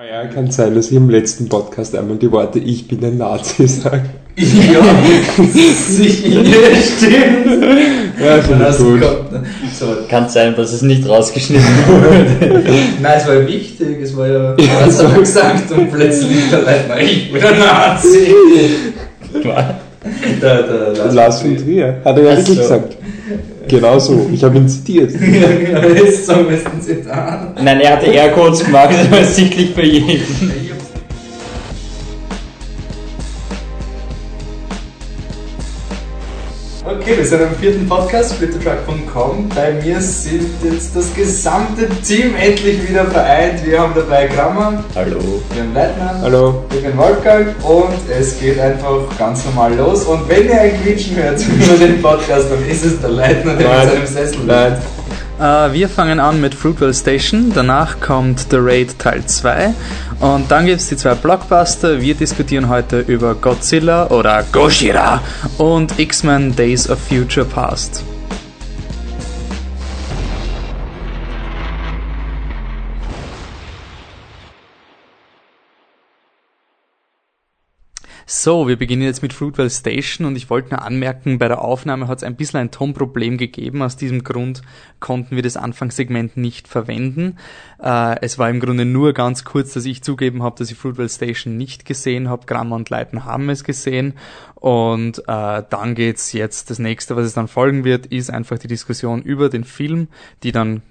Ah ja, kann sein, dass ich im letzten Podcast einmal die Worte Ich bin ein Nazi sage. Ja, sicher, stimmt. Ja, ich Das gut. kommt, ne? so. Kann sein, dass es nicht rausgeschnitten wurde. Nein, es war ja wichtig, es war ja, ja du gesagt und plötzlich der Leitner, ich bin ein Nazi. Der, der, der, Lars von Trier. Hat er ja so. gesagt. Genau so. Ich habe ihn zitiert. Ja, genau, jetzt zum besten Zitat. Nein, er hatte eher kurz gemacht, das war sichtlich für jeden. Okay, wir sind am vierten Podcast, splittertruck.com. Bei mir sind jetzt das gesamte Team endlich wieder vereint. Wir haben dabei Grammer, Hallo. wir haben Leitner, Hallo. ich bin Wolfgang und es geht einfach ganz normal los. Und wenn ihr ein Quietschen hört über den Podcast, dann ist es der Leitner, der mit seinem Sessel Nein. Äh, wir fangen an mit Fruitvale Station, danach kommt The Raid Teil 2 und dann gibt es die zwei Blockbuster. Wir diskutieren heute über Godzilla oder Gojira und X-Men Days of Future Past. So, wir beginnen jetzt mit Fruitvale Station und ich wollte nur anmerken, bei der Aufnahme hat es ein bisschen ein Tonproblem gegeben. Aus diesem Grund konnten wir das Anfangssegment nicht verwenden. Äh, es war im Grunde nur ganz kurz, dass ich zugeben habe, dass ich Fruitvale Station nicht gesehen habe. Grammer und Leiten haben es gesehen. Und äh, dann geht's jetzt, das nächste, was es dann folgen wird, ist einfach die Diskussion über den Film, die dann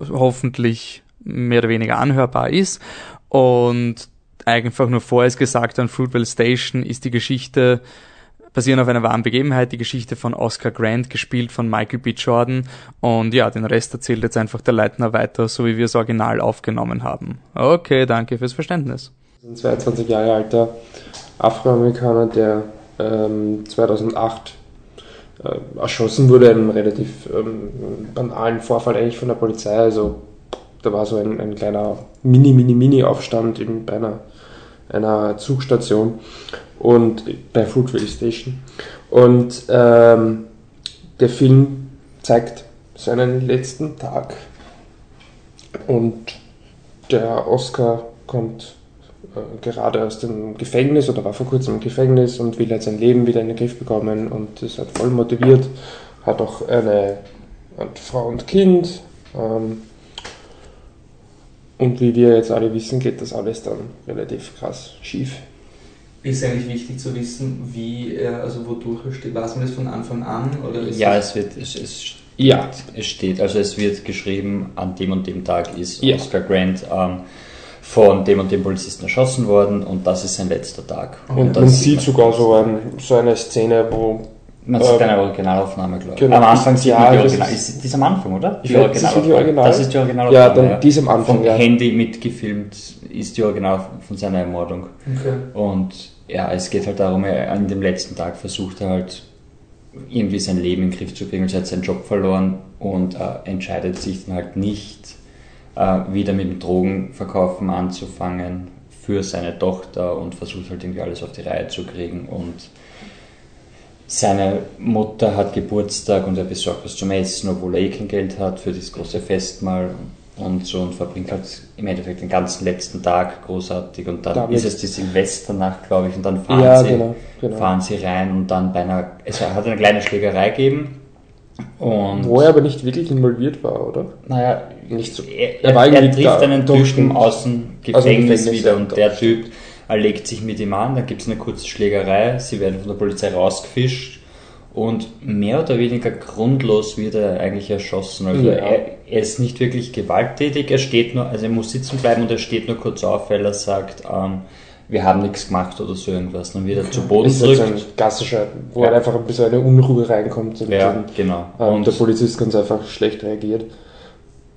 hoffentlich mehr oder weniger anhörbar ist. Und einfach nur vorher gesagt an Fruitvale Station ist die Geschichte basierend auf einer wahren Begebenheit, die Geschichte von Oscar Grant, gespielt von Michael B. Jordan. Und ja, den Rest erzählt jetzt einfach der Leitner weiter, so wie wir es original aufgenommen haben. Okay, danke fürs Verständnis. Ein 22 Jahre alter Afroamerikaner, der ähm, 2008 äh, erschossen wurde, in einem relativ ähm, banalen Vorfall eigentlich von der Polizei. Also da war so ein, ein kleiner Mini, Mini, Mini-Aufstand in, bei einer, einer Zugstation und bei Fruitvale Station. Und ähm, der Film zeigt seinen letzten Tag und der Oscar kommt äh, gerade aus dem Gefängnis oder war vor kurzem im Gefängnis und will jetzt sein Leben wieder in den Griff bekommen und ist halt voll motiviert, hat auch eine, eine Frau und Kind. Ähm, und wie wir jetzt alle wissen, geht das alles dann relativ krass schief. Ist eigentlich wichtig zu wissen, wie er, also wodurch er steht. Weiß man das von Anfang an? Oder ist Ja, es wird, es, es, Ja. es steht, also es wird geschrieben, an dem und dem Tag ist Ja. Oscar Grant ähm, von dem und dem Polizisten erschossen worden und das ist sein letzter Tag. Und dann man sieht man- sogar so, ein, so eine Szene, wo Man sieht ähm, eine Originalaufnahme, glaube ich. genau. Am Anfang sieht Ja, man die das Original. ist- Ist, die ist am Anfang, oder? Ich glaub, das ist die Original. Das ist die Originalaufnahme. Ja, dann die ist am Anfang, Vom ja. Handy mitgefilmt ist die Original von seiner Ermordung. Okay. Und ja, es geht halt darum, er an dem letzten Tag versucht er halt irgendwie sein Leben in den Griff zu kriegen. Also er hat seinen Job verloren und äh, entscheidet sich dann halt nicht, äh, wieder mit dem Drogenverkaufen anzufangen für seine Tochter und versucht halt irgendwie alles auf die Reihe zu kriegen. Und seine Mutter hat Geburtstag und er besorgt was zum Essen, obwohl er eh kein Geld hat für das große Festmahl und so und verbringt halt im Endeffekt den ganzen letzten Tag großartig und dann Damit- ist es die Silvesternacht, glaube ich, und dann fahren, Ja, sie, genau, genau. fahren sie rein und dann bei einer, es hat eine kleine Schlägerei gegeben und wo er aber nicht wirklich involviert war, oder? naja, Nicht so. er, Er er, trifft einen Typen aus dem aus dem Gefängnis, Gefängnis, wieder und der Typ er legt sich mit ihm an, dann gibt es eine kurze Schlägerei, sie werden von der Polizei rausgefischt und mehr oder weniger grundlos wird er eigentlich erschossen. Also Ja. er, er ist nicht wirklich gewalttätig, er steht nur, also er muss sitzen bleiben und er steht nur kurz auf, weil er sagt, ähm, wir haben nichts gemacht oder so irgendwas. Dann wird er zu Boden ist halt so ein klassischer, wo Ja. halt einfach ein bisschen eine Unruhe reinkommt und Ja, genau. ähm, Und- der Polizist ganz einfach schlecht reagiert.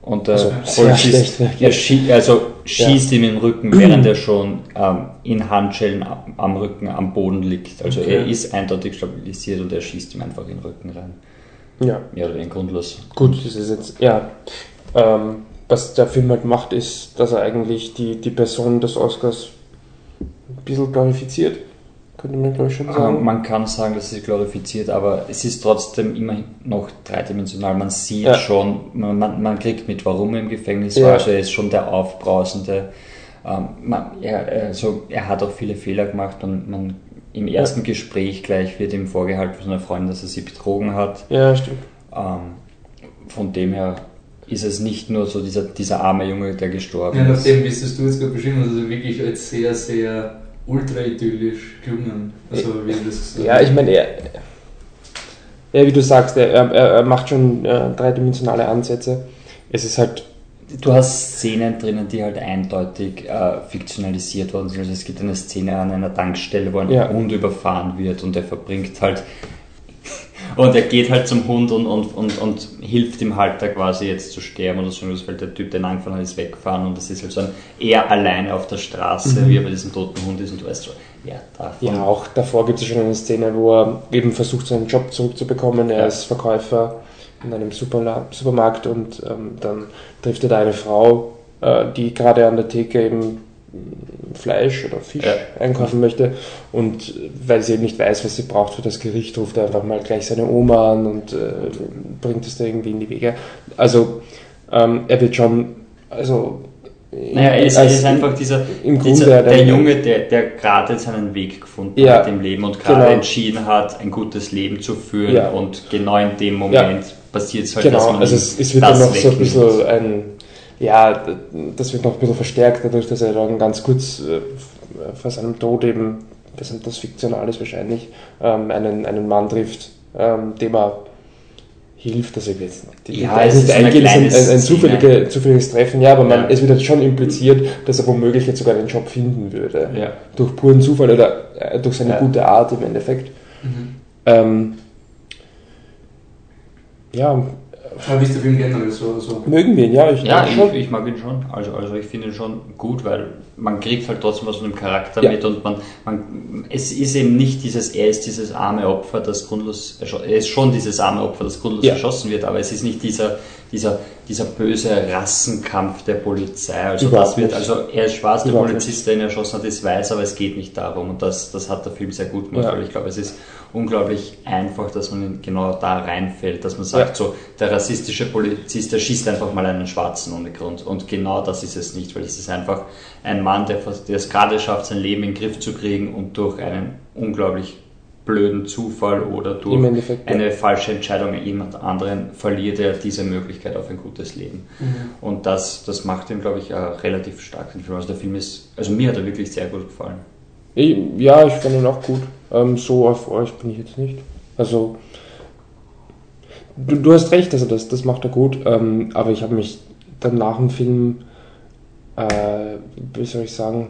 Und der Also, schlecht Polizist er schie also schießt ihm in den Rücken, während er schon ähm, in Handschellen am, am Rücken am Boden liegt. Also Okay. er ist eindeutig stabilisiert und er schießt ihm einfach in den Rücken rein. Ja, Mehr oder weniger grundlos. gut, das ist jetzt, ja. Ähm, was der Film halt macht, ist, dass er eigentlich die, die Person des Oscars ein bisschen glorifiziert. Könnte man, glaube ich, schon sagen. man kann sagen, dass es glorifiziert, aber es ist trotzdem immerhin noch dreidimensional. Man sieht Ja. schon, man, man, kriegt mit, warum er im Gefängnis Ja. war. Also er ist schon der aufbrausende ähm, man, er, also, er hat auch viele Fehler gemacht und man im ersten Gespräch gleich wird ihm vorgehalten von seiner Freundin, dass er sie betrogen hat. Ja, stimmt. Ähm, von dem her ist es nicht nur so dieser, dieser arme Junge, der gestorben Ja, ist. nachdem, wie es du jetzt gerade beschrieben hast, also wirklich als sehr, sehr ultra idyllisch gelungen. Also, wie das Ja, ich meine, er, ja, wie du sagst, er, er, er macht schon äh, dreidimensionale Ansätze. Es ist halt, Du hast Szenen drinnen, die halt eindeutig äh, fiktionalisiert worden sind. Also es gibt eine Szene an einer Tankstelle, wo ein Ja. Hund überfahren wird und er verbringt halt und er geht halt zum Hund und, und, und, und hilft ihm halt da quasi jetzt zu sterben oder so, weil der Typ, den angefahren hat, ist weggefahren und das ist halt so ein er alleine auf der Straße, wie er bei diesem toten Hund ist und du weißt so, ja, davon. ja, auch davor gibt es schon eine Szene, wo er eben versucht, seinen Job zurückzubekommen. Er Ja. ist Verkäufer in einem Superla Supermarkt und ähm, dann trifft er da eine Frau, äh, die gerade an der Theke eben Fleisch oder Fisch Ja. einkaufen möchte und äh, weil sie eben nicht weiß, was sie braucht für das Gericht, ruft er einfach mal gleich seine Oma an und äh, bringt es da irgendwie in die Wege. Also ähm, er wird schon, also Naja, er ist, er als- ist einfach dieser, im dieser Grunde der Junge, der, der gerade seinen Weg gefunden Ja, hat im Leben und gerade genau. entschieden hat, ein gutes Leben zu führen Ja. und genau in dem Moment passiert es halt, dass Genau, man also es, es wird das dann noch so ein wegnimmt. bisschen ein, ja, das wird noch ein bisschen verstärkt dadurch, dass er dann ganz kurz äh, vor seinem Tod eben, das das fiktional ist wahrscheinlich, ähm, einen, einen Mann trifft, ähm, dem er hilft, dass er jetzt die Ja, es nicht ist ist ein, ein, ein Szene. zufällige, zufälliges Treffen, ja, aber man, Ja. es wird halt schon impliziert, dass er womöglich jetzt sogar den Job finden würde. Ja. Durch puren Zufall oder äh, durch seine Ja. gute Art im Endeffekt. Mhm. Ähm, ja, Aber wie ist der Film generell so? so? mögen wir ihn, ja. Ich Ja, ich, ich mag ihn schon. Also, also ich finde ihn schon gut, weil man kriegt halt trotzdem was von dem Charakter Ja. mit und man, man, es ist eben nicht dieses, er ist dieses arme Opfer, das grundlos, er ist schon dieses arme Opfer, das grundlos Ja. erschossen wird, aber es ist nicht dieser, dieser, dieser böse Rassenkampf der Polizei. Also Überhaupt das wird, also er ist schwarz, der Überhaupt Polizist, der ihn erschossen hat, ist weiß, aber es geht nicht darum und das, das hat der Film sehr gut gemacht, Ja. weil ich glaube, es ist unglaublich einfach, dass man genau da reinfällt, dass man sagt, Ja. so, der rassistische Polizist, der schießt einfach mal einen Schwarzen ohne Grund. Und genau das ist es nicht, weil es ist einfach ein Mann, der, der es gerade schafft, sein Leben in den Griff zu kriegen und durch einen unglaublich blöden Zufall oder durch Endeffekt, ja. eine falsche Entscheidung jemand anderen verliert er diese Möglichkeit auf ein gutes Leben. Und das, das macht ihn, glaube ich, relativ stark, den Film. Also der Film ist, also mir hat er wirklich sehr gut gefallen. Ich, ja, ich fand ihn auch gut. Ähm, so auf euch bin ich jetzt nicht. Also, du, du hast recht, also das, das macht er gut. Ähm, aber ich habe mich dann nach dem Film, äh, wie soll ich sagen,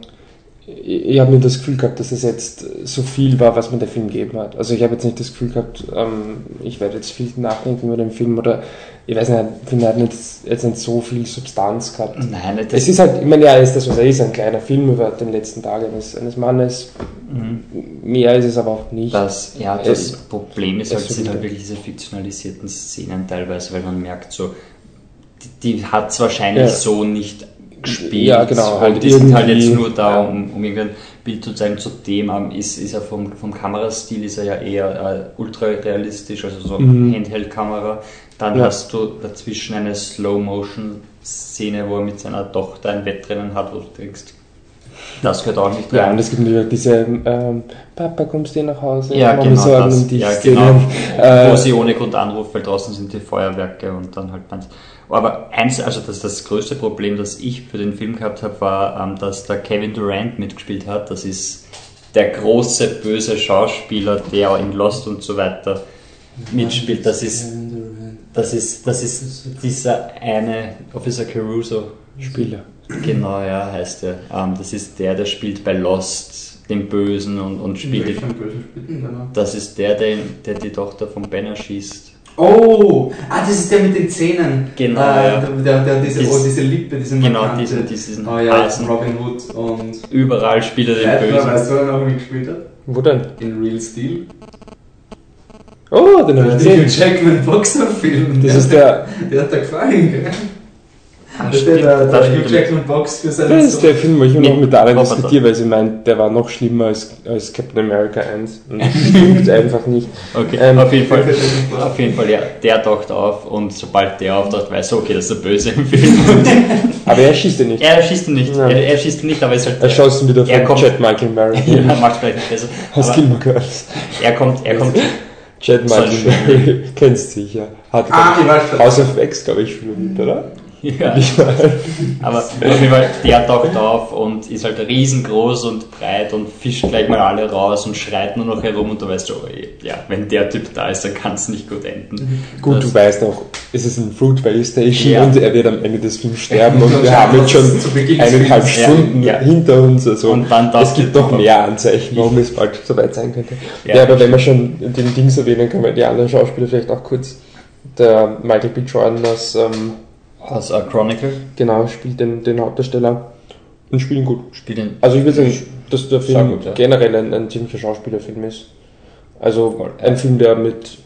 ich, habe mir das Gefühl gehabt, dass es jetzt so viel war, was mir der Film gegeben hat. Also ich habe jetzt nicht das Gefühl gehabt, ähm, ich werde jetzt viel nachdenken über den Film oder ich weiß nicht, der Film hat nicht, jetzt nicht so viel Substanz gehabt. Nein, das, Es ist halt, ich meine, ja, er ist das, was er ist, ein kleiner Film über den letzten Tag eines, eines Mannes. Mehr ist es aber auch nicht. Das, ja, das Äh, Problem ist halt, es sind halt wirklich diese fiktionalisierten Szenen teilweise, weil man merkt so, die, die hat es wahrscheinlich Ja. so nicht gespielt. Ja, genau, Und halt die sind halt jetzt nur da, um, um irgendein Bild zu zeigen. Zudem ähm, ist, ist er vom, vom Kamerastil ist er ja eher äh, ultra realistisch, also so Mhm. Handheld-Kamera. Dann Ja. hast du dazwischen eine Slow-Motion-Szene, wo er mit seiner Tochter ein Wettrennen hat, wo du denkst, das gehört auch nicht Ja, rein. und es gibt natürlich diese ähm, Papa, kommst du nach Hause? Ja, genau, sorgen das, um dich ja, genau. Äh, wo sie ohne Grund anruft, weil draußen sind die Feuerwerke und dann halt meint. Aber eins, also das, das größte Problem, das ich für den Film gehabt habe, war, ähm, dass da Kevin Durant mitgespielt hat. Das ist der große, böse Schauspieler, der in Lost und so weiter mitspielt. Das ist, das ist, das ist dieser eine Officer Caruso. Spieler. Genau, ja, heißt er. Ähm, das ist der, der spielt bei Lost den Bösen und, und spielt Welchen bösen Spielen, genau. das ist der, der, der die Tochter von Ben erschießt. Oh! Ah, das ist der mit den Zähnen. Genau, Äh, ja. der, der, der, diese, Dies- oh, diese Lippe, diese Genau, markante. diese- diesen Oh ja, Hasen. Robin Hood und. Überall spielt er den Weißt du, Bösen. weißt du, wer noch mitgespielt hat? Wo denn? In Real Steel. Oh, den habe Der ich Hugh gesehen. Jackman Boxerfilm. Das ist der, Der hat da gefallen, gell? Da steht der, der Hugh Jackman Box für seinen Das ist der Film, wo ich immer noch mit Roboter. diskutiere, weil sie meint, der war noch schlimmer als, als Captain America 1. Und das stimmt einfach nicht. Okay, Ähm, auf jeden Fall, auf jeden Fall, ja, der taucht auf und sobald der auftaucht, weiß er, okay, das ist der Böse im Film. Aber er schießt ja nicht. er schießt ihn nicht, Nein. er, er schießt ihn nicht, aber ist halt Er schaut ihn wieder Er von kommt- Chad Michael Murray. ja, macht vielleicht nicht besser. Aus Gilmore Girls. er kommt, er kommt, Chad Michael ich- Murray. Kennst du sicher. Hat Ah, ich weiß. House of X, glaube ich, schon oder? Ja, aber auf jeden Fall, der taucht auf und ist halt riesengroß und breit und fischt gleich mal alle raus und schreit nur noch herum und du weißt oh ja, wenn der Typ da ist, dann kann es nicht gut enden. Gut, Das- du weißt auch, es ist ein Fruit Valley Station Ja. und er wird am Ende des Films sterben und Und wir haben jetzt schon eineinhalb Stunden ja. hinter uns. Also Und dann es gibt noch Typ mehr Anzeichen, warum es bald soweit sein könnte. Ja. Ja, aber wenn wir schon den Dings erwähnen, können wir die anderen Schauspieler vielleicht auch kurz. Der Michael B. Jordan als, ähm, Aus A Chronicle genau, spielt den, den Hauptdarsteller und spielen gut. spielt ihn. Also ich würde sagen, dass der Film gut, ja. generell ein, ein ziemlicher Schauspielerfilm ist. Also Voll. ein Film, der mit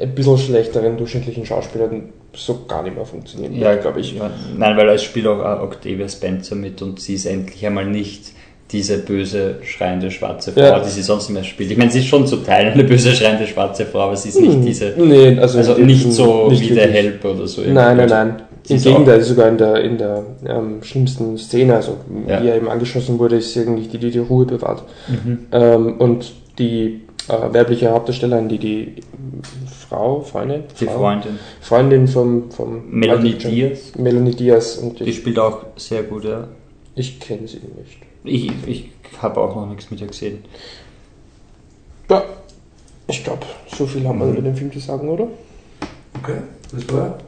ein bisschen schlechteren durchschnittlichen Schauspielern so gar nicht mehr funktioniert, Ja, glaube ich. Ja, nein, weil es spielt auch Octavia Spencer mit und sie ist endlich einmal nicht diese böse, schreiende schwarze Frau, Ja. die sie sonst immer spielt. Ich meine, sie ist schon zu Teilen eine böse, schreiende schwarze Frau, aber sie ist nicht Hm, diese, Nee, also, also nicht so nicht wie der wirklich. Help oder so. Nein, nein, nein. Im Gegenteil, sogar in der, in der ähm, schlimmsten Szene, also Ja. wie er eben angeschossen wurde, ist sie eigentlich die, die die Ruhe bewahrt. Mhm. Ähm, und die äh, weibliche Hauptdarstellerin, die die Frau, Freundin, Die Frau, Freundin. Freundin vom, vom Melanie Michael Diaz, Melanie Diaz und die ich, spielt auch sehr gut, ja. ich kenne sie nicht. Ich, ich habe auch noch nichts mit ihr gesehen. Ja, ich glaube, so viel haben wir Mhm. über den Film zu sagen, oder? Okay, das war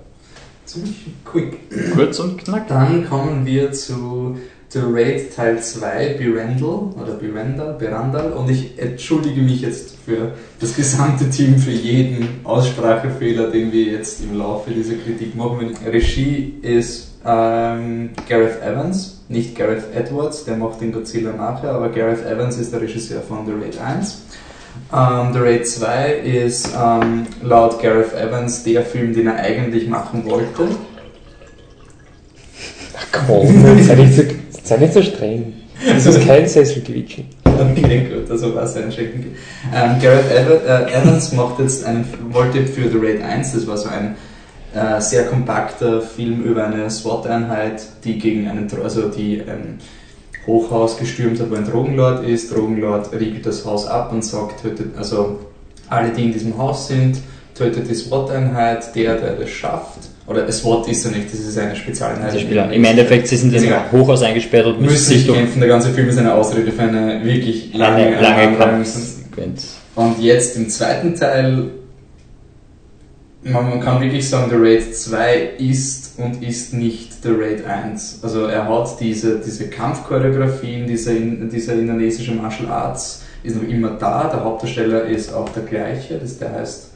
ziemlich quick. Kurz und knackig. Dann kommen wir zu The Raid Teil 2, Birendal oder Birendal, Berandal und ich entschuldige mich jetzt für das gesamte Team für jeden Aussprachefehler, den wir jetzt im Laufe dieser Kritik machen. Regie ist ähm, Gareth Evans, nicht Gareth Edwards, der macht den Godzilla nachher, aber Gareth Evans ist der Regisseur von The Raid 1. Ähm, The Raid 2 ist ähm, laut Gareth Evans der Film, den er eigentlich machen wollte. Ach komm, sei nicht so, sei nicht so streng. Das ist kein Sesselquietschen. Okay, gut, also war es ein Schenken. Ähm, Gareth äh, Evans macht jetzt einen, wollte für The Raid 1, das war so ein äh, sehr kompakter Film über eine SWAT-Einheit, die gegen einen, also die ein Hochhaus gestürmt hat, wo ein Drogenlord ist. Drogenlord riegelt das Haus ab und sagt, tötet, also alle, die in diesem Haus sind, tötet die SWAT-Einheit, der, der das schafft. Oder SWAT ist er nicht, das ist eine Spezialeinheit. Die Spieler. Im Endeffekt, sie sind in einem Hochhaus eingesperrt und müssen müssen sich kämpfen. Der ganze Film ist eine Ausrede für eine wirklich lange, lange, lange. Kampfsequenz. Und jetzt im zweiten Teil, man, man kann wirklich sagen, The Raid 2 ist und ist nicht The Raid 1. Also er hat diese, diese Kampfchoreografien, diese, in, diese indonesische Martial Arts ist noch immer da. Der Hauptdarsteller ist auch der gleiche, das, der heißt,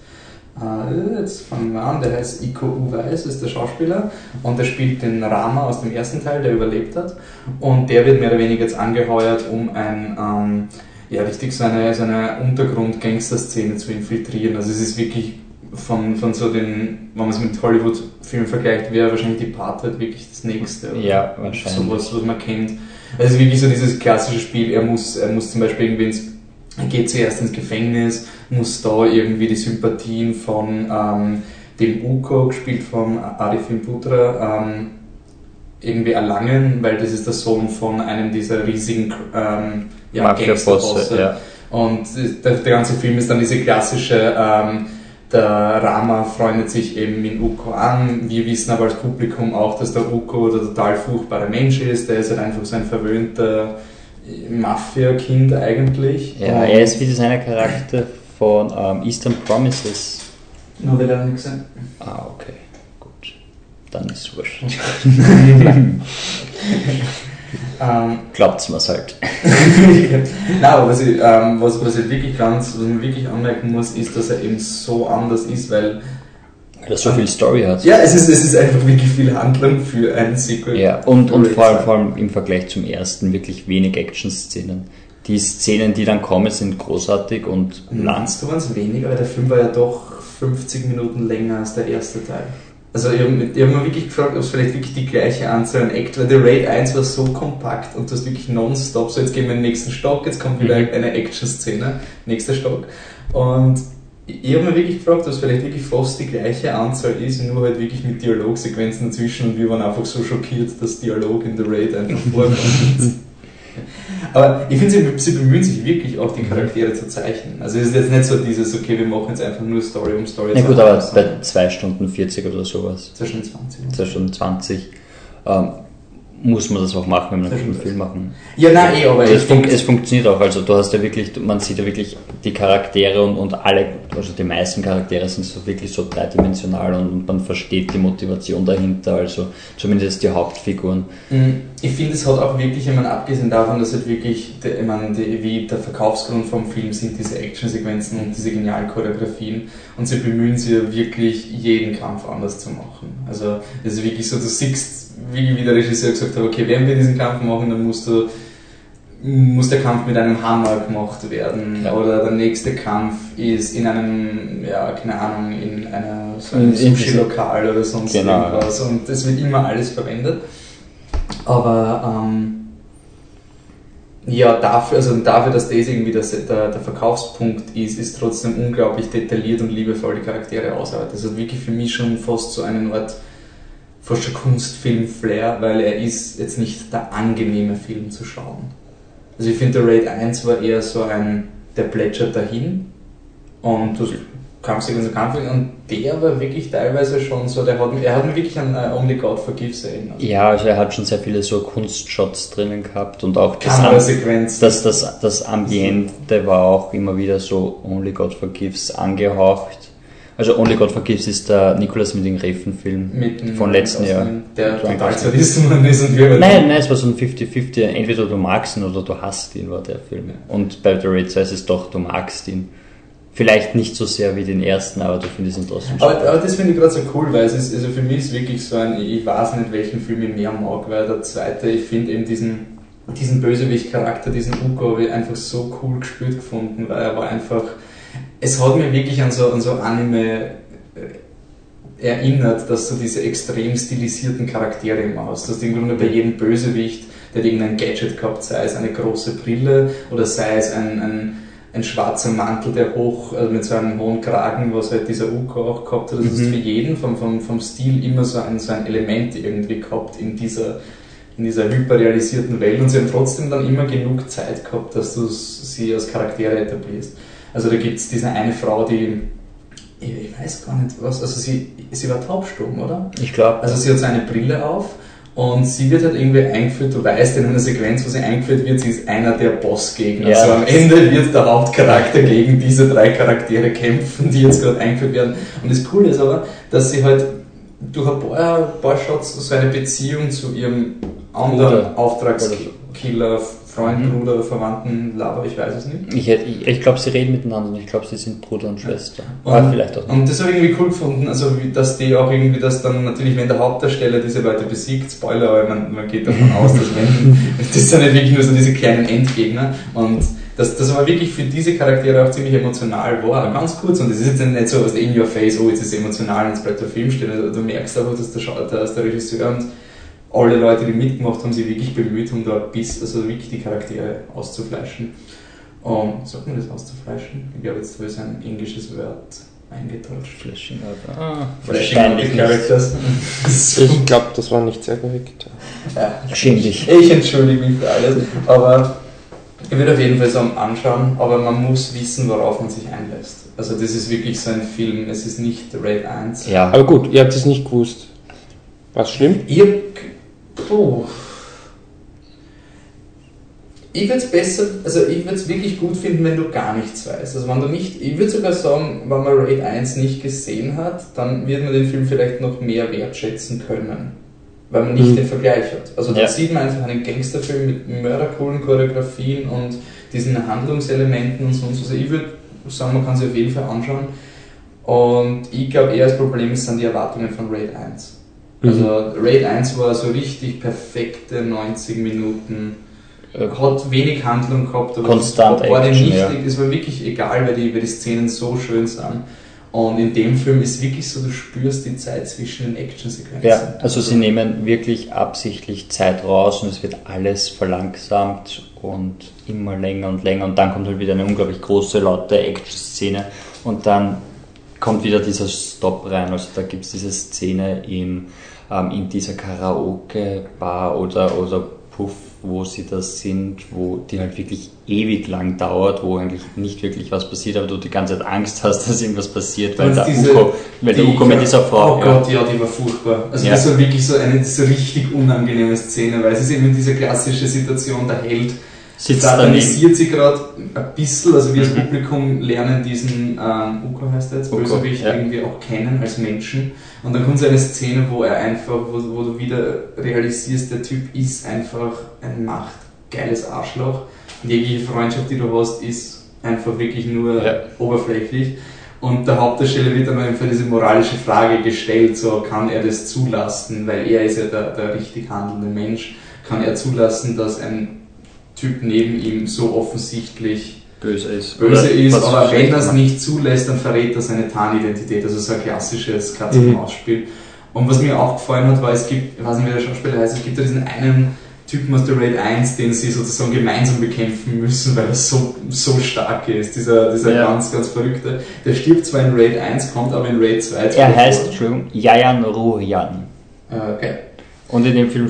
äh, jetzt fangen wir an, der heißt Iko Uweis, ist der Schauspieler und der spielt den Rama aus dem ersten Teil, der überlebt hat. Und der wird mehr oder weniger jetzt angeheuert, um ein... Ähm, ja, richtig so eine, so eine Untergrund-Gangster-Szene zu infiltrieren. Also es ist wirklich von, von so den, wenn man es mit Hollywood-Filmen vergleicht, wäre wahrscheinlich die Departed wirklich das nächste. oder? Ja, wahrscheinlich. Sowas, was man kennt. Also wirklich so dieses klassische Spiel, er muss, er muss zum Beispiel irgendwie ins, er geht zuerst ins Gefängnis, muss da irgendwie die Sympathien von ähm, dem Uko, gespielt von Arifin Putra, ähm, irgendwie erlangen, weil das ist der Sohn von einem dieser riesigen ähm, ja, Gangsterbosse. ja. Und der, der ganze Film ist dann diese klassische, ähm, der Rama freundet sich eben mit Uko an. Wir wissen aber als Publikum auch, dass der Uko der total furchtbare Mensch ist. Der ist halt einfach so ein verwöhnter Mafia-Kind eigentlich. Ja, Und- er ist wie seiner Charakter von ähm, Eastern Promises. Nur will er nicht gesehen. Ah, okay. Gut. Dann ist es wurscht. Ähm, Glaubt's mir's halt. Nein, aber was, ich, ähm, was, was, ich wirklich ganz, was man wirklich anmerken muss, ist, dass er eben so anders ist, weil er so viel Story hat. ja, es ist, es ist einfach wirklich viel Handlung für ein Sequel. Ja, und, und vor, allem, vor allem im Vergleich zum ersten wirklich wenig Action-Szenen. Die Szenen, die dann kommen, sind großartig und. Meinst du, waren es weniger? Weil der Film war ja doch 50 Minuten länger als der erste Teil. Also ich habe hab mir wirklich gefragt, ob es vielleicht wirklich die gleiche Anzahl an Act, weil der Raid 1 war so kompakt und du hast wirklich nonstop, so jetzt gehen wir in den nächsten Stock, jetzt kommt wieder Mhm. eine Action-Szene, nächster Stock. Und ich habe mir wirklich gefragt, ob es vielleicht wirklich fast die gleiche Anzahl ist, nur halt wirklich mit Dialogsequenzen dazwischen und wir waren einfach so schockiert, dass Dialog in The Raid einfach vorkommt. Aber ich finde, sie, sie bemühen sich wirklich auch, die Charaktere zu zeichnen. Also es ist jetzt nicht so dieses, okay, wir machen jetzt einfach nur Story um Story zu gut, aber bei 2 Stunden 40 oder sowas, zwischen 20. 2 Stunden 20, ähm, muss man das auch machen, wenn man Das einen stimmt. Film machen. Ja, nein, eh, aber es, fun es funktioniert auch, also du hast ja wirklich, man sieht ja wirklich die Charaktere und, und alle, also die meisten Charaktere sind so wirklich so dreidimensional und, und man versteht die Motivation dahinter, also zumindest die Hauptfiguren. Mm, ich finde, es hat auch wirklich, ich meine, abgesehen davon, dass halt wirklich, ich meine, die, wie der Verkaufsgrund vom Film sind diese Actionsequenzen und diese genialen Choreografien und sie bemühen sich ja wirklich, jeden Kampf anders zu machen. Also, es ist wirklich so, du siehst, wie, wie der Regisseur gesagt hat, okay, wenn wir diesen Kampf machen, dann musst du muss der Kampf mit einem Hammer gemacht werden Ja. oder der nächste Kampf ist in einem, ja, keine Ahnung, in einer so einem In- in- Sushi-Lokal oder sonst Genau. irgendwas und es wird immer alles verwendet. Aber ähm, ja, dafür, also dafür, dass das irgendwie das, der, der Verkaufspunkt ist, ist trotzdem unglaublich detailliert und liebevoll die Charaktere ausarbeitet. Das hat wirklich für mich schon fast so einen Art fast schon Kunstfilm-Flair, weil er ist jetzt nicht der angenehme Film zu schauen. Also ich finde, der Raid 1 war eher so ein, der plätschert dahin und du kamst irgendwie so Kampf und der war wirklich teilweise schon so, der hat, er hat mich wirklich an äh, Only God Forgives erinnert. Ja, also er hat schon sehr viele so Kunstshots drinnen gehabt und auch das, Am das, das, das Ambiente war auch immer wieder so Only God Forgives angehaucht. Also Only God Forgives ist der Nicolas mit dem- von letzten Jahr. Der total ganz- Sadismus ist und wir Nein, nein, es war so ein 50-50, entweder du magst ihn oder du hasst ihn, war der Film. Und bei The Raid 2 ist es doch, du magst ihn. Vielleicht nicht so sehr wie den ersten, aber du findest ihn trotzdem Aber, aber das finde ich gerade so cool, weil es ist, also für mich ist wirklich so ein, ich weiß nicht, welchen Film ich mehr mag, weil der zweite, ich finde eben diesen, diesen Bösewicht-Charakter, diesen Uko, habe ich einfach so cool gespielt gefunden, weil er war einfach, es hat mir wirklich an so, an so Anime äh, erinnert, dass du diese extrem stilisierten Charaktere immer hast. Du hast im Grunde bei jedem Bösewicht, der hat irgendein Gadget gehabt, sei es eine große Brille oder sei es ein, ein, ein schwarzer Mantel, der hoch, also mit so einem hohen Kragen, was halt dieser Uko auch gehabt hat. Das ist Mhm. für jeden vom, vom, vom Stil immer so ein, so ein Element irgendwie gehabt in dieser, in dieser hyperrealisierten Welt und sie haben trotzdem dann immer genug Zeit gehabt, dass du sie als Charaktere etablierst. Also da gibt es diese eine Frau, die, ich, weiß gar nicht was, also sie, sie war taubstumm, oder? Ich glaube, Also sie hat so eine Brille auf und sie wird halt irgendwie eingeführt, du weißt in einer Sequenz, wo sie eingeführt wird, sie ist einer der Bossgegner. Ja. Also am Ende wird der Hauptcharakter gegen diese drei Charaktere kämpfen, die jetzt gerade eingeführt werden. Und das Coole ist aber, dass sie halt durch ein paar, paar Shots so eine Beziehung zu ihrem anderen. Auftragskiller, Freund, Mhm. Bruder, Verwandten, Laber, ich weiß es nicht. ich, ich, ich glaube, sie reden miteinander und ich glaube, sie sind Bruder und Schwester. Und- Aber vielleicht auch nicht. Und das habe ich irgendwie cool gefunden, also wie, dass die auch irgendwie das dann natürlich, wenn der Hauptdarsteller diese Leute besiegt, Spoiler, aber man, man geht davon aus, dass wenn, das sind nicht wirklich nur so diese kleinen Endgegner und dass das aber wirklich für diese Charaktere auch ziemlich emotional war, ganz kurz und das ist jetzt nicht so was in your face, oh jetzt ist es emotional und jetzt bleibt der Film stehen, also du merkst aber, dass der, dass der Regisseur und alle Leute, die mitgemacht haben, sich wirklich bemüht, um da bis, also wirklich die Charaktere auszufleischen. Um, sagt man das auszufleischen? Ich glaube, jetzt habe ich so ein englisches Wort eingetauscht. Flashing out. Ah, Flashing out the characters. Ich glaube, das war nicht sehr korrekt. ja. Schäm dich. Ich entschuldige mich für alles, aber ich würde auf jeden Fall sagen, anschauen, aber man muss wissen, worauf man sich einlässt. Also das ist wirklich so ein Film, es ist nicht Raid 1. Ja, Aber gut, ihr habt es nicht gewusst. Was schlimm? Ihr, puh. Ich würde es besser, also ich würde es wirklich gut finden, wenn du gar nichts weißt. Also wenn du nicht, ich würde sogar sagen, wenn man Raid 1 nicht gesehen hat, dann wird man den Film vielleicht noch mehr wertschätzen können. Weil man nicht Mhm. den Vergleich hat. Also da Ja. sieht man einfach einen Gangsterfilm mit mördercoolen Choreografien und diesen Handlungselementen und so und so. Also ich würde sagen, man kann sich auf jeden Fall anschauen. Und ich glaube eher das Problem ist, sind die Erwartungen von Raid 1. Also Raid 1 war so richtig perfekte 90 Minuten, Äh, hat wenig Handlung gehabt, aber Konstant das war dem nicht, ja. es war wirklich egal, weil die, weil die Szenen so schön sind. Und in dem Film ist wirklich so, du spürst die Zeit zwischen den Actionsequenzen. Ja, also sie nehmen wirklich absichtlich Zeit raus und es wird alles verlangsamt und immer länger und länger und dann kommt halt wieder eine unglaublich große, laute Action-Szene und dann kommt wieder dieser Stop rein. Also da gibt es diese Szene im, ähm, in dieser Karaoke-Bar oder, oder Puff, wo sie da sind, wo die halt wirklich ewig lang dauert, wo eigentlich nicht wirklich was passiert, aber du die ganze Zeit Angst hast, dass irgendwas passiert, weil der diese- Uko, weil der Die- Uko mit dieser Frau. Oh Gott, ja, die war furchtbar. Also Ja. das war wirklich so eine so richtig unangenehme Szene, weil es ist eben diese klassische Situation, der Held sitzt satanisiert sie gerade ein bisschen, also wir als Publikum lernen diesen ähm, Uko heißt er jetzt, Uko, Bösewicht ja. irgendwie auch kennen als Menschen. Und dann kommt so eine Szene, wo er einfach, wo, wo du wieder realisierst, der Typ ist einfach ein machtgeiles Arschloch. Und jegliche Freundschaft, die du hast, ist einfach wirklich nur Ja. oberflächlich. Und der Hauptdarsteller wird dann einfach diese moralische Frage gestellt, so kann er das zulassen, weil er ist ja der, der richtig handelnde Mensch, kann er zulassen, dass ein Typ neben ihm so offensichtlich böse ist. böse ist, aber wenn er es nicht zulässt, dann verrät er seine Tarnidentität, also so ein klassisches Katz-und-Maus-Spiel. Und was mir auch gefallen hat, war, es gibt, ich weiß nicht, wie der Schauspieler heißt, es gibt ja diesen einen Typen aus der Raid 1, den sie sozusagen gemeinsam bekämpfen müssen, weil er so, so stark ist, dieser, dieser Ja. ganz, ganz verrückte. Der stirbt zwar in Raid 1, kommt aber in Raid 2 Er heißt. Entschuldigung, Jajan Rujan. Äh, Okay. Und in dem Film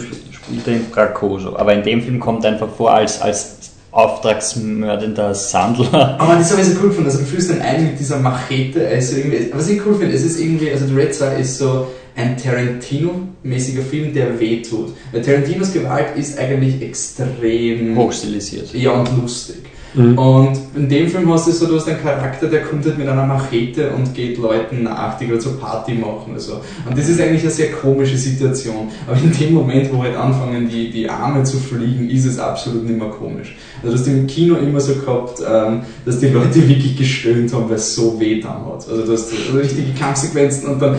in Bracoso. Aber in dem Film kommt er einfach vor als, als auftragsmördender Sandler. Aber das habe ich so cool gefunden. Also du fühlst den einen mit dieser Machete. Also irgendwie, was ich cool finde, es ist irgendwie, also The Red 2 ist so ein Tarantino-mäßiger Film, der wehtut. Weil Tarantinos Gewalt ist eigentlich extrem Hochstilisiert. ja und lustig. Mhm. Und in dem Film hast du so, du hast einen Charakter, der kommt halt mit einer Machete und geht Leuten nach, die gerade so Party machen oder so. Und das ist eigentlich eine sehr komische Situation. Aber in dem Moment, wo halt anfangen, die, die Arme zu fliegen, ist es absolut nicht mehr komisch. Also du hast im Kino immer so gehabt, ähm, dass die Leute wirklich gestöhnt haben, weil es so weh dann hat. Also du hast so richtige Kampfsequenzen und dann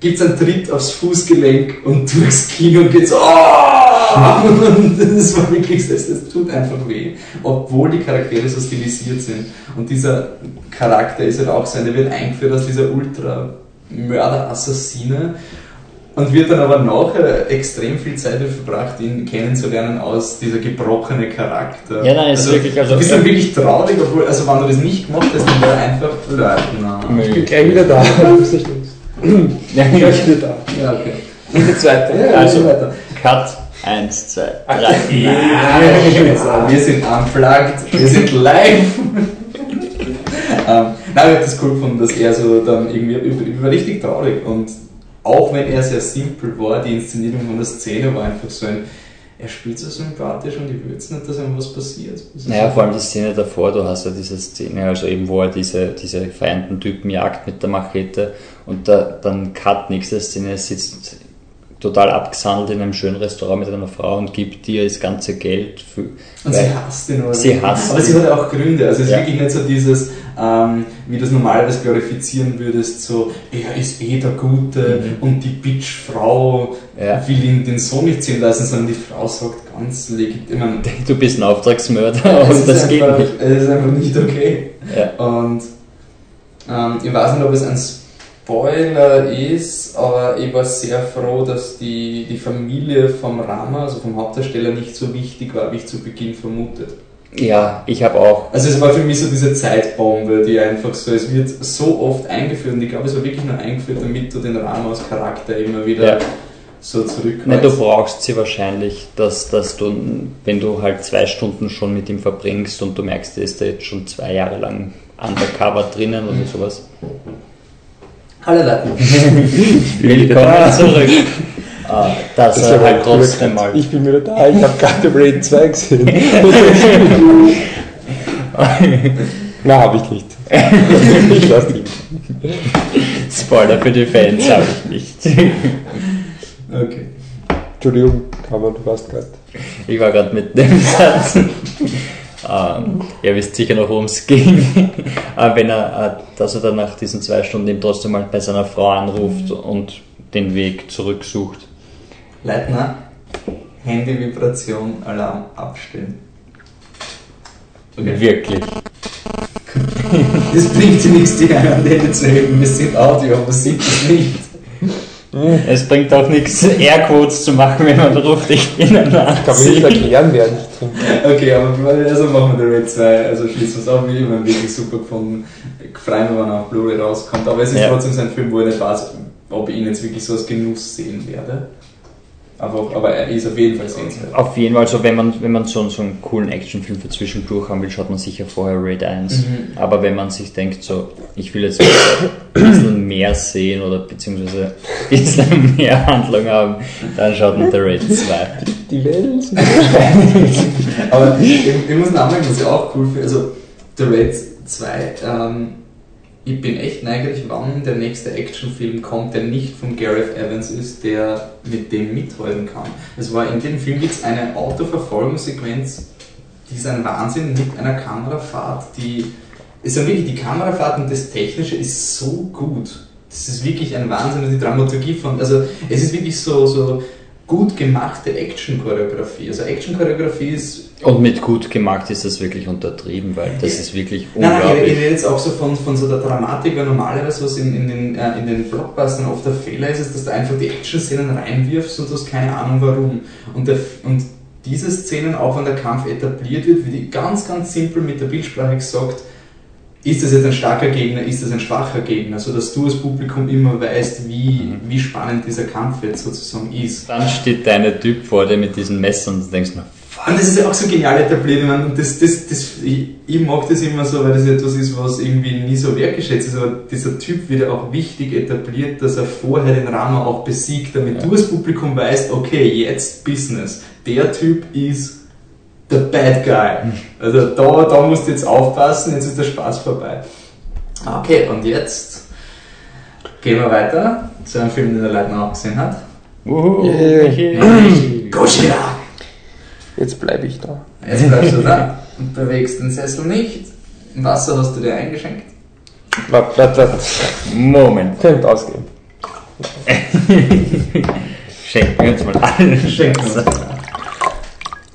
gibt es einen Tritt aufs Fußgelenk und durchs Kino geht's oh! Und das war wirklich, das, das tut einfach weh, obwohl die Charaktere so stilisiert sind. Und dieser Charakter ist halt auch so, der wird eingeführt als dieser Ultra-Mörder-Assassine und wird dann aber nachher extrem viel Zeit verbracht, ihn kennenzulernen als dieser gebrochene Charakter. Ja, nein, es ist wirklich, also- du bist dann wirklich traurig, obwohl, also wenn du das nicht gemacht hast, dann wäre er einfach Leutnant. Ich bin gleich wieder da. Ja, Gleich wieder da. Ja, okay. Und die zweite. Ja, Also- also weiter. Cut. Eins, zwei, drei. Nein, wir sind unplugged, wir sind live. ähm, nein, ich habe das cool gefunden, dass er so dann irgendwie, ich war richtig traurig und auch wenn er sehr simpel war, die Inszenierung von der Szene war einfach so ein, er spielt so sympathisch und ich will jetzt nicht, dass ihm was passiert. Naja, vor allem die Szene davor, du hast ja diese Szene, also eben wo er diese, diese vereinten Typen jagt mit der Machete und da, dann Cut, nächste Szene, er sitzt total abgesandelt in einem schönen Restaurant mit einer Frau und gibt dir das ganze Geld für. Und sie hasst ihn aber. Sie hasst Aber sie ihn. hat auch Gründe. Also es ist Ja. wirklich nicht so dieses, ähm, wie du das normalerweise glorifizieren würdest, so, er ist eh der Gute Mhm. und die Bitch-Frau Ja. will ihn den Sohn nicht ziehen lassen, sondern die Frau sagt ganz legitim, meine, Du bist ein Auftragsmörder und ist das geht einfach, nicht. Es ist einfach nicht okay. Ja. Und ähm, ich weiß nicht, ob es ein Spoiler ist, aber ich war sehr froh, dass die, die Familie vom Rama, also vom Hauptdarsteller, nicht so wichtig war, wie ich zu Beginn vermutet. ja, ich habe auch. Also es war für mich so diese Zeitbombe, die einfach so, es wird so oft eingeführt und ich glaube, es war wirklich nur eingeführt, damit du den Rama als Charakter immer wieder Ja. so zurückholst. Nein, du brauchst sie wahrscheinlich, dass, dass du, wenn du halt zwei Stunden schon mit ihm verbringst und du merkst, der ist da jetzt schon zwei Jahre lang undercover drinnen oder sowas. Hallo Leute. Willkommen zurück. Ah, Das er ist halt aber trotzdem mal. Ich bin wieder da, ich habe gerade Raid 2 gesehen. Na, habe ich nicht. Ich lasse die. Spoiler für die Fans habe ich nicht. Okay. Entschuldigung, man, du warst gerade. Ich war gerade mit dem Satz. Ähm, ihr wisst sicher noch, worum es ging. Aber wenn er, äh, dass er dann nach diesen zwei Stunden eben trotzdem mal bei seiner Frau anruft und den Weg zurücksucht. Leitner, Handy-Vibration, Alarm abstellen. Okay. Wirklich. Das bringt dir nichts, die an Ende zu heben. Wir sind Audio, aber sieht das nicht. Es bringt auch nichts, Airquotes zu machen, wenn man ruft, ich bin ein Kann man nicht Nazi. erklären, während ich. Okay, aber also machen wir The Raid 2, also schließen wir es ab, wie immer wirklich super gefunden. Freuen wir, wenn er auf Blu-ray rauskommt. Aber es ist Ja. trotzdem so ein Film, wo ich nicht weiß, ob ich ihn jetzt wirklich so als Genuss sehen werde. Aber, aber er ist auf jeden Fall sehenswert. Auf jeden Fall, so wenn man, wenn man so, so einen coolen Actionfilm für zwischendurch haben will, schaut man sicher vorher Raid 1. Mhm. Aber wenn man sich denkt, so, ich will jetzt ein bisschen mehr sehen oder beziehungsweise ein bisschen mehr Handlung haben, dann schaut man The Raid 2. Die Welt. Aber ich, ich muss nachdenken, was ich auch cool finde. Also, The Raid 2, ähm, ich bin echt neugierig, wann der nächste Actionfilm kommt, der nicht von Gareth Evans ist, der mit dem mithalten kann. Es war in dem Film gibt es eine Autoverfolgungssequenz, die ist ein Wahnsinn mit einer Kamerafahrt, die. Ist wirklich die Kamerafahrt und das Technische ist so gut. Das ist wirklich ein Wahnsinn und die Dramaturgie von. Also, es ist wirklich so, so gut gemachte Action-Choreografie. Also, Action-Choreografie ist Und mit gut gemacht ist das wirklich untertrieben, weil das ist wirklich Nein, nein, ich, unglaublich. rede jetzt auch so von, von so der Dramatik, weil normalerweise was in, in, den, äh, in den Blockbustern oft der Fehler ist, ist, dass du einfach die Action-Szenen reinwirfst und du hast keine Ahnung warum. Und, der, und diese Szenen, auch wenn der Kampf etabliert wird, wird die ganz, ganz simpel mit der Bildsprache gesagt, ist das jetzt ein starker Gegner, ist das ein schwacher Gegner, sodass du als Publikum immer weißt, wie, wie spannend dieser Kampf jetzt sozusagen ist. Dann steht deine Typ vor dir mit diesen Messern und du denkst nur, Und das ist ja auch so genial etabliert. Ich, meine, das, das, das, ich, ich mag das immer so, weil das etwas ist, was irgendwie nie so wertgeschätzt ist. Aber dieser Typ wird ja auch wichtig etabliert, dass er vorher den Rama auch besiegt, damit du als Publikum weißt, okay, jetzt Business. Der Typ ist der Bad Guy. Also da, da musst du jetzt aufpassen, jetzt ist der Spaß vorbei. Okay, und jetzt gehen wir weiter zu einem Film, den der Leitner auch gesehen hat. wuhu, Yeah. Michi. Gojira! Jetzt bleibe ich da. Jetzt bleibst du da und bewegst den Sessel nicht. Wasser hast du dir eingeschenkt. Warte, warte, warte. Moment. Könnt ausgehen. Schenken wir uns mal alle. Schenken wir uns.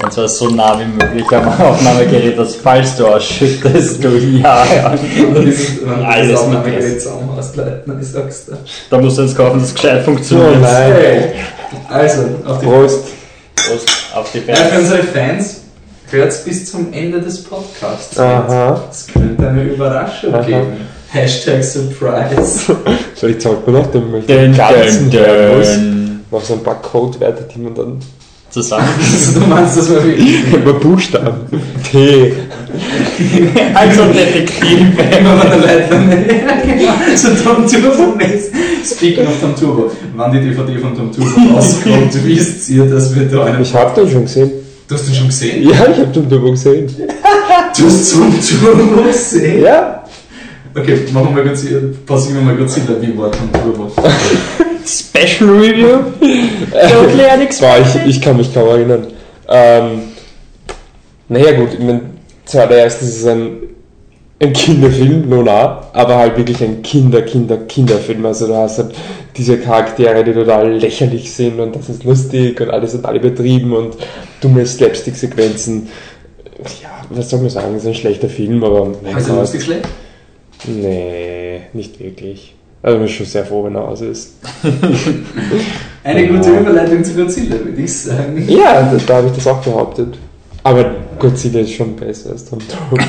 Und zwar so nah wie möglich am Aufnahmegerät, dass falls du ausschüttest, du ja, ja. Und dann ist es, wenn du Alles das Aufnahmegerät zusammen hast, Leitner, ich sag's dir. Da musst du jetzt kaufen, dass es gescheit funktioniert. Oh nein. Hey. Also, auf die Prost. Prost auf die Ja, für Fans. unsere Fans, hört's bis zum Ende des Podcasts. Aha. Es könnte eine Überraschung Aha. geben. Hashtag Surprise. So, ich zahlt mir noch den ganzen muss. dun. Noch so ein paar Codewerte, die man dann. Zusammen. Du meinst, dass wir wirklich Über Buchstaben. T. Also Detektiv. immer wenn der genau. So Tom Turbo mäßig. Speaking of Tom Turbo. Wann die DVD von Tom Turbo rauskommt, wisst ihr, dass wir da einen. Ich hab den schon gesehen. Du hast den schon gesehen? Ja, ich hab den Turbo gesehen. Du hast Tom Turbo gesehen? Ja. Okay, machen wir kurz, pausieren wir mal kurz hinter, wie war Tom Turbo? Special Review. Totally Boah, ich, ich kann mich kaum erinnern. Ähm, naja gut, ich mein, zuallererst ist es ein, ein Kinderfilm, nona, aber halt wirklich ein Kinder, Kinder, Kinderfilm. Also du hast halt diese Charaktere, die total lächerlich sind und das ist lustig und alles total übertrieben und dumme Slapstick-Sequenzen. Ja, was soll man sagen, es ist ein schlechter Film, aber mein er Gott. lustig schlecht? Nee, nicht wirklich. Also ich bin schon sehr froh, wenn er aus ist. Eine gute Überleitung zu Godzilla, würde ich sagen. Ja, da, da habe ich das auch behauptet. Aber Godzilla ist schon besser als Tom Turbo.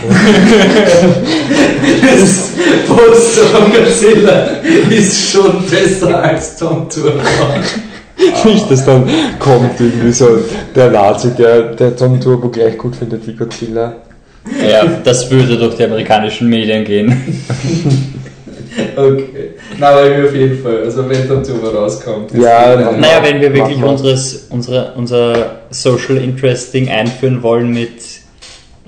Das Poster von Godzilla ist schon besser als Tom Turbo. Nicht, dass dann kommt irgendwie so der Nazi, der, der Tom Turbo gleich gut findet wie Godzilla. Ja, das würde durch die amerikanischen Medien gehen. Okay. Na, aber ich auf jeden Fall. Also wenn Tom Turbo rauskommt. ist Ja, ein- Naja, wenn wir wirklich unseres, unsere, unser Social Interesting einführen wollen mit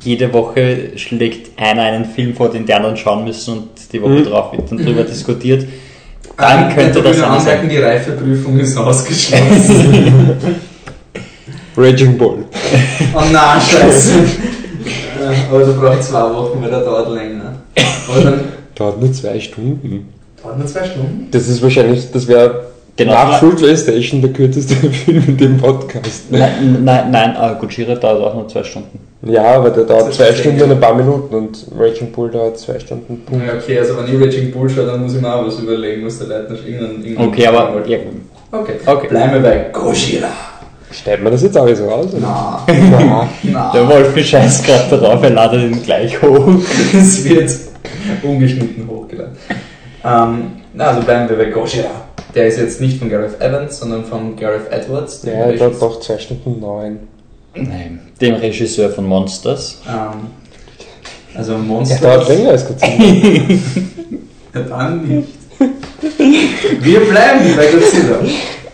jede Woche schlägt einer einen Film vor, den die anderen schauen müssen und die Woche Mhm. drauf wird dann drüber diskutiert, dann Ähm, könnte ich das will nur einer sein. anmerken, die Reifeprüfung ist ausgeschlossen. Raging Bull. oh nein, scheiße. Aber da brauche ich zwei Wochen, weil der dauert länger. Dann Dauert nur zwei Stunden. dauert nur zwei Stunden. Das ist wahrscheinlich, das wäre Genau. Nach Station der kürzeste Film in dem Podcast. Ne? Nein, nein, nein äh, Gojira dauert auch nur zwei Stunden. Ja, aber der dauert zwei. Stunden und ein paar Minuten und Raging Bull dauert zwei Stunden. Punkt. Ja, okay, also wenn ich Raging Bull schaue, dann muss ich mir auch was überlegen, muss der Leute noch irgendeinen... irgendeinen Okay, aber ja, Okay. Okay. Bleiben wir bei Gojira. Stellt man das jetzt alles raus? Oder? Na, Na. na. der Wolfi scheißt gerade darauf, er ladet ihn gleich hoch. Es wird ungeschnitten hochgeladen. Ähm, na, also bleiben wir bei Gojira. Der ist jetzt nicht von Gareth Evans, sondern von Gareth Edwards. dem Ja, Regisseur. dauert doch zwei Stunden neun. Nein, dem Regisseur von Monsters. Ähm, also Der Monster. dauert länger als Godzilla. Ja, dann nicht. Wir bleiben bei Godzilla.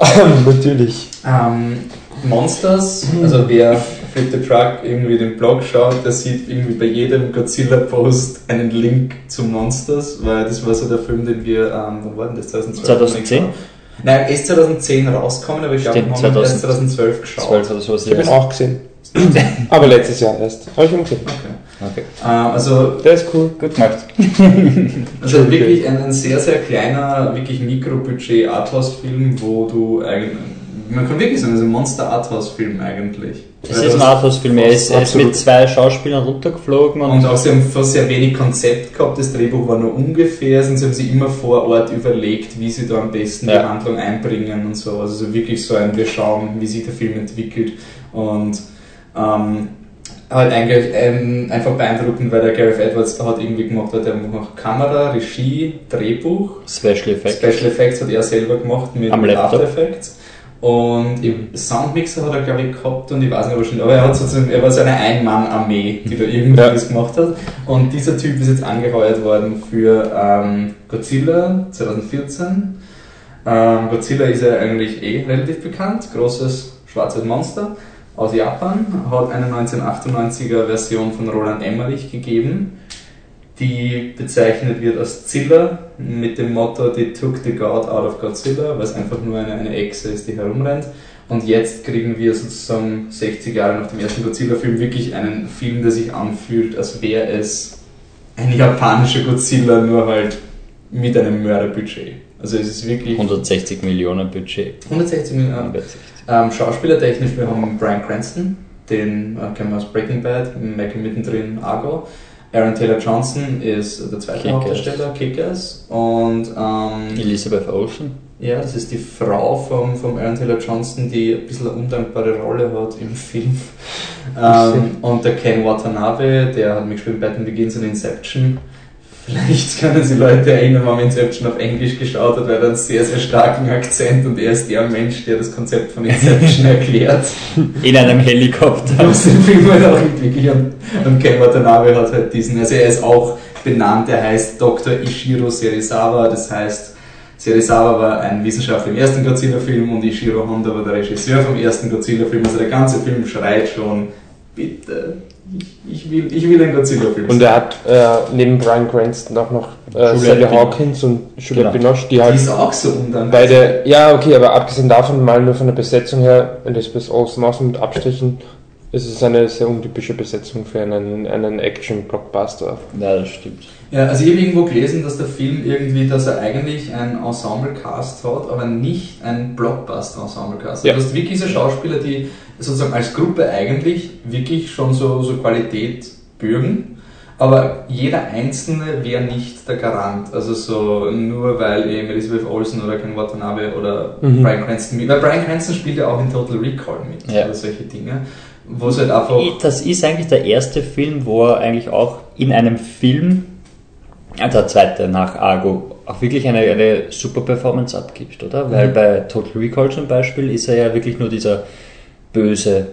Natürlich. Ähm, Monsters, also wer Flip the Truck irgendwie den Blog schaut, der sieht irgendwie bei jedem Godzilla-Post einen Link zu Monsters, weil das war so der Film, den wir, ähm, wann war denn das? 2012? 2010? Nein, er ist 2010 rausgekommen, aber ich glaube, wir haben erst 2012 2012 geschaut. 12 oder sowas. Ich habe ihn auch gesehen. Aber letztes Jahr erst. Habe ich ihn gesehen. Okay. Okay. Äh, also, Der ist cool. Gut gemacht. also wirklich ein, ein sehr, sehr kleiner, wirklich Mikrobudget Arthouse-Film, wo du eigentlich, man kann wirklich sagen, es ist ein Monster-Arthouse-Film eigentlich. Es Weil ist ein Arthouse-Film. Er ist, Absolut. mit zwei Schauspielern runtergeflogen und, Und auch sie haben fast sehr wenig Konzept gehabt, das Drehbuch war nur ungefähr, und sie haben sich immer vor Ort überlegt, wie sie da am besten Ja. die Handlung einbringen und so. Also so wirklich so ein, wir schauen, wie sich der Film entwickelt. Und ähm, halt eigentlich ähm, einfach beeindruckend, weil der Gareth Edwards da hat irgendwie gemacht, hat er noch Kamera, Regie, Drehbuch, Special Effects. Special Effects hat er selber gemacht mit. After Effects. Und im Soundmixer hat er, glaube ich, gehabt und ich weiß nicht, aber schon, aber er, hat sozusagen, er war so eine Ein-Mann-Armee, die da irgendwie Ja. das gemacht hat. Und dieser Typ ist jetzt angeheuert worden für ähm, Godzilla 2014. Ähm, Godzilla ist ja eigentlich eh relativ bekannt, großes schwarzes Monster aus Japan, hat eine 1998er Version von Roland Emmerich gegeben, die bezeichnet wird als Zilla mit dem Motto They took the God out of Godzilla, weil es einfach nur eine, eine Echse ist, die herumrennt. Und jetzt kriegen wir sozusagen 60 Jahre nach dem ersten Godzilla-Film wirklich einen Film, der sich anfühlt, als wäre es ein japanischer Godzilla, nur halt mit einem Mörderbudget. Also es ist wirklich 160 Millionen Budget. 160 Millionen. 160. Ähm, Schauspielertechnisch, wir haben Brian Cranston, den äh, kennen wir aus Breaking Bad, Michael mittendrin Argo. Aaron Taylor Johnson ist der zweite Kick-Ass. Hauptdarsteller, Kickers. Und ähm, Elizabeth Olsen. ja, das ist die Frau vom, vom Aaron Taylor Johnson, die ein bisschen eine undankbare Rolle hat im Film. ähm, und der Ken Watanabe, der hat mitgespielt in Batman Begins und Inception. Vielleicht können sich Leute erinnern, wenn man Inception auf Englisch geschaut hat, weil er einen sehr, sehr starken Akzent und er ist der Mensch, der das Konzept von Inception erklärt. In einem Helikopter. Aus dem Film halt auch nicht wirklich. Und, und Ken Watanabe hat halt diesen, also er ist auch benannt, er heißt Dr. Ishiro Serizawa, das heißt, Serizawa war ein Wissenschaftler im ersten Godzilla-Film und Ishiro Honda war der Regisseur vom ersten Godzilla-Film. Also der ganze Film schreit schon, bitte, ich, will, ich will einen Godzilla-Film. Und er hat äh, neben Brian Cranston auch noch äh, Sally. Hawkins und Juliette Genau. Binoche, die die halt ist auch so undankbar. beide, ja okay, aber abgesehen davon mal nur von der Besetzung her, Elizabeth Olsen außen mit Abstrichen, ist es eine sehr untypische Besetzung für einen, einen Action-Blockbuster. Ja, das stimmt. Ja, also ich habe irgendwo gelesen, dass der Film irgendwie, dass er eigentlich ein Ensemble-Cast hat, aber nicht ein Blockbuster-Ensemble-Cast. Ja. Du hast wirklich so Schauspieler, die sozusagen als Gruppe eigentlich wirklich schon so, so Qualität bürgen, aber jeder Einzelne wäre nicht der Garant. Also so nur weil eben Elizabeth Olsen oder Ken Watanabe oder Mhm. Brian Cranston mit, weil Brian Cranston spielt ja auch in Total Recall mit Ja. oder solche Dinge, wo es halt einfach... Das ist eigentlich der erste Film, wo er eigentlich auch in einem Film, ja, der zweite nach Argo, auch wirklich eine, eine super Performance abgibt, oder? Weil Mhm. bei Total Recall zum Beispiel ist er ja wirklich nur dieser böse.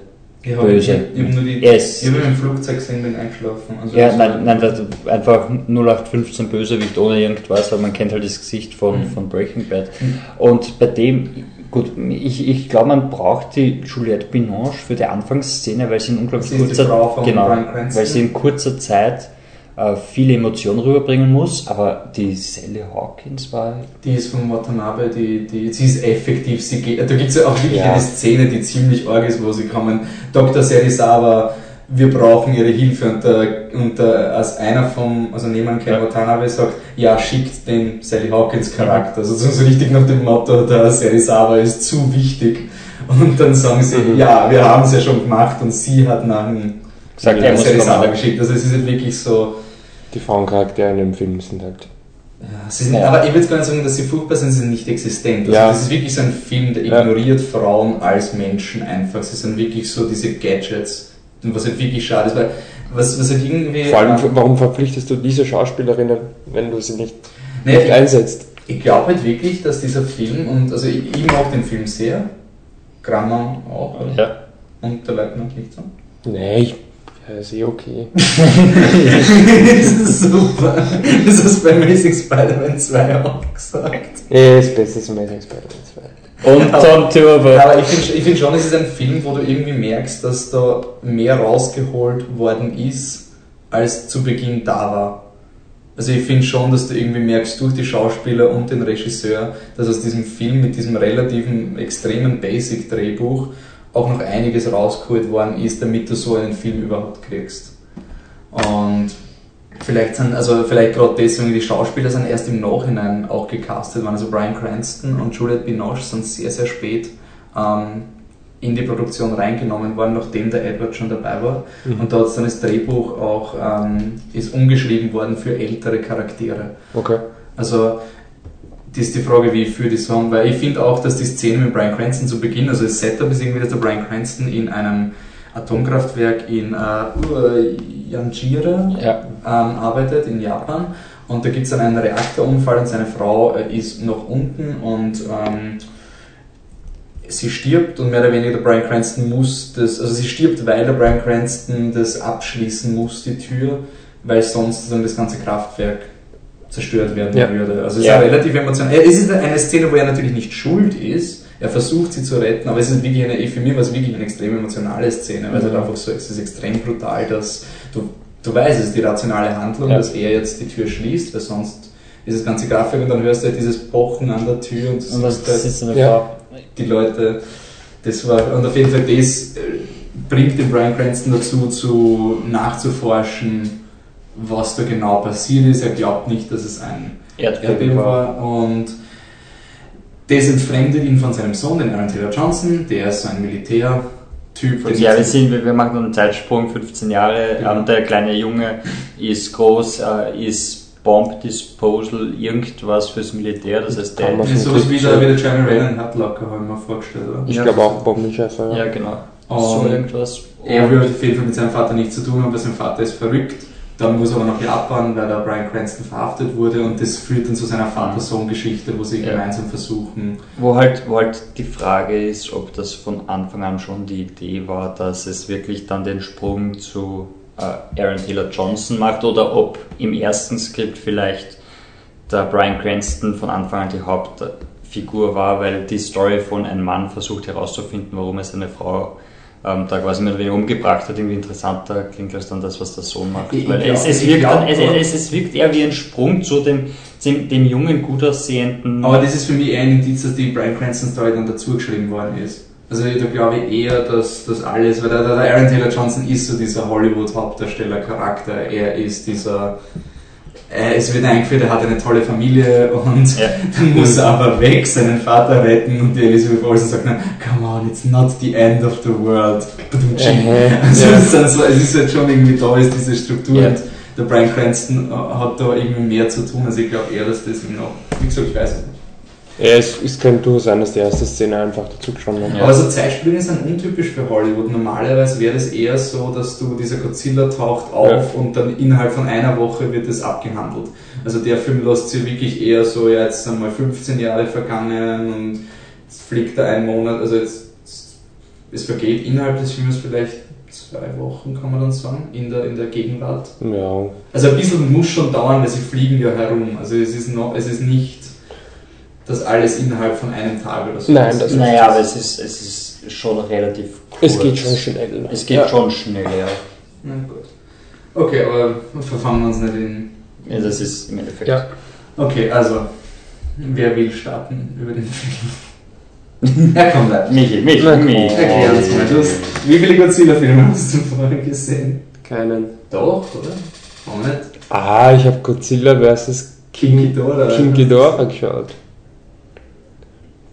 Ich habe Böse. ich hab nur die, ich habe im Flugzeug gesehen, bin eingeschlafen. Also Ja, nein, nein, das einfach 0815 Bösewicht ohne irgendwas, weil man kennt halt das Gesicht von, Mhm. von Breaking Bad. Mhm. Und bei dem, gut, ich, ich glaube, man braucht die Juliette Binoche für die Anfangsszene, weil sie in unglaublich Sie kurzer, genau, weil sie in kurzer Zeit äh, viele Emotionen rüberbringen muss, aber die Sally Hawkins war Die ist von Watanabe, die, die, sie ist effektiv, sie geht, da gibt es ja auch wirklich Ja. eine Szene, die ziemlich arg ist, wo sie kommen, Dr. Serizawa wir brauchen ihre Hilfe und, der, und der, als einer vom, also neben Ken Watanabe sagt, ja, schickt den Sally Hawkins Charakter, also so, richtig nach dem Motto, der Serizawa ist zu wichtig und dann sagen sie, Mhm. ja, wir haben es ja schon gemacht und sie hat nach dem Serizawa kommen. geschickt, also es ist halt wirklich so, Die Frauencharaktere in dem Film sind halt. ja, sie sind, Ja. aber ich würde gar nicht sagen, dass sie furchtbar sind, sie sind nicht existent. Also Ja. Das ist wirklich so ein Film, der Ja. ignoriert Frauen als Menschen einfach. Sie sind wirklich so diese Gadgets. Und was halt wirklich schade ist, weil was, was halt irgendwie. Vor allem, warum verpflichtest du diese Schauspielerinnen, wenn du sie nicht, Nee, nicht einsetzt? ich glaube halt wirklich, dass dieser Film, und also ich, ich mag den Film sehr, Grammer auch, oder? Ja. und der Leutnant nicht so. Nee, ich, ja, ist eh okay. das ist super. Das hast du bei Amazing Spider-Man 2 auch gesagt. Eh, das Beste ist Amazing Spider-Man 2. Und Tom Turbo. Aber ich finde ich find schon, es ist ein Film, wo du irgendwie merkst, dass da mehr rausgeholt worden ist, als zu Beginn da war. Also ich finde schon, dass du irgendwie merkst durch die Schauspieler und den Regisseur, dass aus diesem Film mit diesem relativen, extremen Basic-Drehbuch auch noch einiges rausgeholt worden ist, damit du so einen Film überhaupt kriegst. Und vielleicht sind, also vielleicht gerade deswegen, die Schauspieler sind erst im Nachhinein auch gecastet worden. Also Brian Cranston und Juliette Binoche sind sehr, sehr spät ähm, in die Produktion reingenommen worden, nachdem der Edward schon dabei war. Mhm. Und da hat dann das Drehbuch auch ähm, ist umgeschrieben worden für ältere Charaktere. Okay. Also das ist die Frage, wie ich für die Song, weil ich finde auch, dass die Szene mit Brian Cranston zu Beginn, also das Setup ist irgendwie, dass der Brian Cranston in einem Atomkraftwerk in äh, Yanjira Ja. ähm, arbeitet in Japan und da gibt es dann einen Reaktorunfall und seine Frau äh, ist noch unten und ähm, sie stirbt und mehr oder weniger der Brian Cranston muss das, also sie stirbt, weil der Brian Cranston das abschließen muss, die Tür, weil sonst sozusagen das ganze Kraftwerk zerstört werden Ja. würde. Also es Ja. ist relativ emotional. Es ist eine Szene, wo er natürlich nicht schuld ist. Er versucht sie zu retten, aber es ist wirklich eine, für mich war es wirklich eine extrem emotionale Szene, weil es halt Mhm. einfach so, es ist extrem brutal, dass du, du weißt, es ist die rationale Handlung, Ja. dass er jetzt die Tür schließt, weil sonst ist das ganze Kraftwerk und dann hörst du halt dieses Pochen an der Tür und, Und siehst halt das ist eine Ja. Die Leute, das war, und auf jeden Fall das äh, bringt den Brian Cranston dazu, zu nachzuforschen, was da genau passiert ist. Er glaubt nicht, dass es ein Erdbeben Erdbeben war. war und das entfremdet ihn von seinem Sohn, den Aaron Taylor Johnson, der ist so ein Militärtyp. Ja, wir, sind, wir wir machen einen Zeitsprung, 15 Jahre. Ja. Ähm, der kleine Junge ist groß, äh, ist Bomb Disposal, irgendwas fürs Militär. Das heißt, der, Das ist sowas wie der, wie der Jeremy Renner Hutlocker, habe ich mir vorgestellt, oder? Ich Ja. glaube auch Bombenschäfer. ja, Ja. genau. Und so irgendwas. Er will auf jeden Fall mit seinem Vater nichts zu tun haben, weil sein Vater ist verrückt. Dann muss er aber nach Japan, weil der Brian Cranston verhaftet wurde und das führt dann zu seiner Vater-Sohn-Geschichte, wo sie Ja. gemeinsam versuchen. Wo halt, wo halt die Frage ist, ob das von Anfang an schon die Idee war, dass es wirklich dann den Sprung zu äh, Aaron Taylor Johnson macht oder ob im ersten Skript vielleicht der Brian Cranston von Anfang an die Hauptfigur war, weil die Story von einem Mann versucht herauszufinden, warum er seine Frau ähm, da quasi mehr oder weniger umgebracht hat, irgendwie interessanter klingt als dann das, was der Sohn macht. Ich- ich weil es, glaub- es, ich wirkt, glaub- es, es, es wirkt eher wie ein Sprung zu dem, dem, dem jungen, gut aussehenden Aber das ist für mich eher ein Indiz, dass die Brian Cranston-Story dann dazugeschrieben worden ist. Also da glaube ich eher, dass das alles, weil der, der Aaron Taylor Johnson ist so dieser Hollywood-Hauptdarsteller-Charakter, er ist dieser, es wird eingeführt, er hat eine tolle Familie und Ja. dann muss er aber weg, seinen Vater retten und die Elizabeth Olsen sagt, na, come on, it's not the end of the world. Äh, Also ja. es, ist dann so, es ist halt schon irgendwie da ist diese Struktur Ja. und der Brian Cranston äh, hat da irgendwie mehr zu tun, also ich glaube eher, dass das ihm noch, wie gesagt, ich weiß es nicht. Ja, es, es könnte durchaus sein, dass die erste Szene einfach dazu geschoben hat. Ja. Aber so Zeitsprünge sind untypisch für Hollywood. Normalerweise wäre das eher so, dass du dieser Godzilla taucht auf Ja. und dann innerhalb von einer Woche wird das abgehandelt. Also der Film lässt sich wirklich eher so, ja, jetzt sind mal 15 Jahre vergangen und jetzt fliegt er einen Monat, also jetzt, es vergeht innerhalb des Films vielleicht zwei Wochen, kann man dann sagen, in der, in der Gegenwart. Ja. Also ein bisschen muss schon dauern, weil sie fliegen ja herum. Also es ist, noch, es ist nicht, dass alles innerhalb von einem Tag oder so Nein, ist. das- Naja, aber es ist, es ist schon relativ kurz. Es geht schon schnell. Es geht ja. schon schnell, ja. Na gut. Okay, aber verfangen wir uns nicht in. ja. Das ist im Endeffekt. Ja. Okay, also, wer will starten über den Film? Ja, komm, bleib. Michi, Michi, Na, komm. Michi. Erklär uns mal. Du hast, wie viele Godzilla-Filme hast du vorher gesehen? Keinen. Doch, oder? Warum nicht? Ah, ich habe Godzilla vs. King Ghidorah. King Ghidorah geschaut.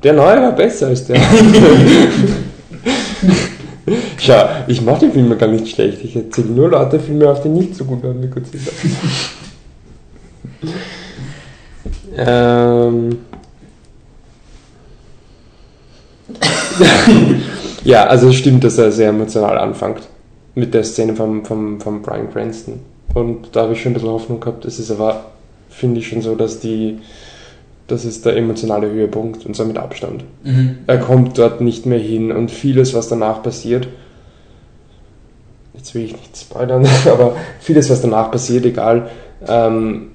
Der neue war besser als der. Schau, ich mache die Filme gar nicht schlecht. Ich erzähle nur lauter Filme auf, die nicht so gut waren wie Godzilla. ähm. ja, also es stimmt, dass er sehr emotional anfängt mit der Szene vom, vom, vom Brian Cranston. Und da habe ich schon ein bisschen Hoffnung gehabt. Es ist aber, finde ich schon so, dass die, das ist der emotionale Höhepunkt und zwar mit Abstand. Mhm. Er kommt dort nicht mehr hin und vieles, was danach passiert, jetzt will ich nicht spoilern, aber vieles, was danach passiert, egal, ähm,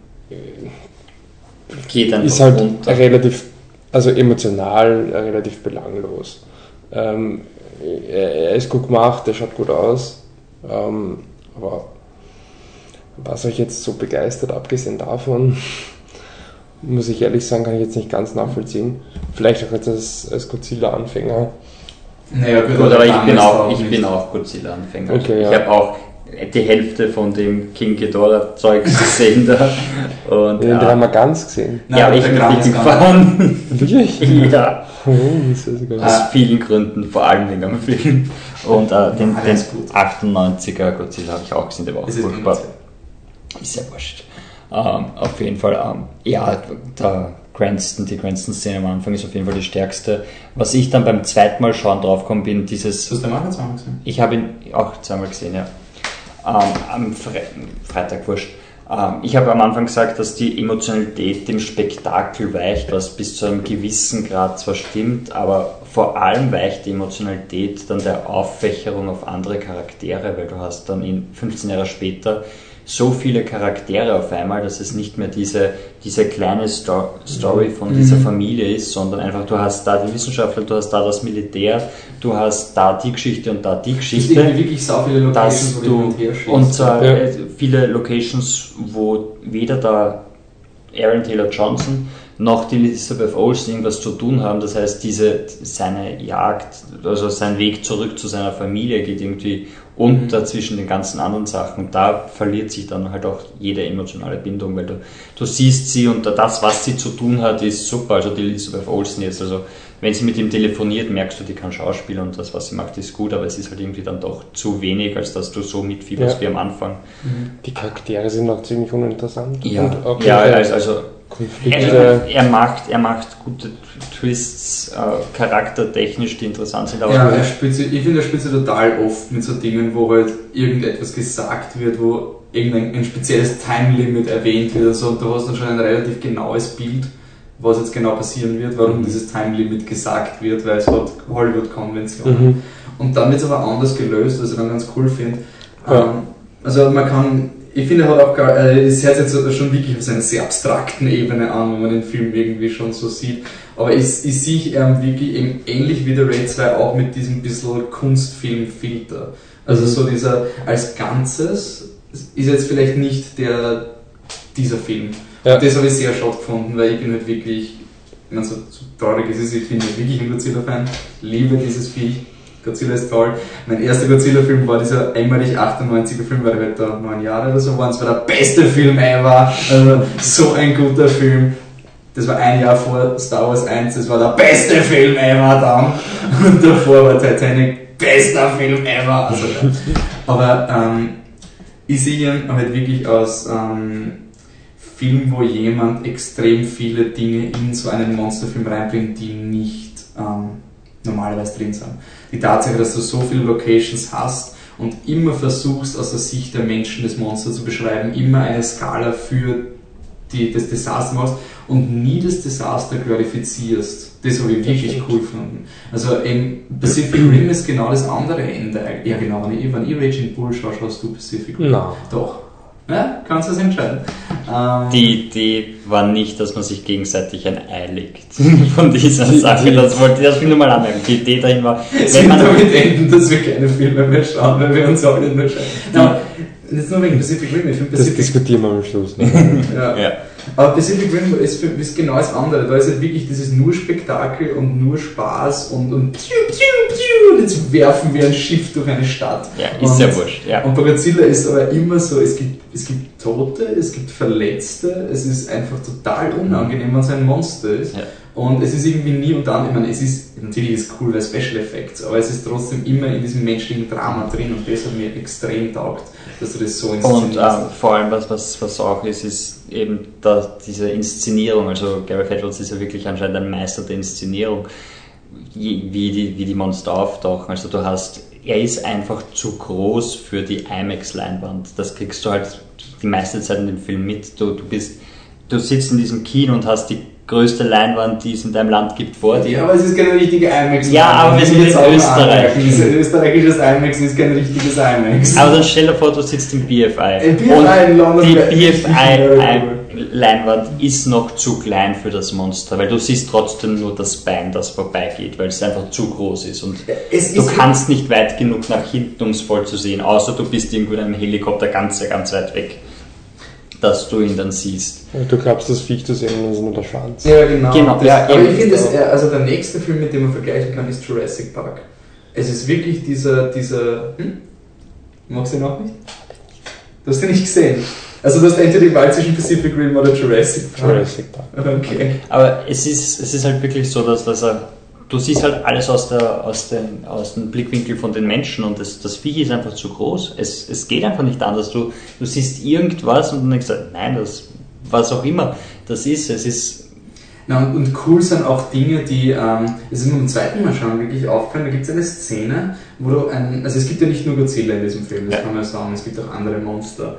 Geht einfach ist halt runter. relativ, also emotional äh, relativ belanglos. Ähm, er, er ist gut gemacht, er schaut gut aus, ähm, aber was euch jetzt so begeistert, abgesehen davon, muss ich ehrlich sagen, kann ich jetzt nicht ganz nachvollziehen. Vielleicht auch jetzt als, als Godzilla-Anfänger. Naja, gut, Gut, aber ich bin auch, ich bin auch Godzilla-Anfänger. Okay, ich ja. habe auch die Hälfte von dem King Ghidorah-Zeug gesehen da. Und, Den ja, haben wir ganz gesehen. Nein, ja, aber ich bin nicht gefahren. Wirklich? ja, Oh, das aus vielen Gründen, vor allem wegen am Film. Und äh, den, Ja, den alles gut. 98er Godzilla habe ich auch gesehen, der war auch furchtbar. Ist ja wurscht. Ähm, auf jeden Fall, ähm, ja, der Cranston, die Cranston-Szene am Anfang ist auf jeden Fall die stärkste. Was ich dann beim zweiten Mal schauen draufgekommen bin, dieses Hast du den Mann jetzt einmal gesehen? Ich habe ihn auch zweimal gesehen, ja. Ähm, am Fre Freitag, wurscht. Ähm, ich habe am Anfang gesagt, dass die Emotionalität dem Spektakel weicht, was bis zu einem gewissen Grad zwar stimmt, aber vor allem weicht die Emotionalität dann der Auffächerung auf andere Charaktere, weil du hast dann in 15 Jahre später so viele Charaktere auf einmal, dass es nicht mehr diese, diese kleine Sto Story von dieser Familie ist, sondern einfach du hast da die Wissenschaftler, du hast da das Militär, du hast da die Geschichte und da die Es Geschichte irgendwie wirklich so viele Locations, wo du du und zwar Ja. äh, viele Locations, wo weder der Aaron Taylor Johnson noch die Elizabeth Olsen irgendwas zu tun haben. Das heißt, diese seine Jagd, also sein Weg zurück zu seiner Familie geht irgendwie unter zwischen den ganzen anderen Sachen. Und da verliert sich dann halt auch jede emotionale Bindung, weil du, du siehst sie und das, was sie zu tun hat, ist super. Also die Elizabeth Olsen jetzt, also wenn sie mit ihm telefoniert, merkst du, die kann Schauspiel und das, was sie macht, ist gut, aber es ist halt irgendwie dann doch zu wenig, als dass du so mitfieberst Ja. wie am Anfang. Die Charaktere sind auch ziemlich uninteressant. Ja, Und auch ja also, also Konflikte. er, er, macht, er macht gute Twists, äh, charaktertechnisch, die interessant sind, aber Ja, er spielt sie, ich finde, er spielt sie total oft mit so Dingen, wo halt irgendetwas gesagt wird, wo irgendein ein spezielles Time-Limit erwähnt wird und so, und du hast dann schon ein relativ genaues Bild, was jetzt genau passieren wird, warum dieses Time-Limit gesagt wird, weil es hat Hollywood-Konvention. Mhm. Und dann wird es aber anders gelöst, was ich dann ganz cool finde. Ja. Ähm, also man kann, ich finde, er hat auch äh, es hört jetzt schon wirklich auf einer sehr abstrakten Ebene an, wenn man den Film irgendwie schon so sieht. Aber ich, ich sehe ähm, wirklich eben ähnlich wie der Raid 2 auch mit diesem bisschen Kunstfilm-Filter. Also Mhm. so dieser als Ganzes ist jetzt vielleicht nicht der dieser Film. Ja. Das habe ich sehr schade gefunden, weil ich bin halt wirklich, ich meine, so, so traurig es ist, ich bin halt wirklich ein Godzilla-Fan, liebe dieses Viech. Godzilla ist toll. Mein erster Godzilla-Film war dieser Emmerich 98er Film, weil er halt da neun Jahre oder so war. Es war der beste Film ever. Also so ein guter Film. Das war ein Jahr vor Star Wars 1. Das war der beste Film ever dann. Und davor war Titanic bester Film ever. Also, aber ähm, ich sehe ihn halt wirklich aus ähm, Film, wo jemand extrem viele Dinge in so einen Monsterfilm reinbringt, die nicht ähm, normalerweise drin sind. Die Tatsache, dass du so viele Locations hast und immer versuchst, aus der Sicht der Menschen das Monster zu beschreiben, immer eine Skala für die, das Desaster machst und nie das Desaster glorifizierst. Das habe ich wirklich cool gefunden. Also im Pacific Rim ist genau das andere Ende. Ja genau, wenn ich, wenn ich Raging Bull schaue, schaust du Pacific Rim. Na. Doch. Ja, kannst du es entscheiden. Ähm, die Idee war nicht, dass man sich gegenseitig ein Ei legt von dieser Die- Sache. die- Das wollte ich nur mal anmerken. Die Idee dahin war, wenn man damit enden, dass wir keine Filme mehr schauen, weil wir uns alle nicht mehr schauen. Jetzt nur wegen Pacific Rim. Ich finde Das Pacific diskutieren wir am Schluss. Ne? Ja. Ja. Aber Pacific Rim ist, für, ist genau das andere. Da ist halt wirklich dieses nur Spektakel und nur Spaß und, und piu, piu, piu, und jetzt werfen wir ein Schiff durch eine Stadt. Ja, ist und, ja wurscht. Ja. Und bei Godzilla ist aber immer so, es gibt, es gibt Tote, es gibt Verletzte, es ist einfach total unangenehm, wenn es ein Monster ist. Ja. Und es ist irgendwie nie und dann, ich meine, es ist, natürlich ist cool, weil Special Effects, aber es ist trotzdem immer in diesem menschlichen Drama drin und das hat mir extrem taugt, dass du das so Und inszenierst. ähm, vor allem, was, was, was auch ist, ist eben da, diese Inszenierung. Also Gary Edwards ist ja wirklich anscheinend ein Meister der Inszenierung, wie die, wie die Monster auftauchen. Also du hast, er ist einfach zu groß für die IMAX-Leinwand. Das kriegst du halt die meiste Zeit in dem Film mit. Du, du bist, du sitzt in diesem Kino und hast die größte Leinwand, die es in deinem Land gibt, vor dir. Ja, aber es ist kein richtiger IMAX. Ja, aber wir sind Jetzt in Österreich. Ein österreichisches IMAX ist kein richtiges IMAX. Aber dann stell dir vor, du sitzt im BFI. Im BFI in London die BFI-Leinwand ist noch zu klein für das Monster, weil du siehst trotzdem nur das Bein, das vorbeigeht, weil es einfach zu groß ist. Und Es du ist- kannst nicht weit genug nach hinten, um es voll zu sehen, außer du bist irgendwo in einem Helikopter ganz, ganz weit weg, dass du ihn dann siehst. Du glaubst, das Viech zu sehen ist nur der Schwanz. Ja, genau. Genau, das, ja, aber ich finde, das, also der nächste Film, mit dem man vergleichen kann, ist Jurassic Park. Es ist wirklich dieser, dieser, hm? Magst du ihn auch nicht? Du hast ihn nicht gesehen. Also du hast entweder die Wahl zwischen Pacific Rim oder Jurassic Park. Jurassic Park. Okay. Aber es ist, es ist halt wirklich so, dass, dass er, du siehst halt alles aus, der, aus, den, aus dem Blickwinkel von den Menschen und das, das Viech ist einfach zu groß. Es, es geht einfach nicht anders. Du, du siehst irgendwas und dann denkst du, nein, das, was auch immer das ist, es ist, Na, und, und cool sind auch Dinge, die, ähm, es ist mir beim zweiten Mal schauen wirklich aufgefallen, da gibt es eine Szene, wo du ein, also es gibt ja nicht nur Godzilla in diesem Film, das Ja. kann man ja sagen, es gibt auch andere Monster.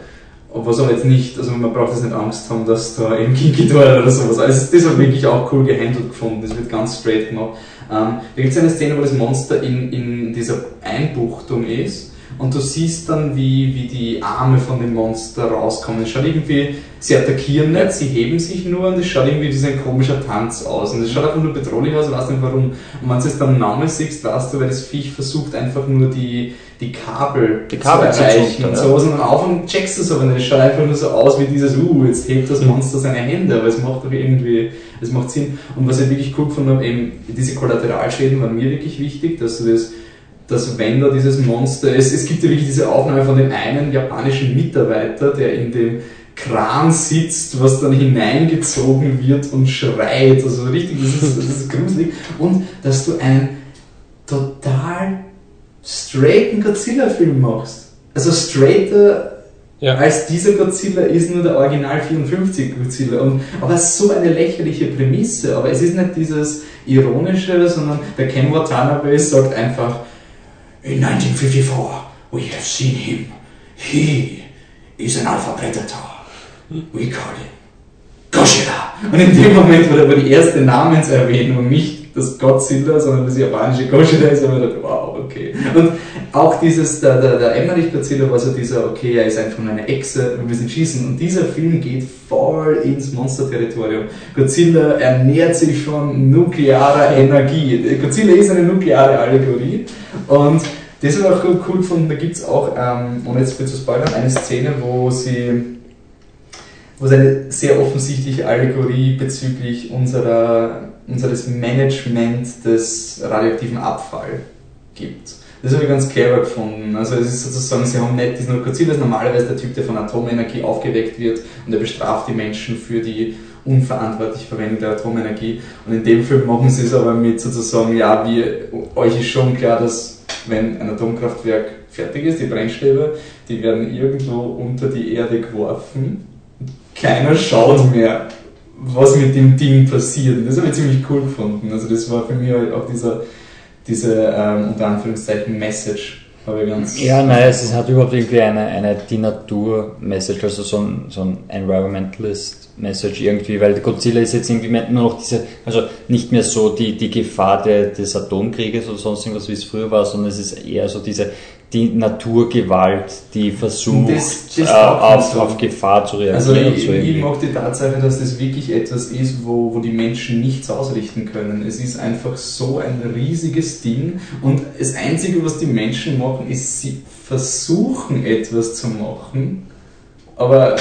Was aber jetzt nicht, also man braucht jetzt nicht Angst haben, dass da eben King oder sowas, also das hat wirklich auch cool gehandelt gefunden, das wird ganz straight gemacht. Ähm, da gibt es eine Szene, wo das Monster in, in dieser Einbuchtung ist und du siehst dann, wie, wie die Arme von dem Monster rauskommen. Es schaut irgendwie, sie attackieren nicht, sie heben sich nur und es schaut irgendwie wie so ein komischer Tanz aus. Und es schaut einfach nur bedrohlich aus, weißt nicht warum. Und wenn du es dann Namen siehst, weißt du, weil das Viech versucht einfach nur die, die Kabel, Die Kabel zu erreichen und sowas. Und am Anfang checkst du es aber nicht. Es schaut einfach nur so aus wie dieses, uh, jetzt hebt das Monster seine Hände, aber es macht doch irgendwie, es macht Sinn. Und was ich wirklich cool habe, eben diese Kollateralschäden waren mir wirklich wichtig, dass du das dass wenn da dieses Monster ist, es gibt ja wirklich diese Aufnahme von dem einen japanischen Mitarbeiter, der in dem Kran sitzt, was dann hineingezogen wird und schreit. Also richtig, das ist, das ist gruselig. Und dass du einen total straighten Godzilla-Film machst. Also straighter Ja. als dieser Godzilla ist nur der Original 54 Godzilla. Und, aber es ist so eine lächerliche Prämisse. Aber es ist nicht dieses Ironische, sondern der Ken Watanabe sagt einfach, in 1954 we have seen him. He is an alpha predator. We call him Godzilla. Und in dem Moment, wo die erste Namenserwähnung nicht das Godzilla, sondern das japanische Godzilla ist, aber gedacht, wow, okay. Und auch dieses, der, der, der Emmerich Godzilla war so dieser, okay, er ist einfach nur eine Echse, wir müssen schießen. Und dieser Film geht voll ins Monsterterritorium. Godzilla ernährt sich von nuklearer Energie. Godzilla ist eine nukleare Allegorie. Und das war auch cool, gefunden, da gibt es auch, ähm, ohne jetzt viel zu spoilern, eine Szene, wo sie wo es eine sehr offensichtliche Allegorie bezüglich unserer, unseres Management des radioaktiven Abfall gibt. Das habe ich ganz clever gefunden. Also es ist sozusagen, sie haben nicht diesen ist normalerweise der Typ, der von Atomenergie aufgeweckt wird und er bestraft die Menschen für die unverantwortliche Verwendung der Atomenergie. Und in dem Film machen sie es aber mit sozusagen, ja, wie, euch ist schon klar, dass wenn ein Atomkraftwerk fertig ist, die Brennstäbe, die werden irgendwo unter die Erde geworfen keiner schaut mehr, was mit dem Ding passiert. Das habe ich ziemlich cool gefunden. Also das war für mich auch dieser, diese, ähm, unter Anführungszeichen, Message. Habe ich ganz Ja, nein, es ist- hat überhaupt irgendwie eine, eine die Natur-Message, also so ein, so ein Environmentalist-Message irgendwie, weil Godzilla ist jetzt irgendwie nur noch diese, also nicht mehr so die, die Gefahr de, des Atomkrieges oder sonst irgendwas, wie es früher war, sondern es ist eher so diese, die Naturgewalt, die versucht, Das- das äh, auf, so. auf Gefahr zu reagieren Also ich, so ich mag die Tatsache, dass das wirklich etwas ist, wo, wo die Menschen nichts ausrichten können. Es ist einfach so ein riesiges Ding und das Einzige, was die Menschen machen, ist, sie versuchen etwas zu machen, aber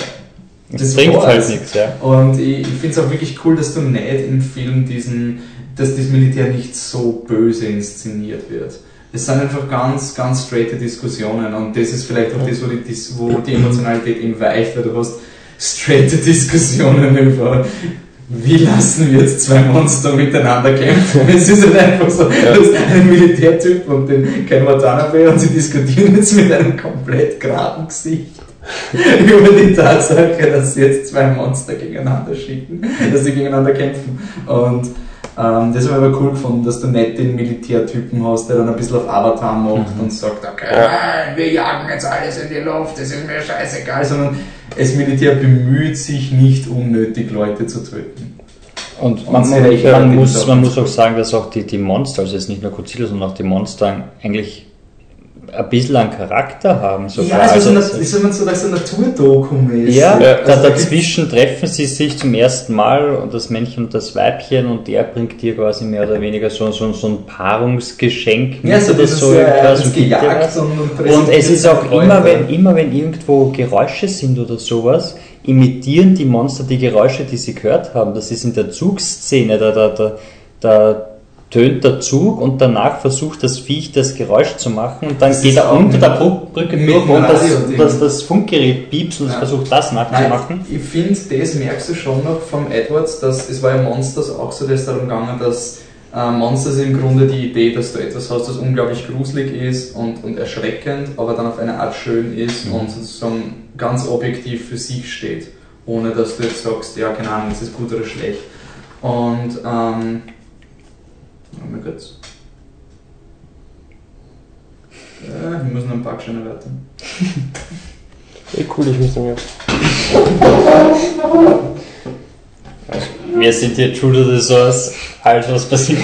das bringt war's. halt nichts, ja. Und ich, ich finde es auch wirklich cool, dass du nicht im Film diesen, dass das Militär nicht so böse inszeniert wird. Es sind einfach ganz, ganz straighte Diskussionen und das ist vielleicht auch das, wo die, wo die Emotionalität eben weicht, weil du hast straighte Diskussionen über wie lassen wir jetzt zwei Monster miteinander kämpfen? Es ist halt einfach so, du hast einen Militärtyp und den Ken Watanabe und sie diskutieren jetzt mit einem komplett geraden Gesicht über die Tatsache, dass sie jetzt zwei Monster gegeneinander schicken, dass sie gegeneinander kämpfen. Und ähm, das habe ich aber cool gefunden, dass du nicht den Militärtypen hast, der dann ein bisschen auf Avatar macht und sagt, okay, nein, wir jagen jetzt alles in die Luft, das ist mir scheißegal, sondern das Militär bemüht sich nicht unnötig Leute zu töten. Und Und man, man, muss, auch man muss auch sagen, dass auch die, die Monster, also jetzt nicht nur Godzilla, sondern auch die Monster eigentlich ein bisschen einen Charakter haben. Sogar. ja, also, also, so, ist immer so, dass so ein Naturdokum ist. ja, Ja, also da dazwischen treffen sie sich zum ersten Mal und das Männchen und das Weibchen und der bringt dir quasi mehr oder weniger so, so, so ein Paarungsgeschenk Ja, so oder so. äh, das und und, und, es ist auch immer wenn, immer wenn irgendwo Geräusche sind oder sowas, imitieren die Monster die Geräusche, die sie gehört haben. Das ist in der Zugszene, da, da, da, da tönt der Zug und danach versucht das Viech das Geräusch zu machen und dann Das geht er unter der Brücke mit durch und das, das, das Funkgerät piepst und es Ja. versucht das nachzumachen. ich finde, das merkst du schon noch vom Edwards, dass es war ja Monsters auch so, dass darum gegangen, dass äh, Monsters im Grunde die Idee, dass du etwas hast, das unglaublich gruselig ist und, und erschreckend, aber dann auf eine Art schön ist Mhm. und sozusagen ganz objektiv für sich steht, ohne dass du jetzt sagst, ja, keine Ahnung, ist es gut oder schlecht. Und, ähm, oh mein Gott. Ja, wir müssen ein paar Scheine weiter. Ey, cool, ich muss mir. Wir sind hier true to the source. Alles was passiert.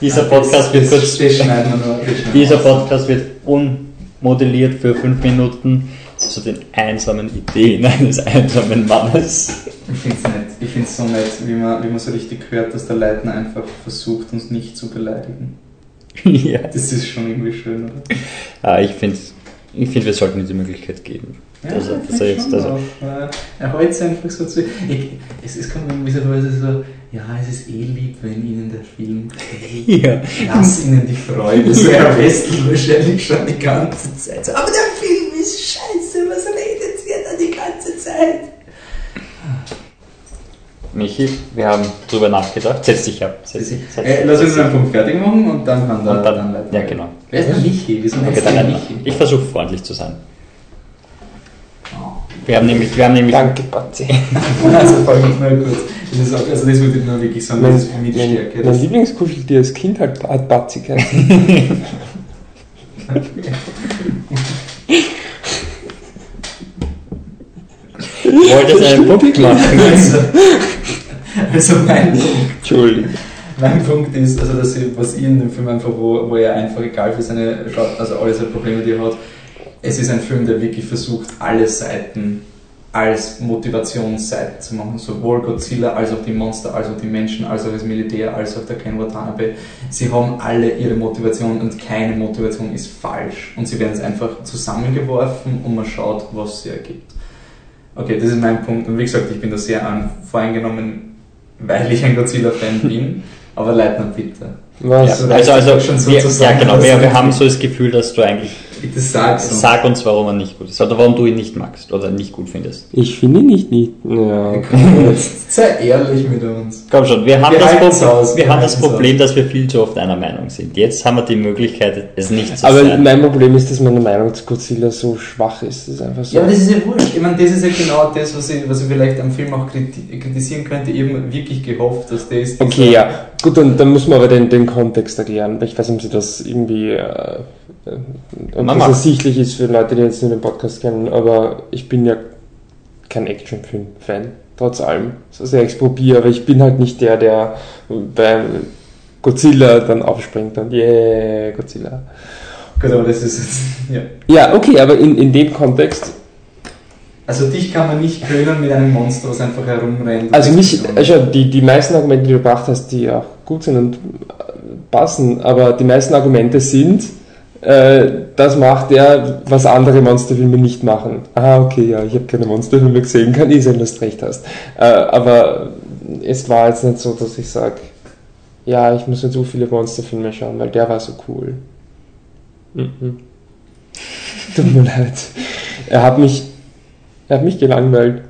Dieser Podcast wird kurz. Dieser. Podcast wird unmodelliert für fünf Minuten zu den einsamen Ideen eines einsamen Mannes. Ich finde es nett. Ich finde es so nett, wie man, wie man so richtig hört, dass der Leitner einfach versucht, uns nicht zu beleidigen. ja. Das ist schon irgendwie schön, oder? Ah, ich finde, ich find, wir sollten ihm die Möglichkeit geben. dass er, ich dass er jetzt, also, auch, weil er hält es einfach so zu. Ich, es, es kommt mir gewisserweise so, ja, es ist eh lieb, wenn Ihnen der Film gefällt. ja. Lass Ihnen die Freude. So Herr Westl wahrscheinlich schon die ganze Zeit. So, aber der Film ist scheiße, was redet ihr da die ganze Zeit? Michi, wir haben drüber nachgedacht. Setz dich ab. Setz dich, setz Äh, lass uns einen Punkt fertig machen und dann kann der Und dann- dann weiter. ja, genau. Wer ist der Michi? Wieso Okay, heißt dann Michi? ich versuche freundlich zu sein. Wir haben nämlich, wir haben nämlich, Danke, Patzi. Also folge ich mal kurz. Das ist auch, also das würde ich nur wirklich sagen, Mein, das ist für mich die Stärke. mein Das, Lieblingskuscheltier als Kind hat, hat Patzi geheißen. ich wollte jetzt einen Punkt machen. also, mein Punkt, Entschuldigung. mein Punkt ist, also dass sie, was ich in dem Film einfach, wo, wo er einfach egal für seine, also alle seine Probleme, die er hat, es ist ein Film, der wirklich versucht, alle Seiten als Motivationsseiten zu machen, sowohl Godzilla als auch die Monster, als auch die Menschen, als auch das Militär, als auch der Ken Watanabe. Sie haben alle ihre Motivation und keine Motivation ist falsch. Und sie werden es einfach zusammengeworfen und man schaut, was sie ergibt. Okay, das ist mein Punkt. Und wie gesagt, ich bin da sehr voreingenommen, weil ich ein Godzilla-Fan bin. Aber Leitner, bitte. Was? Ja, So also, also es schon so wir, ja, genau, wir, wir haben so das Gefühl, dass du eigentlich, Bitte sag's uns. sag uns, warum er nicht gut ist, oder warum du ihn nicht magst, oder nicht gut findest. Ich finde ihn nicht, nicht. Ja. Jetzt sei ehrlich mit uns. Komm schon, wir haben, Wir das, Problem, aus, wir wir haben das Problem, dass wir viel zu oft einer Meinung sind. Jetzt haben wir die Möglichkeit, es nicht zu Aber sein. mein Problem ist, dass meine Meinung zu Godzilla so schwach ist. Das ist einfach so. Ja, aber das ist ja wurscht. Ich meine, das ist ja genau das, was ich, was ich vielleicht am Film auch kriti kritisieren könnte. Ich habe wirklich gehofft, dass das. dieser- Okay, ja. Gut, dann, dann muss man aber den, den Kontext erklären. Ich weiß nicht, ob Sie das irgendwie äh, äh, ob Man das ersichtlich ist für Leute, die jetzt nur den Podcast kennen, aber ich bin ja kein Actionfilm-Fan, trotz allem. So sehr ich probiere, aber ich bin halt nicht der, der beim Godzilla dann aufspringt und yeah, Godzilla. Gut, aber das ist jetzt. Ja. Ja, okay, aber in, in dem Kontext, Also, dich kann man nicht können mit einem Monster, was einfach herumrennt. und also mich, also die, die meisten Argumente, die du gebracht hast, die auch gut sind und passen, aber die meisten Argumente sind, äh, das macht er, was andere Monsterfilme nicht machen. Ah, okay, ja, ich habe keine Monsterfilme gesehen, kann eh sein, dass du recht hast. Äh, aber es war jetzt nicht so, dass ich sage, ja, ich muss nicht so viele Monsterfilme schauen, weil der war so cool. Mhm. Tut mir leid. Er hat mich, er hat mich gelangweilt.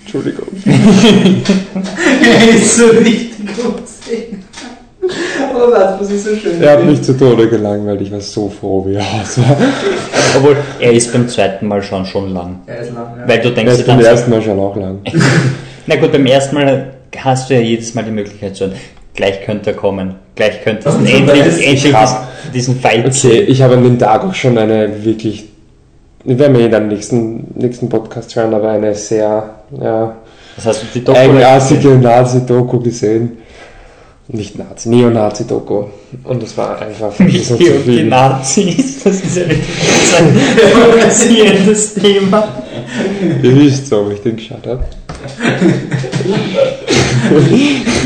Entschuldigung. er ist so richtig umsehen. Was, was ist so schön? Er hat mich zu Tode gelangweilt. Ich war so froh, wie er aus war. Obwohl, er ist beim zweiten Mal schon schon lang. Er ist lang, ja. Weil du Er denkst dir ist beim ersten Mal schon auch lang. na gut, beim ersten Mal hast du ja jedes Mal die Möglichkeit zu sagen, gleich könnte er kommen, gleich könnte es endlich, das endlich diesen, diesen Fight Okay, sehen. ich habe an dem Tag auch schon eine wirklich, wir werden wir in einem nächsten, nächsten Podcast hören, aber eine sehr ja, Das heißt, die Doku eigenartige Nazi-Doku gesehen. Nicht Nazi, Neonazi-Doku. Und das war einfach so Michi zu viel. Nazis, das ist ja wirklich ein provozierendes Thema. Ihr wisst so, ob ich den geschaut habe.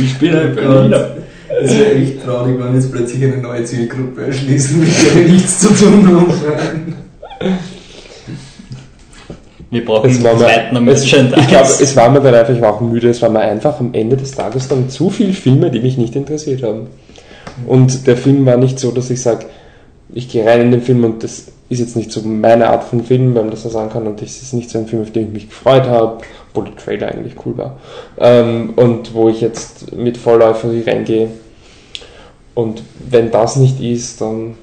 Ich bin ein Berliner. Es wäre echt traurig, wenn jetzt plötzlich eine neue Zielgruppe erschließen, mit der wir nichts zu tun haben. Wir brauchen Es einen zweiten es, ich glaube, Merchandise. es war mir dann einfach, ich war auch müde, es war mir einfach am Ende des Tages dann zu viele Filme, die mich nicht interessiert haben. Und der Film war nicht so, dass ich sage, ich gehe rein in den Film und das ist jetzt nicht so meine Art von Film, wenn man das so sagen kann, und das ist nicht so ein Film, auf den ich mich gefreut habe, obwohl der Trailer eigentlich cool war. Ähm, und wo ich jetzt mit Euphorie reingehe. Und wenn das nicht ist, dann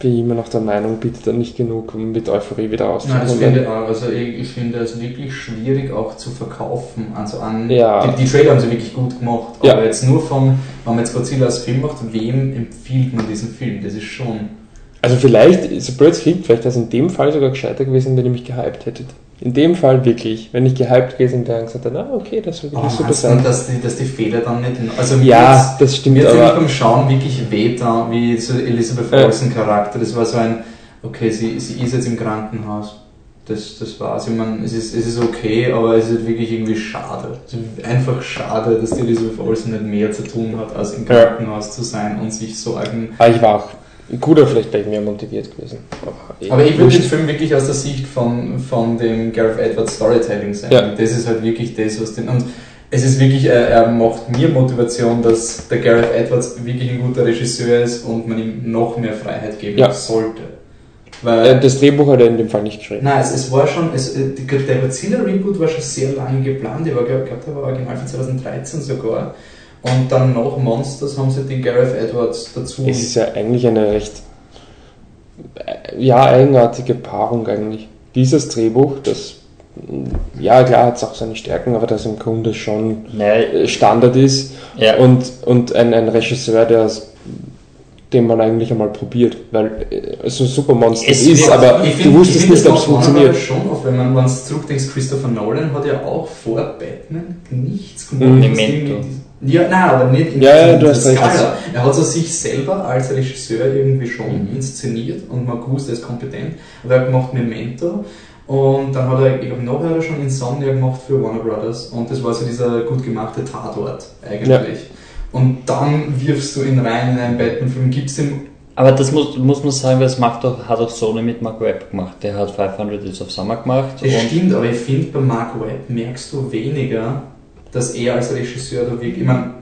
bin ich immer noch der Meinung, bitte dann nicht genug, um mit Euphorie wieder finde ich auch. Also ich, ich finde es wirklich schwierig auch zu verkaufen. Also an Ja. die, die Trailer haben sie wirklich gut gemacht. Ja. Aber jetzt nur vom, wenn man jetzt Godzilla als Film macht, wem empfiehlt man diesen Film? Das ist schon. Also vielleicht, so blöd es klingt, vielleicht wäre es in dem Fall sogar gescheiter gewesen, wenn ihr mich gehypt hättet. In dem Fall wirklich. Wenn ich gehypt gewesen wäre und gesagt hätte, ah, okay, das Oh, wirklich super meinst du, sein. dass die, dass die Fehler dann nicht. Also mir Ja, das stimmt, Mir aber beim Schauen wirklich wehgetan, wie so Elizabeth Ja. Olsen Charakter. Das war so ein, okay, sie, sie ist jetzt im Krankenhaus. Das, das war's. Ich meine, es ist, es ist okay, aber es ist wirklich irgendwie schade. Es ist einfach schade, dass die Elizabeth Olsen nicht mehr zu tun hat, als im. Krankenhaus zu sein und sich so eigen. ah, ich war auch gut oder vielleicht wäre ich mehr motiviert gewesen. Aber, eh, Aber ich würde den Film wirklich aus der Sicht von, von dem Gareth Edwards Storytelling sehen. Ja. Das ist halt wirklich das, was den. Und es ist wirklich, er, er macht mir Motivation, dass der Gareth Edwards wirklich ein guter Regisseur ist und man ihm noch mehr Freiheit geben Ja. sollte. Weil, Äh, das Drehbuch hat er in dem Fall nicht geschrieben. nein, es, es war schon, es, äh, der Godzilla-Reboot war schon sehr lange geplant. Ich glaube, glaub, der war original von 2013 sogar. Und dann nach Monsters haben sie den Gareth Edwards dazu. Es ist ja eigentlich eine recht äh, ja, eigenartige Paarung eigentlich. Dieses Drehbuch, das mm, ja klar hat es auch seine Stärken, aber das im Grunde schon Naja, äh, Standard ist ja, und, und ein, ein Regisseur, der es den man eigentlich einmal probiert, weil äh, so Supermonster Es ist, wird- aber Ich du find- wusstest ich find, nicht, ob es funktioniert. Schon oft, wenn man wenn du zurückdenkst, Christopher Nolan hat ja auch vor Batman nichts gemacht. Memento. Ja, nein, aber nicht in Ja, ja, du hast recht. Skala. Er hat so sich selber als Regisseur irgendwie schon Mhm. inszeniert und er ist kompetent. Und er hat gemacht Memento und dann hat er, ich glaube, nachher hat er schon Insomnia gemacht für Warner Brothers und das war so dieser gut gemachte Tatort eigentlich. Und dann wirfst du ihn rein in einen Batman-Film, gibst ihm aber das muss, muss man sagen, das macht doch, hat auch Sony mit Mark Webb gemacht. Der hat 500 Days of Summer gemacht. Das stimmt, aber ich finde, bei Mark Webb merkst du weniger, dass er als Regisseur da wirklich. Ich meine,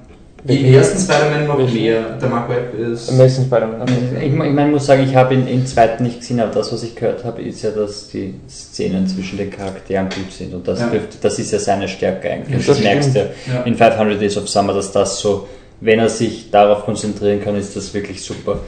im ersten Spider-Man noch Welchen? mehr. Der Mark Webb ist. Amazing Spider-Man. Ich, ich meine, muss sagen, ich habe ihn im zweiten nicht gesehen, aber das, was ich gehört habe, ist ja, dass die Szenen zwischen den Charakteren gut sind. Und das, Ja. dürfte, das ist ja seine Stärke eigentlich. Ja, das, das merkst du Ja. in 500 Days of Summer, dass das so, wenn er sich darauf konzentrieren kann, ist das wirklich super.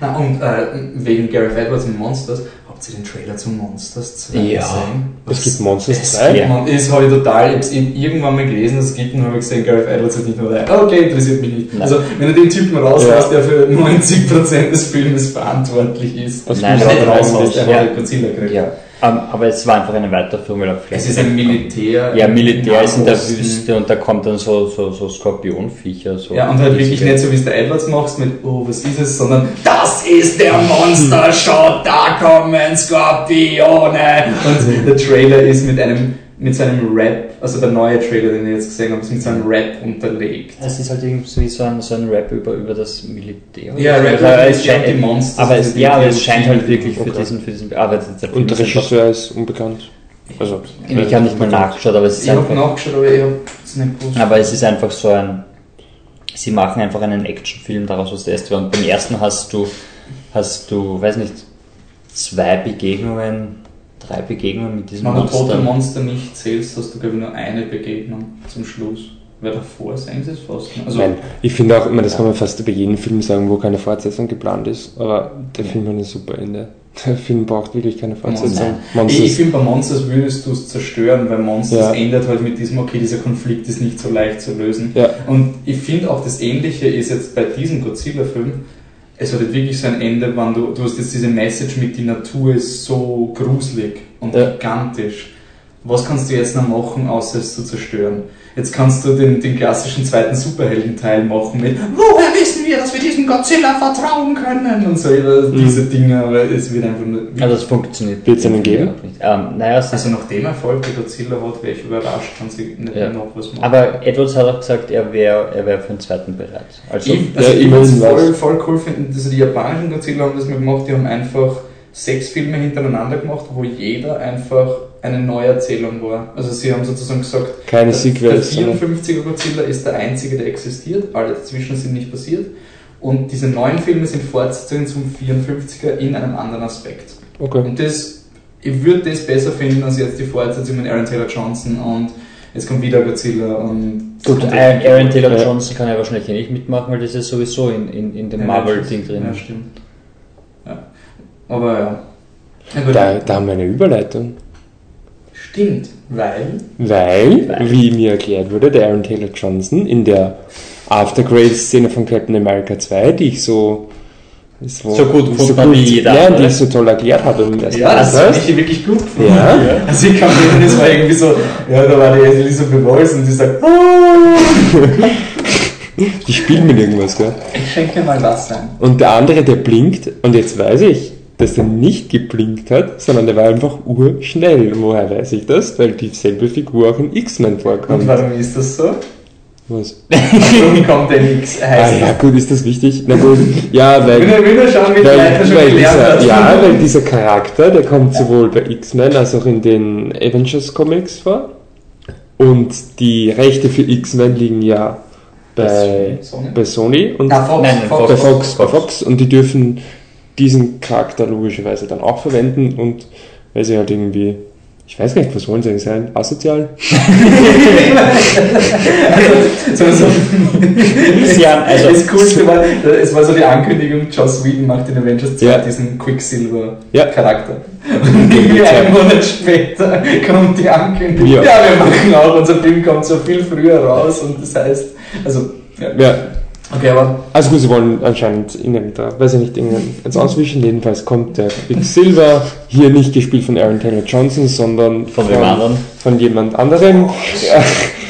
Na, und äh, wegen Gareth Edwards und Monsters, habt ihr den Trailer zu Monsters 2 Ja. gesehen? Es gibt Monsters Es 2? gibt Mon- Das habe ich total, ich irgendwann mal gelesen, es gibt und habe gesehen, Gareth Edwards hat nicht nur rein. Okay, interessiert mich nicht. Nein. Also, wenn du den Typen rauslässt, Ja. der für 90% des Filmes verantwortlich ist, Was Nein, gerade rauslässt, rauslässt. er Ja. hat Godzilla gekriegt. Ja. Ähm, aber es war einfach eine Weiterführung, er Es ist ein Militär. Ja, Militär ist in der. Wüste und da kommt dann so, so, so Skorpionviecher. So Ja, und halt wirklich nicht so, wie es der Edwards macht, mit, oh, was ist es, sondern, das ist der Monster, schaut, da kommen Skorpione. Und der Trailer ist mit einem mit seinem Rap, also der neue Trailer, den ich jetzt gesehen habe, ist mit seinem Rap unterlegt. Es ist halt irgendwie so ein, so ein Rap über, über das Militär. Ja, Rap Also die es scheint, Monsters, aber es, diese ja, aber es scheint halt wirklich für Okay. diesen, für diesen, der Film Und der ist einfach- Regisseur ist unbekannt. Also, ich habe nicht mal nachgeschaut, aber es ist Ich habe einfach, nachgeschaut, aber ich habe es nicht gewusst. aber es ist einfach so ein, sie machen einfach einen Actionfilm daraus, was der erste war. Und beim ersten hast du, hast du, weiß nicht, zwei Begegnungen, drei Begegnungen mit diesem Wenn du Monster. Total Monster nicht zählst, hast du glaube ich nur eine Begegnung zum Schluss. Wer davor sehen sie es fast. ne? Also, Nein, ich finde auch, ich meine, das kann man fast über jeden Film sagen, wo keine Fortsetzung geplant ist, aber der Film hat ein super Ende. Der Film braucht wirklich keine Fortsetzung. ich, ich finde, bei Monsters würdest du es zerstören, weil Monsters Ja. endet halt mit diesem, okay, dieser Konflikt ist nicht so leicht zu lösen. Ja, Und ich finde auch das Ähnliche ist jetzt bei diesem Godzilla-Film, es hat halt wirklich so ein Ende, wenn du, du hast jetzt diese Message mit, die Natur ist so gruselig und Ja. gigantisch. Was kannst du jetzt noch machen, außer es zu zerstören? Jetzt kannst du den, den klassischen zweiten Superheldenteil machen mit Woher wissen wir, dass wir diesem Godzilla vertrauen können? Und so Mhm. diese Dinge, aber es wird einfach nur... Also das funktioniert. Wird's einen geben? Ähm, naja, es Also nach dem Erfolg, der Godzilla hat, wäre ich überrascht, wenn sie nicht Ja. noch was machen. aber Edwards hat auch gesagt, er wäre er wär für den zweiten bereit. Also, Ich, also Ja, ich würde es voll, voll cool finden, also die japanischen Godzilla haben das mal gemacht, die haben einfach sechs Filme hintereinander gemacht, wo jeder einfach eine neue Erzählung war. Also sie haben sozusagen gesagt, keine der, der Sequels. sondern- 54er Godzilla ist der einzige, der existiert, alle dazwischen sind nicht passiert. Und diese neuen Filme sind Fortsetzungen zum 54er in einem anderen Aspekt. Okay. Und das, ich würde das besser finden als jetzt die Fortsetzung mit Aaron Taylor Johnson und jetzt kommt wieder Godzilla und Gut, und Aaron, Aaron Taylor Ja. Johnson kann ja wahrscheinlich eh nicht mitmachen, weil das ist sowieso in, in, in dem Ja, Marvel-Ding drin. Ja, stimmt. Ja. Aber ja. Da, da haben wir eine Überleitung. Stimmt, weil. Weil, Weil. wie mir erklärt wurde, der Aaron Taylor Johnson in der After Credits Szene von Captain America 2, die ich so so, So gut gefunden habe wie jeder ja, die ich so toll erklärt habe Ja, das habe ich wirklich gut gefunden. Ja. Also ich kann mir das war irgendwie so, ja, da war die Elizabeth Voice und die sagt, "Ah." Die spielen mit irgendwas, gell? ich schenke dir mal Wasser ein. Und der andere, der blinkt, und jetzt weiß ich, dass der nicht geblinkt hat, sondern der war einfach urschnell. Woher weiß ich das? Weil dieselbe Figur auch in X-Men Und vorkommt. warum ist das so? Was? Warum kommt denn? Ah, Heißt ja, gut, ist das wichtig? Na gut, ja, weil. Will will er schauen, wie Weil, weil gelernt dieser, hat? ja, weil dieser Charakter, der kommt sowohl bei X-Men als auch in den Avengers Comics vor. Und die Rechte für X-Men liegen ja bei, Sony? bei Sony und Na, Fox, Nein, nein, Fox, bei Fox. Fox, bei Fox und die dürfen diesen Charakter logischerweise dann auch verwenden und weil sie halt irgendwie, ich weiß gar nicht, was wollen sie eigentlich sein? Asozial? so, so. Sie haben, also, das Coolste war, es war so die Ankündigung, Joss Whedon macht in Avengers 2 Ja. diesen Ja. Quicksilver-Charakter. Und irgendwie einen Monat später kommt die Ankündigung, Ja. ja. wir machen auch, unser Film kommt so viel früher raus und das heißt, also, ja. Ja, Okay, aber also gut, sie wollen anscheinend da, weiß ich nicht, irgendein jetzt auswischen. Jedenfalls kommt der Quicksilver, hier nicht gespielt von Aaron Taylor Johnson, sondern Von wem anderen? von jemand anderem. Ja.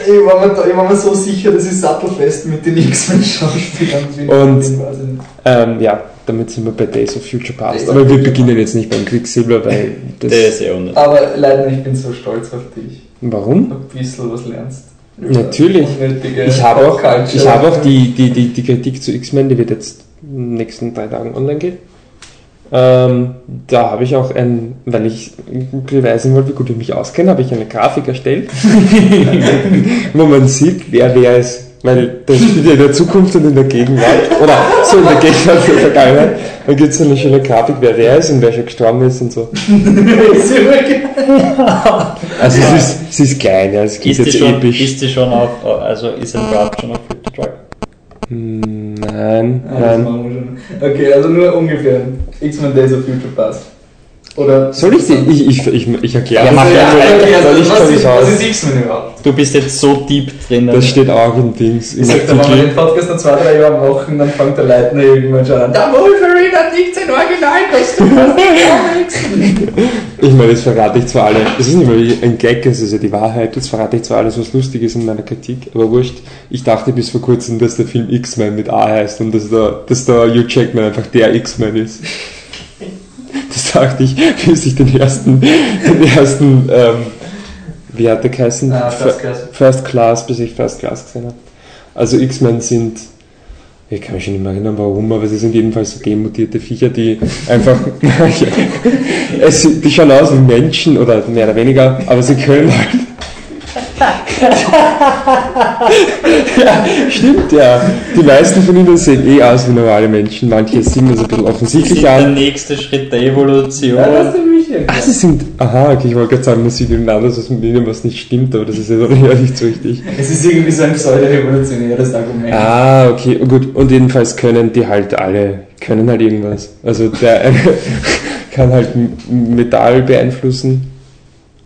ich war, mir, da- ich war mir so sicher, das ist sattelfest mit den X-Men-Schauspielern. Und- ich nicht. Ähm, ja, damit sind wir bei Days of Future Past. Aber wir beginnen jetzt nicht beim Quicksilver, weil das. der ist eh unnötig. Aber leider, ich bin so stolz auf dich. Warum? Ein bisschen was lernst. Natürlich. Ich habe auch, ich habe auch die, die, die, die Kritik zu X-Men, die wird jetzt in den nächsten drei Tagen online gehen. Ähm, da habe ich auch ein, weil ich beweisen wollte, wie gut ich mich auskenne, habe ich eine Grafik erstellt, wo man sieht, wer wer ist. Weil das spielt ja in der Zukunft und in der Gegenwart. Oder so in der Gegenwart und der Vergangenheit. Da gibt es so eine schöne Grafik, wer wer ist und wer schon gestorben ist und so. also es ist, es ist klein, ja, es geht ist jetzt schon, episch. Ist sie schon auf, also ist ein Grab schon auf 50 Truck? Hm, nein, ah, nein. nein. Okay, also nur ungefähr. X-Men Days of Future Past. Oder soll ich sie? Ich, ich, ich, ich erkläre ja, also, ja, okay, also ich was, ist, was ist X-Men überhaupt? Du bist jetzt so deep drin. Das steht auch in Dings. Ich sag, wenn wir den Podcast noch zwei, drei Jahre machen, dann fängt der Leitner irgendwann schon an. Da Wolfe! 117 Originalkostüme aus den Ich meine, jetzt verrate ich zwar alle, es ist nicht mal ein Gag, es ist ja die Wahrheit, jetzt verrate ich zwar alles, was lustig ist in meiner Kritik, aber wurscht, ich dachte bis vor kurzem, dass der Film X-Men mit A heißt und dass der, dass der Hugh Jackman einfach der X-Men ist. Das dachte ich, bis ich den ersten, den ersten, ähm, wie hat der geheißen? Ah, First Class. First Class, bis ich First Class gesehen habe. Also X-Men sind ich kann mich schon nicht mehr erinnern warum, aber sie sind jedenfalls so genmutierte Viecher, die einfach, es, die schauen aus wie Menschen oder mehr oder weniger, aber sie können halt. Ja, stimmt ja. Die meisten von ihnen sehen eh aus wie normale Menschen. Manche sehen das ein bisschen offensichtlich der an. nächste Schritt der Evolution. Ja, das ist mich Ah, sie sind. Aha, okay, ich wollte gerade sagen, man sieht ihnen anders, was mit ihnen was nicht stimmt, aber das ist ja doch nicht so richtig. Es ist irgendwie so ein pseudo-revolutionäres Argument. Ah, okay, gut. Und jedenfalls können die halt alle, können halt irgendwas. Also der kann halt Metall beeinflussen.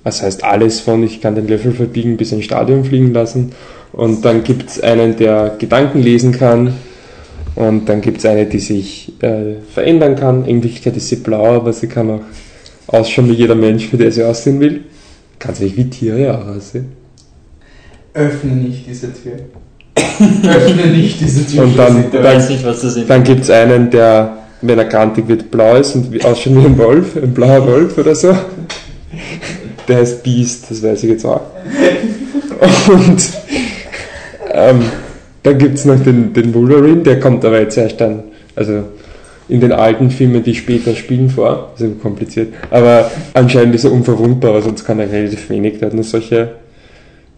Das heißt alles von, ich kann den Löffel verbiegen, bis ein Stadion fliegen lassen. Und dann gibt es einen, der Gedanken lesen kann. Und dann gibt es eine, die sich äh, verändern kann. In Wirklichkeit ist sie blau, aber sie kann auch ausschauen wie jeder Mensch, für der sie aussehen will. Kann sie nicht wie Tiere auch aussehen. Öffne nicht diese Tür. Öffne nicht diese Tür. Und dann- Ich weiß nicht, was das ist. Dann gibt es einen, der, wenn er kantig wird, blau ist und wie- ausschaut wie ein Wolf, ein blauer Wolf oder so. Der heißt Beast, das weiß ich jetzt auch. Und ähm, dann gibt es noch den, den Wolverine, der kommt aber jetzt erst dann, also in den alten Filmen, die später spielen, vor. Das ist kompliziert. Aber anscheinend ist er unverwundbar, aber sonst kann er relativ wenig. Der hat nur solche,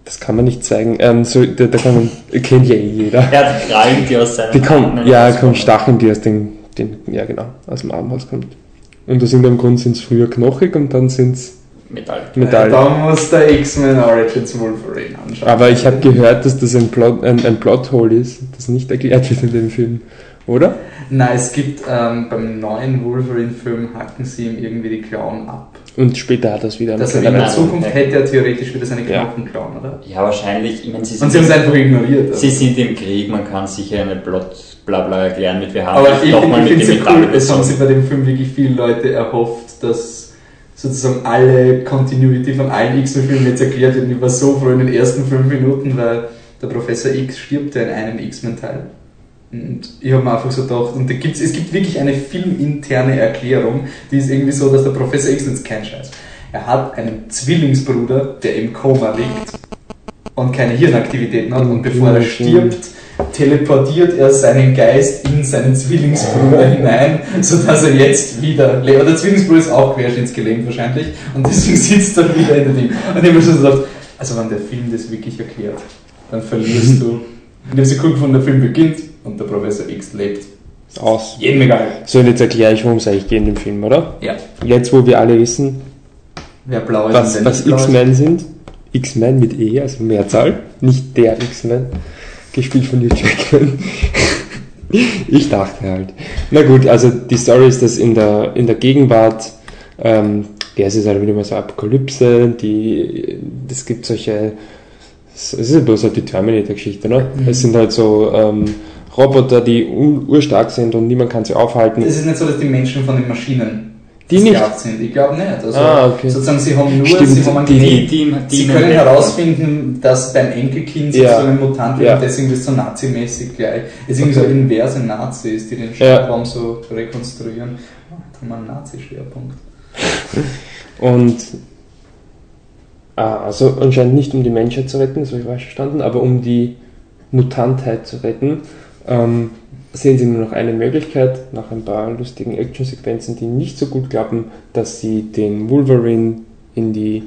das kann man nicht zeigen. Ähm, so, da, da kann man, kennt ja eh jeder. Er hat Krallen, die aus seinem Die kommen, ja, rauskommen. kommen Stacheln, die aus den, den, ja genau, aus dem Arm rauskommt. Und aus irgendeinem Grund sind es früher knochig und dann sind es Metall. Metall. Da muss der X-Men Origins Wolverine anschauen. Aber ich habe gehört, dass das ein, Plot, ein, ein Plothole ist, das nicht erklärt wird in dem Film. Oder? Nein, es gibt ähm, beim neuen Wolverine-Film hacken sie ihm irgendwie die Klauen ab. Und später hat er es wieder. Er mit in der Zukunft hätte er theoretisch wieder seine Ja. Knochen klauen, oder? Ja, wahrscheinlich. Ich meine, sie Und sind, sie haben es einfach ignoriert. sie sind im Krieg, man kann sicher eine Plot Blabla erklären mit wir haben Aber ich, ich, finde dem es ja cool, Metall es haben sich bei dem Film wirklich viele Leute erhofft, dass sozusagen alle Continuity von allen X-Men-Filmen jetzt erklärt wird. Und ich war so froh in den ersten fünf Minuten, weil der Professor X stirbt ja in einem X-Men-Teil. Und ich habe mir einfach so gedacht, und da gibt's, es gibt wirklich eine filminterne Erklärung, die ist irgendwie so, dass der Professor X, ist kein Scheiß, er hat einen Zwillingsbruder, der im Koma liegt und keine Hirnaktivitäten hat und bevor er stirbt, teleportiert er seinen Geist in seinen Zwillingsbruder hinein, sodass er jetzt wieder lebt. Der Zwillingsbruder ist auch querschnittsgelähmt wahrscheinlich und deswegen sitzt er wieder in der Ding. Und ich habe schon gedacht, also wenn der Film das wirklich erklärt, dann verlierst du. In der Sekunde von der Film beginnt und der Professor X lebt. Aus. Jedem egal. So, und jetzt erkläre ich, worum es eigentlich geht in dem Film, oder? Ja. Jetzt, wo wir alle wissen, Wer blau ist was, was ist. X-Men sind. X-Men mit E, also Mehrzahl, nicht der X-Men, gespielt von Hugh Jackman. ich dachte halt. Na gut, also die Story ist, dass in der, in der Gegenwart, ähm, ja, es ist halt wieder mal so Apokalypse, die, es gibt solche, es ist ja bloß halt die Terminator-Geschichte, ne? Mhm. Es sind halt so ähm, Roboter, die urstark sind und niemand kann sie aufhalten. Es ist nicht so, dass die Menschen von den Maschinen Die nicht? sind. Ich glaube nicht. Also Ah, okay. sozusagen sie haben nur, Stimmt, sie haben die- Die, die, die Sie können herausfinden, dass beim Enkelkind Ja. sozusagen ein Mutant wird Ja. und deswegen ist es so nazimäßig gleich. Es ist irgendwie so Okay. inverse Nazis, die den Ja. Stammbaum so rekonstruieren. Oh, da haben wir einen Nazi-Schwerpunkt. Und ah, also anscheinend nicht um die Menschheit zu retten, das habe ich falsch verstanden, aber um die Mutantheit zu retten, ähm, sehen sie nur noch eine Möglichkeit, nach ein paar lustigen Actionsequenzen, die nicht so gut klappen, dass sie den Wolverine in die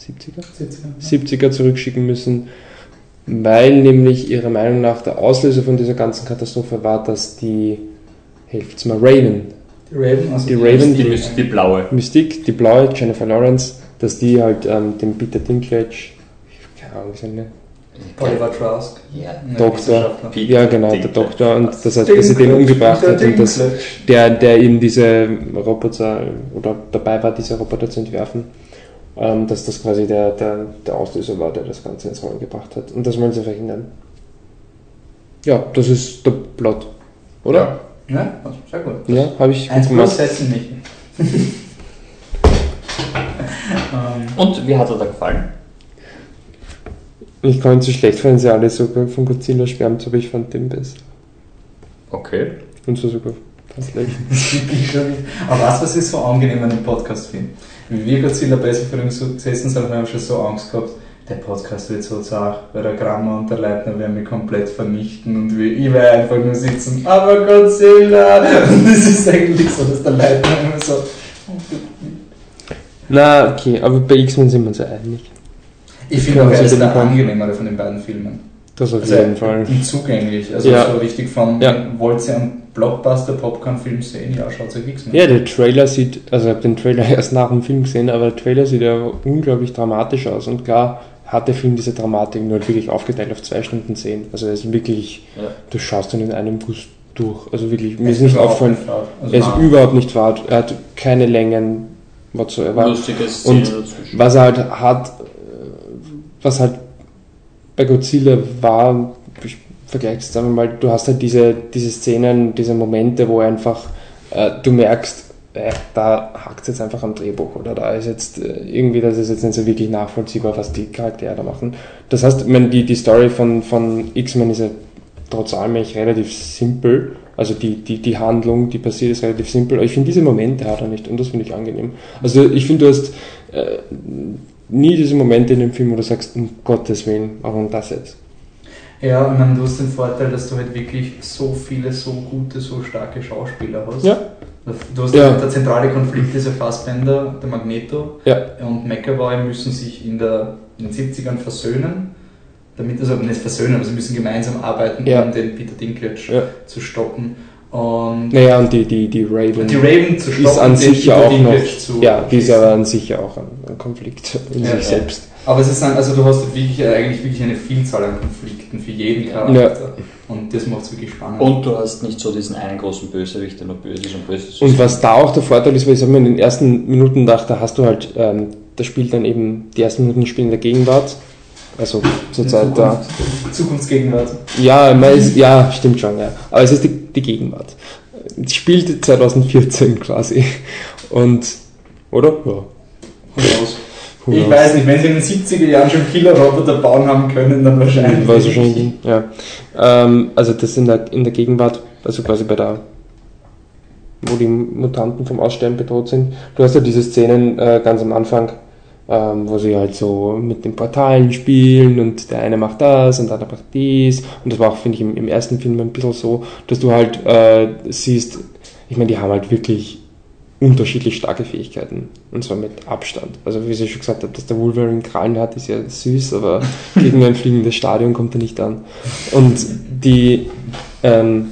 70er? 70er zurückschicken müssen, weil nämlich ihrer Meinung nach der Auslöser von dieser ganzen Katastrophe war, dass die, helft's mal, Raven, Die Raven, also Die Raven, die, die, die blaue. Mystique, die blaue, Jennifer Lawrence, dass die halt ähm, den Peter Dinklage, keine Ahnung, seine Oliver Trask. Ja. ein Doktor. Ja, genau, der. Doktor, und das heißt, dass sie den umgebracht hat und dass der, der eben diese Roboter oder dabei war, diese Roboter zu entwerfen, ähm, dass das quasi der, der, der Auslöser war, der das Ganze ins Rollen gebracht hat. Und das wollen sie verhindern. Ja, das ist der Plot, oder? Ja, ja also sehr gut. Ja, habe ich Eins gut plus gemacht. setzen mich. Und wie hat er da gefallen? Ich kann nicht so schlecht, wenn sie alle sogar von Godzilla schwärmt, aber ich fand den besser. Okay. Und so sogar fast schlecht. Aber was, was ich so angenehm an dem Podcast finde? wie wir Godzilla Presseführung so gesessen sind, haben wir schon so Angst gehabt, der Podcast wird so zart, weil der Grammer und der Leitner werden mich komplett vernichten und wir, ich werde einfach nur sitzen, aber Godzilla! Und es ist eigentlich so, dass der Leitner immer so. Na, okay, aber bei X-Men sind wir uns ja einig. Ich finde auch, er ist der angenehmere von den beiden Filmen. Das auf Also jeden Fall. und zugänglich. Also Ja. so richtig von, Ja. wollt ihr einen Blockbuster-Popcorn-Film sehen? Ja, schaut euch X-Men. Ja, der Trailer sieht, also ich habe den Trailer erst nach dem Film gesehen, aber der Trailer sieht ja unglaublich dramatisch aus. Und klar hat der Film diese Dramatik nur halt wirklich aufgeteilt auf zwei Stunden zehn. Also er ist wirklich, Ja. du schaust ihn in einem Guss durch. Also wirklich, mir ist nicht auffallen, Also er ist nein. überhaupt nicht fad, er hat keine Längen whatsoever. Lustige Szene Und dazwischen. Was er halt hat, was halt bei Godzilla war, ich vergleiche es wir mal, du hast halt diese, diese Szenen, diese Momente, wo einfach äh, du merkst, äh, da hakt es jetzt einfach am Drehbuch oder da ist jetzt äh, irgendwie, das ist jetzt nicht so wirklich nachvollziehbar, was die Charaktere da machen. Das heißt, meine, die, die Story von, von X-Men ist ja trotz allem eigentlich relativ simpel. Also die, die, die Handlung, die passiert, ist relativ simpel. Aber ich finde, diese Momente hat er nicht und das finde ich angenehm. Also ich finde, du hast äh, nie diese Momente in dem Film, wo du sagst, um Gottes Willen, warum das jetzt? Ja, ich meine, du hast den Vorteil, dass du halt wirklich so viele, so gute, so starke Schauspieler hast. Ja. Du hast Ja. der zentrale Konflikt ist ja Fassbender, der Magneto Ja. und McAvoy müssen sich in, der, in den 70ern versöhnen. Damit, also nicht versöhnen, aber sie müssen gemeinsam arbeiten, Ja. um den Peter Dinklage Ja. zu stoppen. Und Naja, und die, die, die Raven die Raven zu stoppen, ist an sich ja auch noch, ja, die ist aber an sich ja auch ein, ein Konflikt in Ja, sich ja. selbst. Aber es ist ein, also du hast wirklich, äh, eigentlich wirklich eine Vielzahl an Konflikten für jeden Charakter. Und das macht es wirklich spannend. Und du hast nicht so diesen einen großen Bösewicht, der nur böse ist und böse ist. Und was da auch der Vorteil ist, weil ich habe mir in den ersten Minuten gedacht, da hast du halt, ähm, das spielt dann eben, die ersten Minuten spielen in der Gegenwart. Also zur Zeit da. Zukunft, Zukunftsgegenwart. Ja, ist, ja, stimmt schon, ja. Aber es ist die, die Gegenwart. Es spielt 2014 quasi. Und, oder? Ja. Who Ich weiß nicht, wenn sie in den 70er Jahren schon Killer-Roboter bauen haben können, dann wahrscheinlich. Weiß wahrscheinlich, ja. Ähm, also das in der, in der Gegenwart, also quasi bei der, wo die Mutanten vom Aussterben bedroht sind. Du hast ja diese Szenen äh, ganz am Anfang, ähm, wo sie halt so mit den Portalen spielen und der eine macht das und der andere macht dies. Und das war auch, finde ich, im, im ersten Film ein bisschen so, dass du halt äh, siehst, ich meine, die haben halt wirklich unterschiedlich starke Fähigkeiten. Und zwar mit Abstand. Also wie ich schon gesagt habe, dass der Wolverine Krallen hat, ist ja süß, aber gegen ein fliegendes Stadion kommt er nicht an. Und die ähm,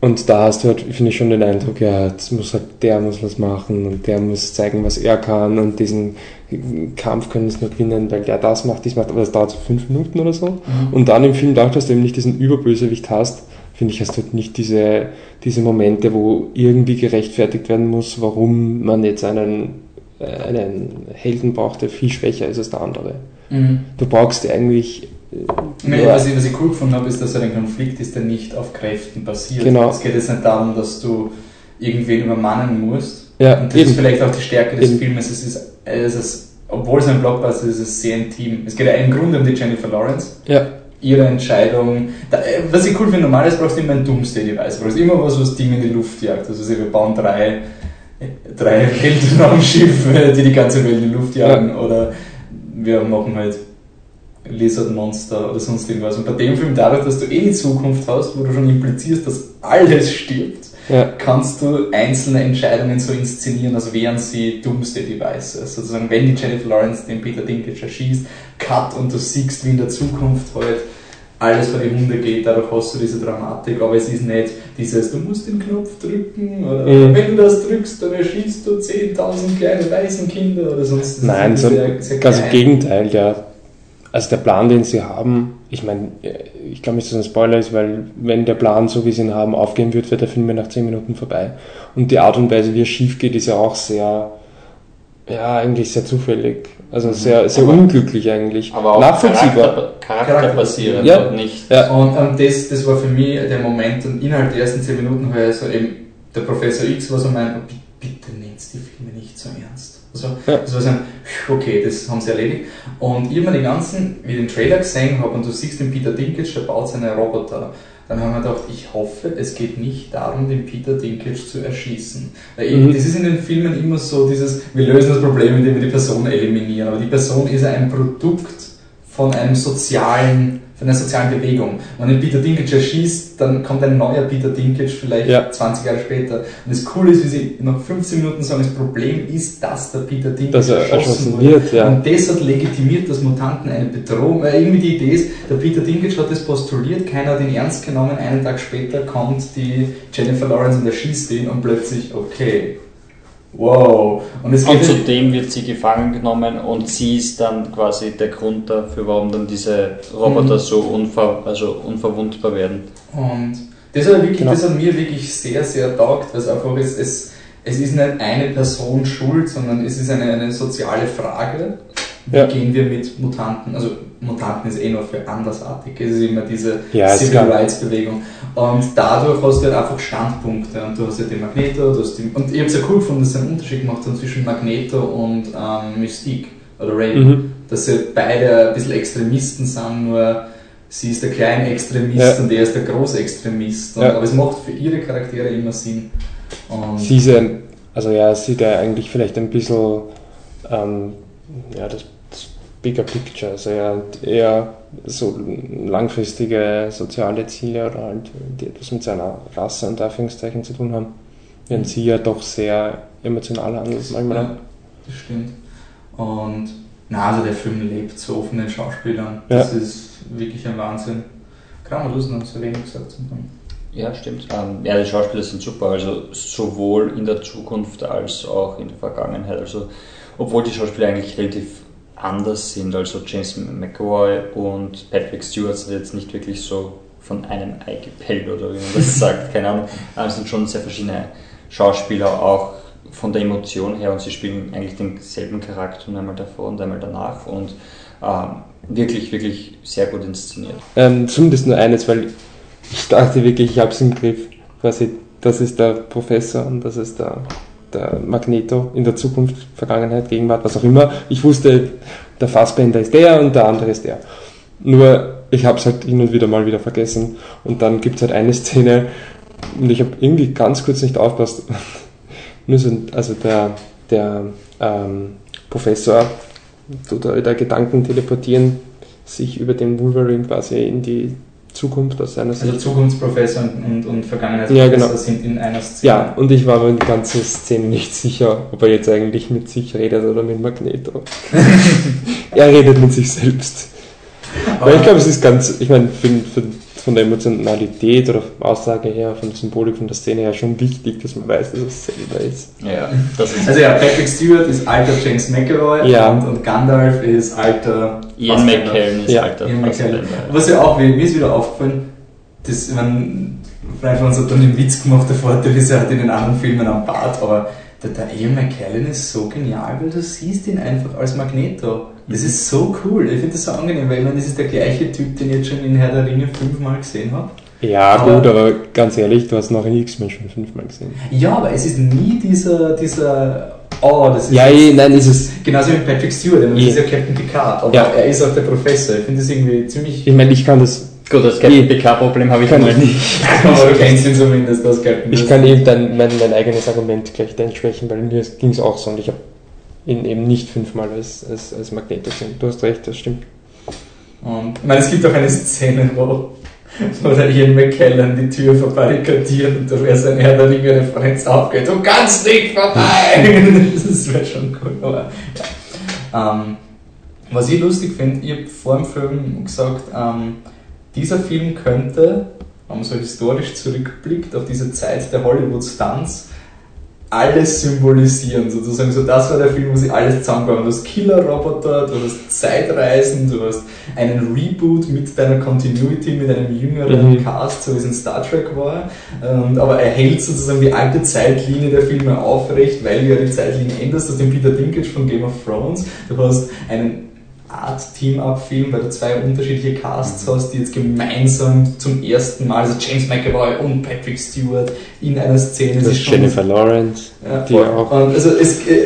und da hast du halt, finde ich, schon den Eindruck, ja, jetzt muss halt der muss was machen und der muss zeigen, was er kann und diesen Kampf können es nur gewinnen, weil der das macht, dies macht, aber das dauert so fünf Minuten oder so. Mhm. Und dann im Film, dadurch, dass du eben nicht diesen Überbösewicht hast, finde ich, hast du halt nicht diese, diese Momente, wo irgendwie gerechtfertigt werden muss, warum man jetzt einen, äh, einen Helden braucht, der viel schwächer ist als der andere. Mhm. Du brauchst eigentlich. Nee, nur- was, ich, was ich cool gefunden habe, ist, dass er ein Konflikt ist, der nicht auf Kräften basiert. Genau. Es geht jetzt nicht darum, dass du irgendwen übermannen musst. ja, Und das ist eben. vielleicht auch die Stärke des Eben. Filmes. Es ist, es ist, obwohl es ein Blockbuster ist, ist es sehr intim. Es geht ja im Grunde um die Jennifer Lawrence. Ja, Ihre Entscheidung. Da, äh, was ich cool finde, normalerweise brauchst du immer ein Doomsday-Device. Du brauchst immer was, was Dinge in die Luft jagt. Also wir bauen drei, drei Weltraumschiffe, die die ganze Welt in die Luft jagen. Oder wir machen halt Lizard Monster oder sonst irgendwas. Und bei dem Film, dadurch, dass du eh die Zukunft hast, wo du schon implizierst, dass alles stirbt, ja. kannst du einzelne Entscheidungen so inszenieren, als wären sie Doomsday Devices. Sozusagen, wenn die Jennifer Lawrence den Peter Dinklage erschießt, cut und du siehst, wie in der Zukunft halt alles vor die Hunde geht, dadurch hast du diese Dramatik, aber es ist nicht dieses, du musst den Knopf drücken oder Mhm. wenn du das drückst, dann erschießt du 10.000 kleine Waisenkinder oder sonst Nein, so, sehr, sehr ganz im. Gegenteil, ja. Also der Plan, den sie haben, ich meine, ich glaube nicht, dass es ein Spoiler ist, weil wenn der Plan, so wie sie ihn haben, aufgehen wird, wird der Film ja nach 10 Minuten vorbei. Und die Art und Weise, wie er schief geht, ist ja auch sehr, ja, eigentlich sehr zufällig. Also sehr, sehr Aber- unglücklich eigentlich. aber auch Nachvollziehbar. Charakter, charakterbasierend Ja. und nicht. Ja. Und, und das, das war für mich der Moment und innerhalb der ersten 10 Minuten war so eben, der Professor X war so mein, oh, bi- bitte nehmt die Filme nicht so ernst. Also, Ja. das war so ein, okay, das haben sie erledigt. Und ich habe mir die ganzen, wie ich den Trailer gesehen habe und du siehst den Peter Dinklage, der baut seine Roboter. dann haben wir gedacht, ich hoffe, es geht nicht darum, den Peter Dinklage zu erschießen. Weil Mhm. das ist in den Filmen immer so dieses, wir lösen das Problem, indem wir die Person eliminieren. Aber die Person ist ein Produkt von einem sozialen, von einer sozialen Bewegung. Wenn den Peter Dinklage erschießt, dann kommt ein neuer Peter Dinklage vielleicht Ja. 20 Jahre später. Und das Coole ist, wie sie nach 15 Minuten sagen, das Problem ist, dass der Peter Dinklage Dass er erschossen wird, ja. Und das hat legitimiert, dass Mutanten eine Bedrohung, äh, irgendwie die Idee ist, der Peter Dinklage hat das postuliert, keiner hat ihn ernst genommen, einen Tag später kommt die Jennifer Lawrence und erschießt ihn und plötzlich, okay, wow. Und es Und zudem wird sie gefangen genommen und sie ist dann quasi der Grund dafür, warum dann diese Roboter Mhm. so unver, also unverwundbar werden. Und das hat, wirklich, Genau. das hat mir wirklich sehr, sehr taugt, weil es einfach ist, es, es ist nicht eine Person schuld, sondern es ist eine, eine soziale Frage. Wie Ja. gehen wir mit Mutanten? Also Mutanten ist eh nur für andersartig. Es ist immer diese Ja, Civil. Rights Bewegung. Und dadurch hast du halt einfach Standpunkte. Und du hast ja den Magneto, du hast die, und ich habe es ja cool gefunden, dass sie einen Unterschied gemacht haben zwischen Magneto und ähm, Mystique oder Raven. Mhm. Dass sie beide ein bisschen Extremisten sind, nur sie ist der kleine Extremist Ja. und er ist der große Extremist. Und, Ja. Aber es macht für ihre Charaktere immer Sinn. Und Sie ist ja, also ja, sieht ja eigentlich vielleicht ein bisschen ähm, ja, das Bigger Picture, also ja, eher so langfristige soziale Ziele oder halt, die etwas mit seiner Rasse und Anführungszeichen zu tun haben, während sie ja doch sehr emotional handelt manchmal. Ja, das stimmt. Und na, also der Film lebt so von den Schauspielern. Ja. Das ist wirklich ein Wahnsinn. Kramer, du hast noch so wenig gesagt zum Film. Ja, stimmt. Ähm, ja, die Schauspieler sind super, also sowohl in der Zukunft als auch in der Vergangenheit. Also, obwohl die Schauspieler eigentlich relativ anders sind, also James McAvoy und Patrick Stewart sind jetzt nicht wirklich so von einem Ei gepellt oder wie man das sagt, keine Ahnung. Es sind schon sehr verschiedene Schauspieler, auch von der Emotion her und sie spielen eigentlich denselben Charakter einmal davor und einmal danach und ähm, wirklich, wirklich sehr gut inszeniert. Ähm, zumindest nur eines, weil ich dachte wirklich, ich habe es im Griff. Quasi, das ist der Professor und das ist der, der Magneto in der Zukunft, Vergangenheit, Gegenwart, was auch immer. Ich wusste, der Fassbender ist der und der andere ist der. Nur, ich habe es halt hin und wieder mal wieder vergessen. Und dann gibt es halt eine Szene und ich habe irgendwie ganz kurz nicht aufpasst. Also der, der ähm, Professor tut da Gedanken teleportieren, sich über den Wolverine quasi in die Zukunft aus seiner Also Sicht. Zukunftsprofessor und, und, und Vergangenheitsprofessor Ja, genau. sind in einer Szene. Ja, und ich war mir die ganze Szene nicht sicher, ob er jetzt eigentlich mit sich redet oder mit Magneto. er redet mit sich selbst. Weil ich glaube, es ist ganz, ich meine, für, für, von der Emotionalität oder Aussage her, von der Symbolik, von der Szene her schon wichtig, dass man weiß, dass es selber ist. Ja, das ist Also ja, Patrick Stewart ist alter James McAvoy Ja. und, und Gandalf ist alter Ian. McKellen ist Ja, alter Ian McKellen. Was ja auch, mir mir ist wieder aufgefallen, dass man, vielleicht haben sie dann den Witz gemacht, der Vorteil ist, er hat in den anderen Filmen am Bart, aber der, der Ian McKellen ist so genial, weil du siehst ihn einfach als Magneto. Das ist so cool, ich finde das so angenehm, weil ich meine, das ist der gleiche Typ, den ich jetzt schon in Herr der Ringe fünfmal gesehen habe. Ja, Aber- gut, aber ganz ehrlich, du hast noch in X-Men schon fünfmal gesehen. Ja, aber es ist nie dieser, dieser, oh, das ist Ja, jetzt- nein, ist es. Genauso wie Patrick Stewart, das Ja. ist ja Captain Picard, aber Ja. er ist auch der Professor. Ich finde das irgendwie ziemlich. Ich meine, ich kann das. Gut, das Captain Picard-Problem habe ich Kann mal ich nicht. aber du kennst ihn zumindest als Captain. Ich kann eben dann mein, mein eigenes Argument gleich dann schwächen, weil mir ging es auch so und ich habe ihn eben nicht fünfmal als, als, als Magneto gesehen. Du hast recht, das stimmt. Und ich meine, es gibt auch eine Szene, wo, wo der Ian McKellen die Tür verbarrikadiert und da wäre sein Herr der Ringe-Referenz aufgeht. Du kannst nicht vorbei! das wäre schon cool. Aber, ja. ähm, was ich lustig finde, ich habe vor dem Film gesagt, ähm, dieser Film könnte, wenn man so historisch zurückblickt auf diese Zeit der Hollywood-Stunts, alles symbolisieren, sozusagen. So, das war der Film, wo sie alles zusammenbauen. Du hast Killer-Roboter, du hast Zeitreisen, du hast einen Reboot mit deiner Continuity, mit einem jüngeren Mhm. Cast, so wie es in Star Trek war. Und, aber er hält sozusagen die alte Zeitlinie der Filme aufrecht, weil du ja die Zeitlinie änderst. Du hast den Peter Dinklage von Game of Thrones, du hast einen Art Team-Up-Film, weil du zwei unterschiedliche Casts hast, die jetzt gemeinsam zum ersten Mal, also James McAvoy und Patrick Stewart in einer Szene. Das ist schon- Jennifer Lawrence, ja, die auch. Also es, äh,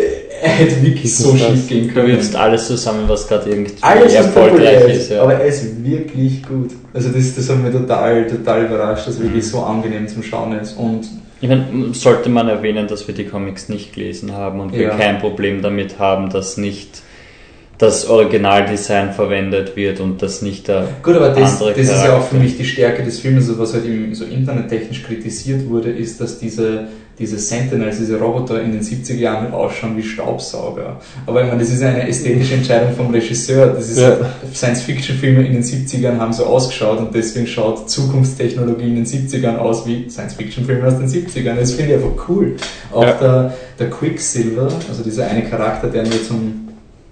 er hätte wirklich so schief gehen Du können. wirfst alles zusammen, was gerade irgendwie Alles erfolgreich ist, ist. Ja. aber er ist wirklich gut. Also das, das hat mich total, total überrascht, dass er wirklich so angenehm zum Schauen ist. Und Ich meine, sollte man erwähnen, dass wir die Comics nicht gelesen haben und wir Ja. kein Problem damit haben, dass nicht das Originaldesign verwendet wird und dass nicht der gut, aber das, andere das ist ja auch für mich die Stärke des Films, also was halt im, so internettechnisch kritisiert wurde, ist, dass diese, diese Sentinels, diese Roboter in den 70er Jahren halt ausschauen wie Staubsauger. Aber ich meine, das ist eine ästhetische Entscheidung vom Regisseur. Das ist Ja. Science-Fiction-Filme in den 70ern haben so ausgeschaut und deswegen schaut Zukunftstechnologie in den 70ern aus wie Science-Fiction-Filme aus den 70ern. Das finde ich einfach cool. Auch Ja. der, der Quicksilver, also dieser eine Charakter, der nur zum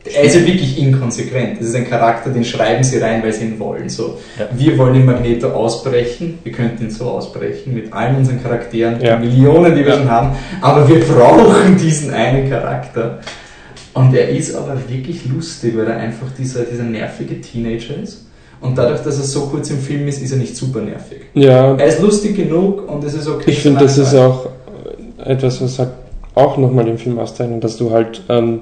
er ist ja wirklich inkonsequent. Das ist ein Charakter, den schreiben sie rein, weil sie ihn wollen. So, Ja. wir wollen den Magneto ausbrechen. Wir könnten ihn so ausbrechen mit allen unseren Charakteren, Ja. Millionen, die wir Ja. schon haben. Aber wir brauchen diesen einen Charakter. Und er ist aber wirklich lustig, weil er einfach dieser, dieser nervige Teenager ist. Und dadurch, dass er so kurz im Film ist, ist er nicht super nervig. Ja, Er ist lustig genug und es ist okay. ich finde, das ist auch etwas, was halt auch nochmal den Film auszeichnet, dass du halt ähm,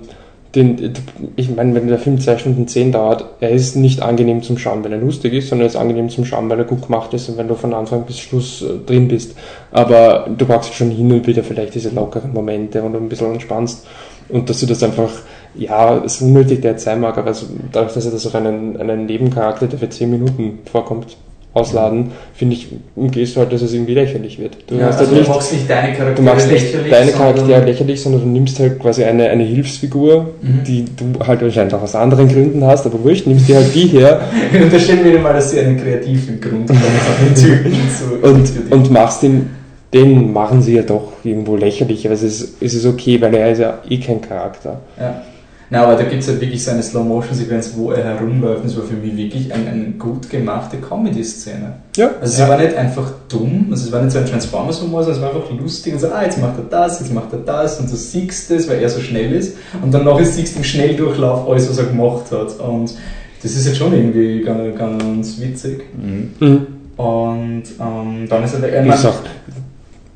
den, ich meine, wenn der Film zwei Stunden zehn dauert, er ist nicht angenehm zum Schauen, weil er lustig ist, sondern er ist angenehm zum Schauen, weil er gut gemacht ist und wenn du von Anfang bis Schluss äh, drin bist. Aber du brauchst schon hin und wieder vielleicht diese lockeren Momente und du ein bisschen entspannst und dass du das einfach, ja, es unnötig der sein mag, aber dadurch, dass er das auf einen, einen Nebencharakter, der für zehn Minuten vorkommt, ausladen, finde ich, umgehst du halt, dass es irgendwie lächerlich wird. Du Ja, also halt du nicht, machst nicht deine Du Charaktere machst nicht lächerlich, deine sondern- Charaktere lächerlich, sondern du nimmst halt quasi eine, eine Hilfsfigur, Mhm. die du halt wahrscheinlich auch aus anderen Gründen hast, aber wurscht, nimmst dir halt die her Wir unterstellen wieder mal, dass sie einen kreativen Grund haben, und, und machst ihn, den machen sie ja doch irgendwo lächerlich, aber es ist, es ist okay, weil er ist ja eh kein Charakter. Ja. Na, aber da gibt es halt wirklich so eine Slow-Motion-Sequenz, wo er herumläuft. Und das war für mich wirklich eine, eine gut gemachte Comedy-Szene. Ja. Also sie war nicht einfach dumm, also es war nicht so ein Transformers-Humor, sondern es war einfach lustig und so, ah, jetzt macht er das, jetzt macht er das und du siehst es, weil er so schnell ist. Und dann nachher siehst du im Schnelldurchlauf alles, was er gemacht hat. Und das ist jetzt schon irgendwie ganz, ganz witzig. Mhm. Mhm. Und ähm, dann ist er weg. Ich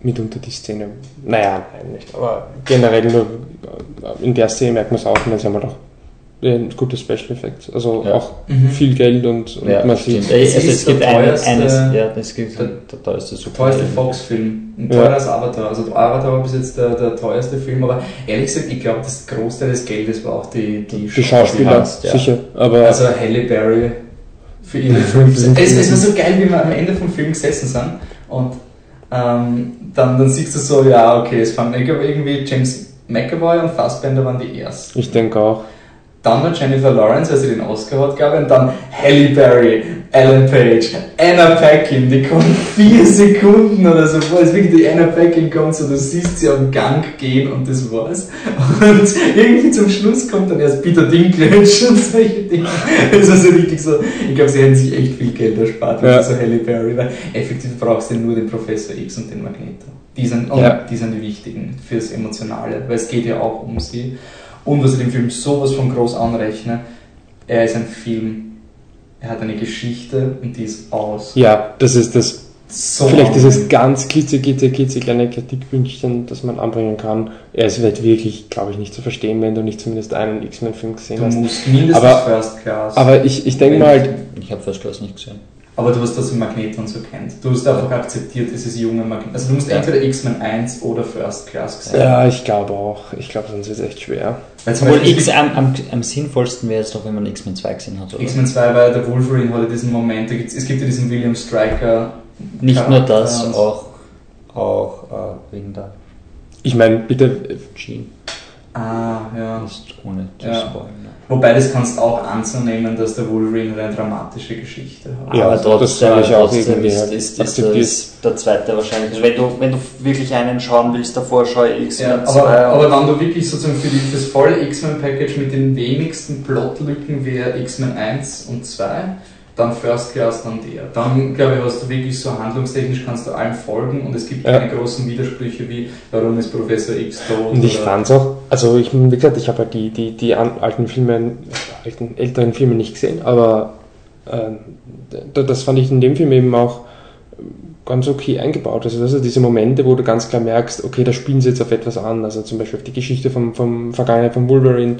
mitunter die Szene, naja, nein, nicht, aber generell nur äh, in der Szene merkt man es auch, und dann haben wir doch ein gutes Special Effects, also Ja. auch Mhm. viel Geld und, und Ja, man sieht, Äh, Es Also ist es gibt ein, eines, ja, das gibt der- der teuerste Der teuerste. Fox-Film. Ein Ja. teurer als Avatar. Also Avatar war bis jetzt der, der teuerste Film, aber ehrlich gesagt, ich glaube, das Großteil des Geldes war auch die, die, die Schauspieler, hast, ja. sicher, aber Also Halle Berry für ihre Filme. es, es war so geil, wie wir am Ende vom Film gesessen sind und ähm, dann, dann siehst du so, ja, okay, es glaube, irgendwie James McAvoy und Fassbender waren die ersten. ich denke auch. Dann war Jennifer Lawrence, als sie den Oscar hat, glaube ich, und dann Halle Berry, Alan Page, Anna Paquin, die kommen vier Sekunden oder so vor, als wirklich die Anna Paquin kommt, so du siehst sie am Gang gehen und das war's. Und irgendwie zum Schluss kommt dann erst Peter Dinklage und solche Dinge. Das war so richtig so, ich glaube, sie hätten sich echt viel Geld erspart mit Ja. so Halle Berry, weil effektiv brauchst du nur den Professor X und den Magneto. Die sind, Ja. die sind die wichtigen fürs Emotionale, weil es geht ja auch um sie. Und was ich dem Film sowas von groß anrechne, er ist ein Film, er hat eine Geschichte und die ist aus. Ja, das ist das, So vielleicht dieses ganz klitzekitze, klitzekleine Kritikpünktchen, das man anbringen kann. Er ist halt wirklich, glaube ich, nicht zu verstehen, wenn du nicht zumindest einen X-Men-Film gesehen Du hast. musst mindestens Aber- First Class. Aber ich, ich denke mal Ich habe First Class nicht gesehen. Aber du hast das im Magneto und so kennt. Du hast einfach akzeptiert, es ist junge Magneto. Also du musst Ja. entweder X-Men 1 oder First Class gesehen ja, ich glaube auch. Ich glaube, sonst wird es echt schwer. Weil zum Obwohl Beispiel X am, am, am sinnvollsten wäre es doch, wenn man X-Men 2 gesehen hat, oder? X-Men 2 war ja der Wolverine hatte diesen Moment, da gibt's, es gibt ja diesen William Striker. Nicht nur das, auch, auch äh, wegen der Ich meine, bitte, Gene. Ah, ja. Ist ohne zu Ja. spoilern. Wobei das kannst auch anzunehmen, dass der Wolverine eine dramatische Geschichte hat. Ja, aber das trotzdem, habe ich auch trotzdem irgendwie ist, ist, ist, das der zweite wahrscheinlich. Also wenn, du, wenn du wirklich einen schauen willst, davor schau X-Men Ja, 2. aber, aber wenn du wirklich sozusagen für, die, für das volle X-Men-Package mit den wenigsten Plotlücken wäre X-Men 1 und 2, dann First Class, dann der. Dann, glaube ich, hast du wirklich so handlungstechnisch kannst du allen folgen und es gibt Ja. keine großen Widersprüche wie, warum ist Professor X tot? und ich oder- fand's auch, also ich, wie gesagt, ich habe halt die, die, die alten Filme, alten, älteren Filme nicht gesehen, aber d- das fand ich in dem Film eben auch ganz okay eingebaut. Also, also diese Momente, wo du ganz klar merkst, okay, da spielen sie jetzt auf etwas an. Also zum Beispiel auf die Geschichte vom, vom Vergangenheit von Wolverine.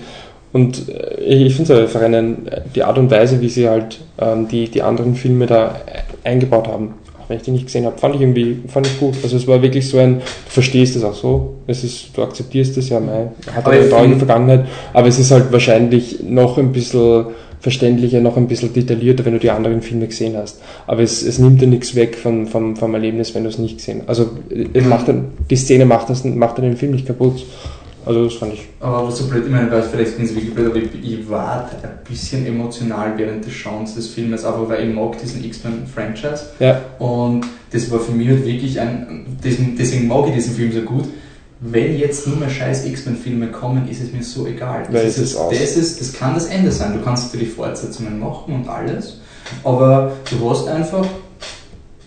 Und äh, ich finde es einfach einen, die Art und Weise, wie sie halt ähm, die, die anderen Filme da eingebaut haben, auch wenn ich die nicht gesehen habe, fand ich irgendwie fand ich gut. Also es war wirklich so ein, du verstehst es auch so, es ist, du akzeptierst es ja, mei, hat Aber eine traurige Vergangenheit, aber es ist halt wahrscheinlich noch ein bisschen verständlicher, noch ein bisschen detaillierter, wenn du die anderen Filme gesehen hast. Aber es, es nimmt dir nichts weg vom, vom, vom Erlebnis, wenn du es nicht gesehen hast. Also es macht dann, die Szene macht, das, macht dann den Film nicht kaputt. Also das fand ich. Aber so blöd, ich meine, weil vielleicht bin ich wirklich blöd, aber ich, ich war ein bisschen emotional während des Schauens des Filmes, einfach weil ich mag diesen X-Men-Franchise. Ja, Und das war für mich halt wirklich ein, deswegen, deswegen mag ich diesen Film so gut. Wenn jetzt nur mehr scheiß X-Men-Filme kommen, ist es mir so egal. Weil das, es ist das, ist, das kann das Ende sein. Du kannst natürlich Fortsetzungen machen und alles, aber du hast einfach,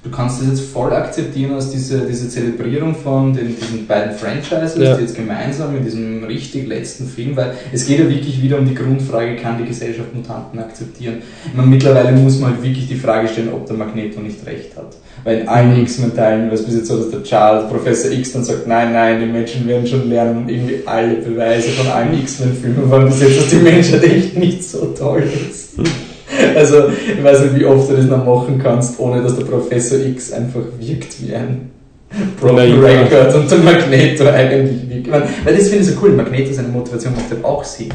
du kannst das jetzt voll akzeptieren als diese, diese Zelebrierung von den, diesen beiden Franchises, Ja. die jetzt gemeinsam in diesem richtig letzten Film, weil es geht ja wirklich wieder um die Grundfrage, kann die Gesellschaft Mutanten akzeptieren? Meine, mittlerweile muss man halt wirklich die Frage stellen, ob der Magneto nicht recht hat. Weil in allen. X-Men-Teilen war es bis jetzt so, dass der Charles, Professor X, dann sagt, nein, nein, die Menschen werden schon lernen und irgendwie alle Beweise von allen X-Men-Filmen waren bis jetzt, dass die Menschheit echt nicht so toll ist. Also, ich weiß nicht, wie oft du das noch machen kannst, ohne dass der Professor X einfach wirkt wie ein Broken. Record und der Magneto eigentlich wirkt. Meine, Weil das finde ich so cool, Magneto seine Motivation macht er auch Sinn.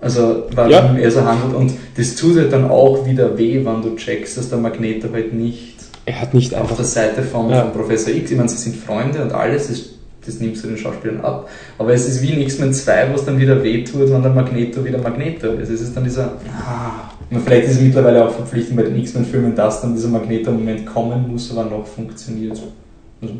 Also, warum Ja. er so handelt und das tut halt dann auch wieder weh, wenn du checkst, dass der Magneto halt nicht er hat nicht auf der Seite von, Ja. von Professor X. Ich meine, sie sind Freunde und alles, das, das nimmst du den Schauspielern ab. Aber es ist wie in X-Men 2, wo es dann wieder wehtut, wenn der Magneto wieder Magneto ist. Es ist dann dieser. Ah, meine, vielleicht ist es mittlerweile auch verpflichtend bei den X-Men-Filmen, dass dann dieser Magneto-Moment kommen muss, aber noch funktioniert. Also,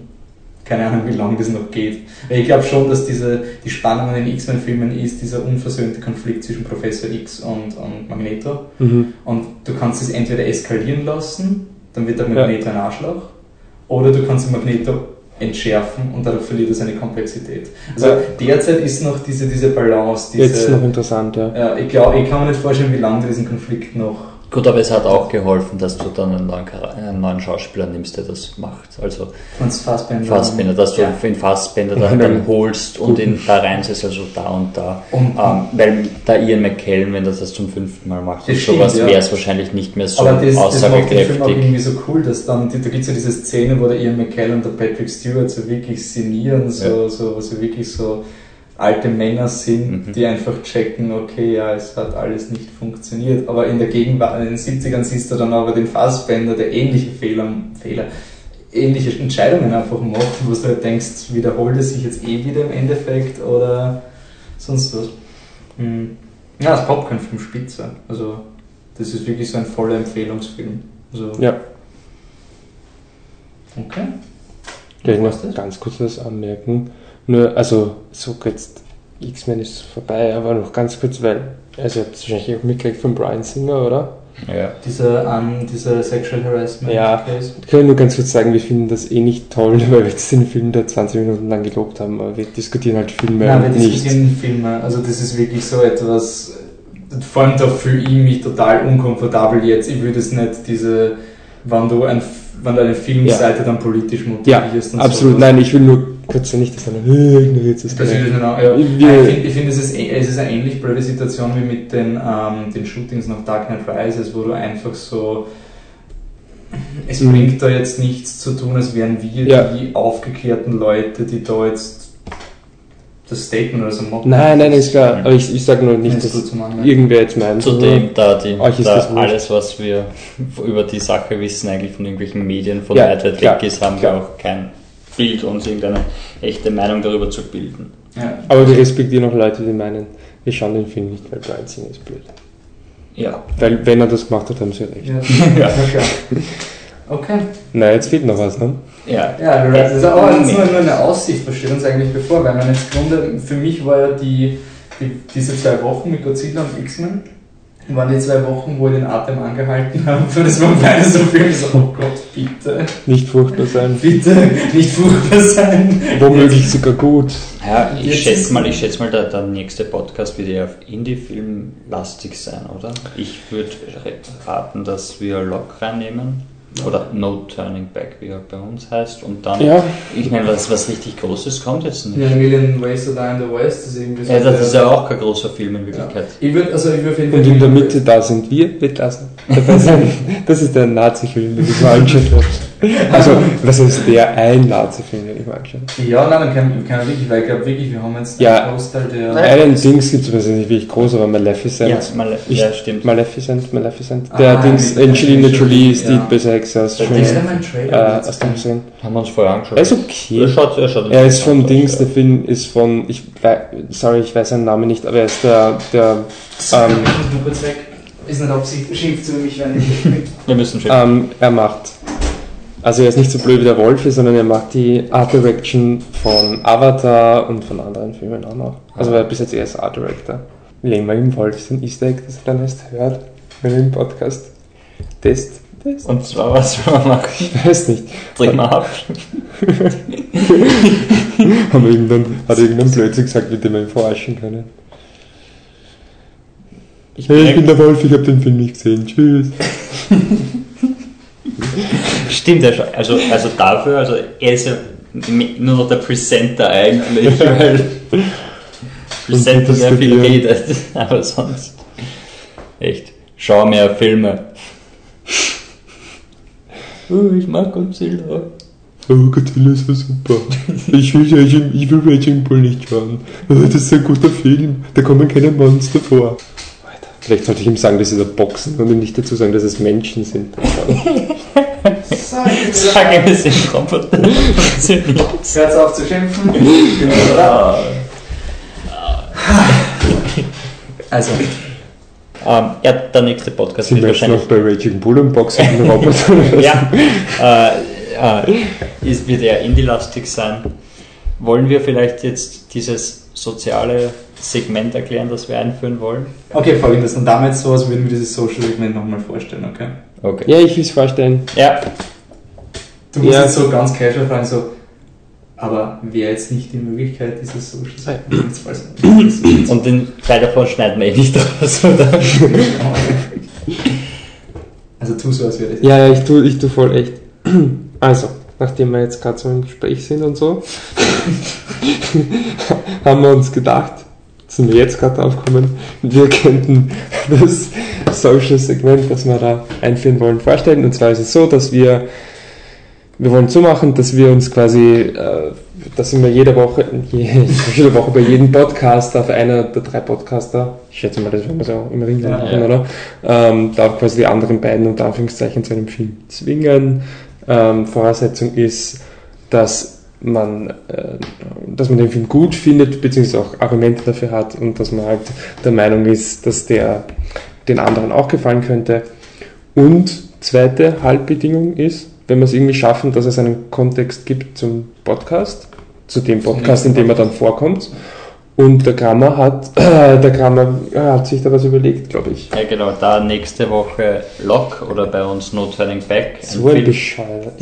keine Ahnung, wie lange das noch geht. Ich glaube schon, dass diese, die Spannung in den X-Men-Filmen ist, dieser unversöhnte Konflikt zwischen Professor X und, und Magneto. Mhm. Und du kannst es entweder eskalieren lassen, dann wird der Magneto ein Arschloch, oder du kannst den Magneto entschärfen und dadurch verliert er seine Komplexität. Also derzeit ist noch diese, diese Balance, diese. Jetzt noch interessant, ja. ja, ich glaube, ich kann mir nicht vorstellen, wie lange du diesen Konflikt noch. Gut, aber es hat auch geholfen, dass du dann einen neuen, einen neuen Schauspieler nimmst, der das macht. Also Franz Fassbender. Fassbender, dass du Ja. den Fassbender da Und dann einen holst und ihn da reinsetzt, also da und da. Und, Ähm, weil da Ian McKellen, wenn das das zum fünften Mal macht, Das und stimmt, sowas ja. wäre es wahrscheinlich nicht mehr so aber das, das macht den Film auch aussagekräftig. irgendwie so cool, dass dann, da gibt es ja diese Szene, wo der Ian McKellen und der Patrick Stewart so wirklich sinnieren, so, so, so wirklich so alte Männer sind, Mhm. die einfach checken, okay, ja, es hat alles nicht funktioniert. Aber in der Gegenwart, in den 70ern siehst du dann aber den Fassbender, der ähnliche Fehler, Fehler, ähnliche Entscheidungen einfach macht, wo du halt denkst, wiederholt es sich jetzt eh wieder im Endeffekt oder sonst was. Mhm. Ja, das Popcorn-Film spitze. Also, das ist wirklich so ein voller Empfehlungsfilm. Also, Ja. Okay. Was noch das? ganz kurz was anmerken. Nur, also, so jetzt, X-Men ist vorbei, aber noch ganz kurz, weil, also, ihr habt es wahrscheinlich auch mitgekriegt von Brian Singer, oder? Ja. Dieser, um, dieser Sexual Harassment Ja. Case. Ich kann nur ganz kurz sagen, wir finden das eh nicht toll, weil wir jetzt den Film da 20 Minuten lang gelobt haben, aber wir diskutieren halt Filme Nein, wir und nicht. diskutieren Filme. Also, das ist wirklich so etwas. Vor allem da fühle ich mich total unkomfortabel jetzt. Ich würde es nicht diese, wenn du, ein, wenn du eine Filmseite dann politisch Ja, motivierst und absolut. sowas. Nein, ich will nur kurz nicht, dass dann ignoriert es. Das ist genau, ja. Ich finde, ich find, es, ist, eh- es ist eine ähnlich blöde Situation wie mit den, ähm, den Shootings nach Dark Knight Rises, wo du einfach so. Es Mhm. bringt da jetzt nichts zu tun, als wären wir Ja. die aufgeklärten Leute, die da jetzt das Statement oder so machen. Nein, nein, ist klar. Aber ich, ich sage nur nicht, dass machen. irgendwer jetzt meint. Zudem, da, die, Euch ist da alles, was wir über die Sache wissen, eigentlich von irgendwelchen Medien von Ja, weit, weg ist, haben klar. wir auch kein Bild, uns irgendeine echte Meinung darüber zu bilden. Ja. Aber wir respektieren auch Leute, die meinen, wir schauen den Film nicht, weil Brian Singer ist blöd. Ja. Weil, wenn er das gemacht hat, haben sie recht. Ja. ja, klar. Okay. Na, jetzt fehlt noch was, ne? Ja. Ja, du das ist aber jetzt nur, nur eine Aussicht, was steht uns eigentlich bevor? Weil man jetzt Grunde, für mich war ja die, die, diese zwei Wochen mit Godzilla und X-Men, waren die zwei Wochen, wo ich den Atem angehalten habe, für das man beide so viel so, oh Gott, bitte, Nicht furchtbar sein. bitte, nicht furchtbar sein. Womöglich sogar gut. Ja, ich schätze mal, ich schätze mal, der, der nächste Podcast wird eher auf Indie-Film lastig sein, oder? Ich würde raten, dass wir Lock reinnehmen. Oder No Turning Back, wie er bei uns heißt. Und dann, Ja, ich meine, was, was richtig Großes kommt jetzt nicht. Ja, Million Ways to Die in the West ist irgendwie so Ja, das ist ja auch kein großer Film in Wirklichkeit. Ich würde also ich würd und in der Mitte, da sind wir, wird lassen. Das ist der Nazi-Film, den ich mal angeschaut habe. Also, was ist der ein Nazi-Film, den ich mal angeschaut habe? Ja, nein, dann kann, kann man wirklich, weil ich glaube wirklich, wir haben jetzt Ja. den Großteil der. Einen Dings gibt es, was nicht wirklich groß, aber Maleficent. Ja, mal, Ich- ja stimmt. Maleficent, Maleficent. Der Ah, Dings, mit- Angelina Jolie ist die böse Hexe aus Der ist ja mein Äh, Trailer. aus dem gesehen. Haben wir uns vorher angeschaut. Er ist okay. Er schaut, er schaut Er ist von Dings, der Film ist von, ich sorry, ich weiß seinen Namen nicht, aber er ist der, der ähm, ich. Ist nicht Absicht, schimpft über mich, wenn ich. Wir müssen schon. ähm, er macht, also er ist nicht so blöd wie der Wolf, sondern er macht die Art Direction von Avatar und von anderen Filmen auch noch. Also er bis jetzt erst Art Director. Legen wir im Wolf so ein Easter Egg, das er dann erst hört, wenn er im Podcast Test, Test, Und zwar, was wir machen. ich weiß nicht. Drehen wir ab. Haben wir irgendwann, hat irgendein Blödsinn gesagt, mit dem wir ihn verarschen können. Ich Hey, ich bin bin der Wolf, ich habe den Film nicht gesehen. Tschüss. Stimmt, er schaut- also, also dafür, also er ist ja nur noch der Presenter eigentlich, weil Presenter sehr viel redet, aber sonst echt, schau mehr Filme. Oh, ich mag Godzilla. Oh, Godzilla ist so super. Ich will, Raging, ich will Raging Bull nicht schauen. Oh, das ist ein guter Film. Da kommen keine Monster vor. Vielleicht sollte ich ihm sagen, dass sie da boxen und ihm nicht dazu sagen, dass es Menschen sind. Sag ihm, es sind Roboter. Hört auf zu schimpfen. Ja. Also, Ähm, ja, der nächste Podcast Sind wird wahrscheinlich noch bei Raging Bull und boxen den Roboter? ja, äh, äh, es wird eher indie-lastig sein. Wollen wir vielleicht jetzt dieses soziale Segment erklären, das wir einführen wollen? okay, folgendes. Und damit so, als würden wir dieses Social Segment nochmal vorstellen, okay? Okay. Ja, ich will es vorstellen. Ja, Du musst Ja. jetzt so ganz casual fragen, so, aber wäre jetzt nicht die Möglichkeit, dieses Social Segment falls und den Teil davon schneiden wir eh nicht raus, oder? Also tu so, als wäre das. Ja, ja, ich tue ich tu voll echt. Also, nachdem wir jetzt gerade so im Gespräch sind und so, haben wir uns gedacht, sind wir jetzt gerade aufgekommen, wir könnten das Social Segment, das wir da einführen wollen, vorstellen. Und zwar ist es so, dass wir, wir wollen so machen, dass wir uns quasi, äh, dass wir jede Woche, je, jede Woche bei jedem Podcaster auf einer der drei Podcaster, ich schätze mal, das werden wir so im Ring Ja, machen, ja. oder? Ähm, darf quasi die anderen beiden unter Anführungszeichen zu einem Film zwingen. Ähm, Voraussetzung ist, dass man, äh, dass man den Film gut findet, beziehungsweise auch Argumente dafür hat und dass man halt der Meinung ist, dass der den anderen auch gefallen könnte. Und zweite Halbbedingung ist, wenn wir es irgendwie schaffen, dass es einen Kontext gibt zum Podcast, zu dem Podcast, in dem er dann vorkommt. Und der Kramer hat, der Kramer äh, hat sich da was überlegt, glaube ich. Ja, genau, da nächste Woche Lock oder bei uns No Turning Back. So ein. Bescheid.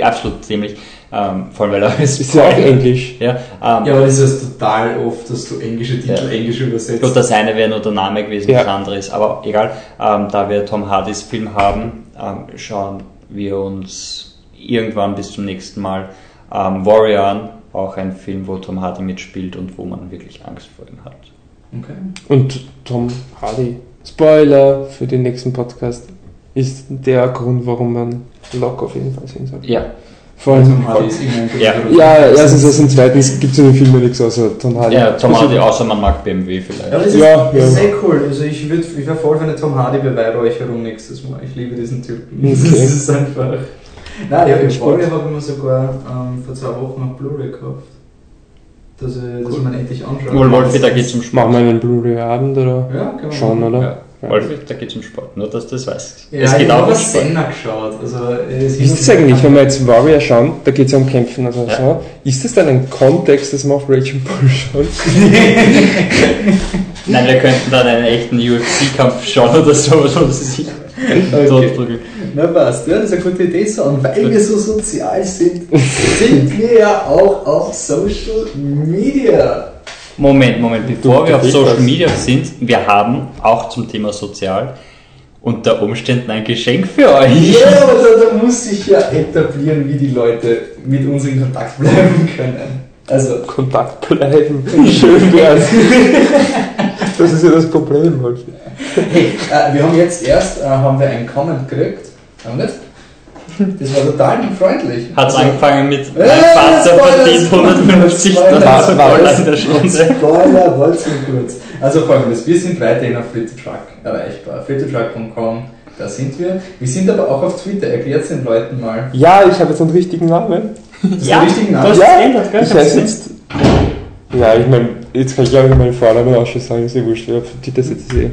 Absolut ziemlich. Ähm, vor allem, weil er ist. ist ja auch Englisch. Ja, ähm, Ja, aber das ist total oft, dass du englische Titel Ja. englisch übersetzt. Gut, das eine wäre nur der Name gewesen, Ja. das andere ist, aber egal. Ähm, da wir Tom Hardys Film haben, ähm, schauen wir uns irgendwann bis zum nächsten Mal ähm, Warrior an. Auch ein Film, wo Tom Hardy mitspielt und wo man wirklich Angst vor ihm hat. Okay. Und Tom Hardy, Spoiler für den nächsten Podcast, ist der Grund, warum man Lock auf jeden Fall sehen soll. Ja, Vor Also, allem, Hardy ist immer ein guter Ja. Ja, erstens das und zweitens gibt es in den Filmen nichts außer Tom Hardy. ja Tom Also, Hardy, außer man mag BMW vielleicht. Ja, das ist, Ja, das ist ja. eh cool. Also ich, würd, ich wäre voll für eine Tom Hardy Beweihräucherung nächstes Mal. Ich liebe diesen Typen. Okay. Das ist einfach. Nein, ja, ich Sport. Warrior habe ich mir sogar ähm, vor zwei Wochen auf Blu-ray gekauft. Dass ich, dass ich mir endlich anschaue. Wohl, Wolfi, da geht's um Sport. Machen wir einen Blu-ray-Abend oder? Ja, können wir Schon, machen. oder? Ja. Wolfi, da geht's um Sport. Nur, dass du das weißt. Ja, es ich geht auch habe um Sport. Senna geschaut. Also, es Wie ist das eigentlich, wenn wir jetzt Warrior schauen, da geht es ja um Kämpfen oder Ja. so, ist das dann ein Kontext, dass man auf Raging Bull schaut? Nein, wir könnten dann einen echten UFC-Kampf schauen oder so, wo sie sich Okay. Na passt, ja, das ist eine gute Idee. So, und weil wir so sozial sind, sind wir ja auch auf Social Media. Moment, Moment, bevor Du- wir du auf Social. Media sind, wir haben auch zum Thema sozial unter Umständen ein Geschenk für euch. Ja, aber da, da muss sich ja etablieren, wie die Leute mit uns in Kontakt bleiben können. Also, Kontakt bleiben. Schön wär's. Das ist ja das Problem, Wolf. hey, äh, wir haben jetzt erst äh, haben wir einen Comment gekriegt. Haben wir das? Das war total freundlich. Hat's Also- angefangen mit Äh, mein Vater verdient Spoiler, 150 Spoiler, Dollar in der Stunde. Spoiler, wollt's nur kurz. Also folgendes, wir sind weiterhin auf Free to Truck erreichbar. freetotruck.com, da sind wir. Wir sind aber auch auf Twitter, erklärt den Leuten mal. Ja, ich habe jetzt einen richtigen Namen. Das ja, richtigen du Namen. hast Ja, es geändert, gell? Ich heiße jetzt. Ja, ich meine, jetzt kann ich auch meinen Vornamen auch schon sagen, ist ja wurscht, wer auf Twitter sitzt. eh.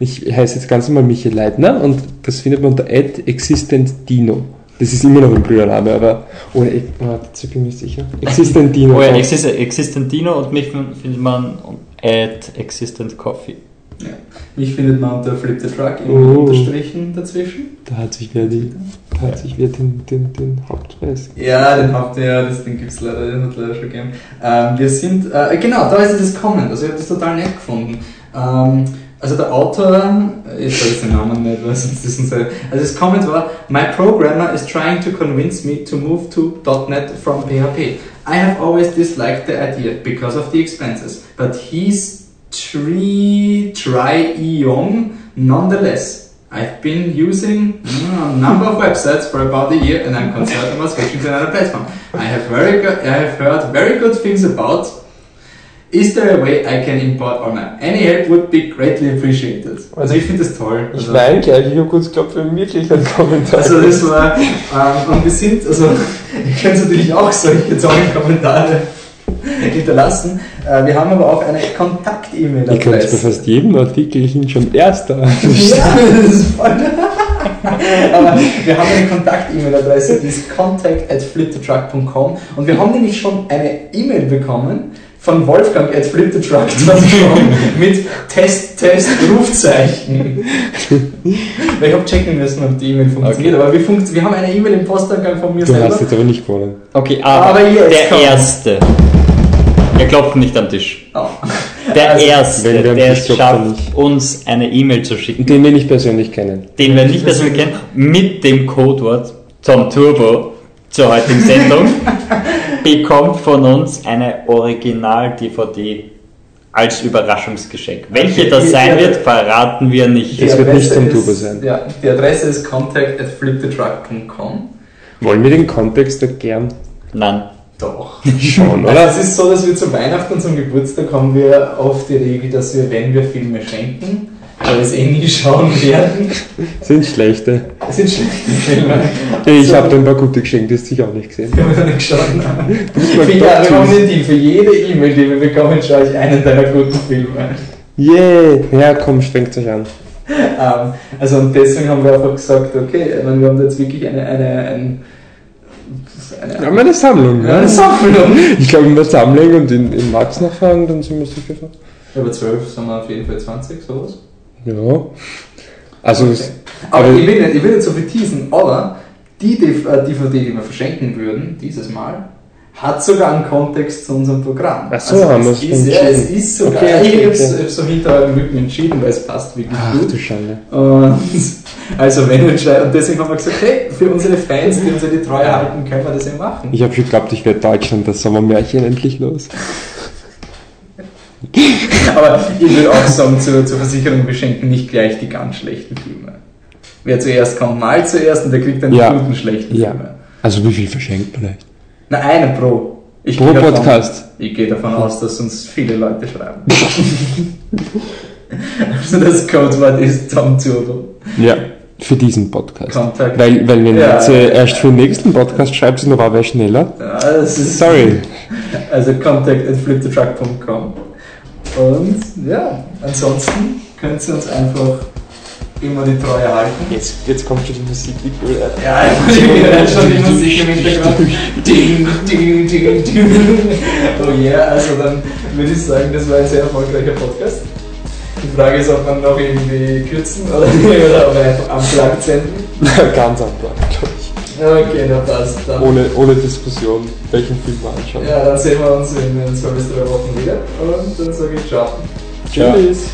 Ich heiße jetzt ganz normal Michael Leitner und das findet man unter existentdino. Das ist immer noch ein blöder Name, aber ohne. E- Warte, jetzt bin ich sicher. Existentdino. Oh ja, Exist Existentino und mich findet man at Existent Coffee. Ja. Mich findet man unter Flip the Truck in Oh. Unterstrichen dazwischen. Da hat sich wer, die, da hat sich wer den, den, den Hauptpreis. Ja, den ihr ja, das Ding gibt's leider, den hat leider schon gegeben. Ähm, wir sind, äh, genau, da ist das Comment, also ich habe das total nett gefunden. Ähm, also der Autor, ich sage jetzt den Namen nicht, weil sonst ist es also das Comment war, My programmer is trying to convince me to move to .NET from PHP. I have always disliked the idea because of the expenses, but he's tri, try young nonetheless. I've been using mm, a number of websites for about a year and I'm concerned about switching to another platform. I have very good, I have heard very good things about. Is there a way I can import my? Any help would be greatly appreciated. Also ich finde das toll. Ich Also- weine gleich, ich habe kurz geglaubt, wenn wirklich ein Kommentar also das war, ähm, und wir sind, also ihr könnt natürlich auch solche tollen Kommentare hinterlassen. Äh, wir haben aber auch eine Ihr könnt Kontakt-E-Mail-Adresse. bei fast jedem Artikel hin schon erster. Ja, das ist voll. Aber wir haben eine Kontakt-E-Mail-Adresse, die ist contact at flipthetruck.com und wir haben nämlich schon eine E-Mail bekommen von Wolfgang at flipthetruck.com mit Test, Test, Rufzeichen. Weil ich habe checken müssen, ob die E-Mail funktioniert, aber wir, funkt wir haben eine E-Mail im Posteingang von mir Du selber. hast jetzt aber nicht gewonnen. Okay, aber, Aber jetzt der komm. Erste. Er klopft nicht am Tisch. Oh. Der Also, Erste, wenn wir am der es schafft, nicht. uns eine E-Mail zu schicken, Den wir nicht persönlich kennen. den wir nicht persönlich kennen, mit dem Codewort Tom Turbo zur heutigen Sendung, bekommt von uns eine Original-DVD als Überraschungsgeschenk. Welche Okay, das die- sein die- wird, verraten wir nicht. Das Die wird nicht ist- Turbo sein. Ja, die Adresse ist contact at flipthetruck.com. Wollen wir den Kontext da gern Nein. Doch. Also oder? es ist so, dass wir zu Weihnachten und zum Geburtstag haben wir oft die Regel, dass wir, wenn wir Filme schenken, weil es eh nie schauen werden, Sind schlechte. sind schlechte Filme. Ich So, habe dir ein paar gute geschenkt, die hast du sicher auch nicht gesehen. Die haben wir noch nicht geschaut. ja, den Deal. Für jede E-Mail, die wir bekommen, schaue ich einen deiner guten Filme. Yeah! Ja, komm, strengt euch an. Ähm, also und deswegen haben wir einfach gesagt, okay, ich meine, wir haben jetzt wirklich eine, eine, ein, Wir eine, haben eine Sammlung. eine ne? Sammlung. Ich glaube, in der Sammlung und in, in Max nachfragen, dann sind wir sicher so. Aber 12 sind wir auf jeden Fall 20, sowas. Ja. Also, es- Aber Aber- ich will, nicht, ich will nicht so viel teasen, aber die DV- äh, DVD, die wir verschenken würden, dieses Mal, hat sogar einen Kontext zu unserem Programm. Ach so, haben es wir ist, es ja, es ist sogar. Okay, okay, ich habe es okay. so hinter eurem Rücken entschieden, weil es passt wirklich ach gut. du Schande. Und also wenn entscheiden, und deswegen haben wir gesagt, hey, für unsere Fans, die uns ja die Treue halten, können wir das ja machen. Ich habe schon geglaubt, ich werde Deutschland das Sommermärchen endlich los. Aber ich würde auch sagen, zur, zur Versicherung, wir schenken nicht gleich die ganz schlechten Filme. Wer zuerst kommt, mal zuerst und der kriegt dann die Ja. guten schlechten Ja. Filme. Also wie viel verschenkt vielleicht? Na, eine pro. Ich Pro davon- Podcast. Ich gehe davon aus, dass uns viele Leute schreiben. also das Codewort ist Tom Turbo. Ja, für diesen Podcast. Kontakt. Weil, weil wenn Ja, jetzt äh, erst für den nächsten Podcast schreibt, ist noch aber schneller. Ja, Sorry. Also contact at flipthetruck.com. Und ja, ansonsten könnt ihr uns einfach immer die Treue halten. Jetzt, jetzt kommt schon die Musik, die cool Ja, ich höre schon die Musik im Hintergrund. Ding, ding, ding, ding. Oh yeah, also dann würde ich sagen, das war ein sehr erfolgreicher Podcast. Die Frage ist, ob man noch irgendwie kürzen oder, oder einfach am Plug senden. Ganz glaube ich. Okay, na passt. Dann, Ohne, ohne Diskussion, welchen Film wir anschauen. ja, dann sehen wir uns in, in zwei bis drei Wochen wieder und dann sage ich ciao. Tschüss.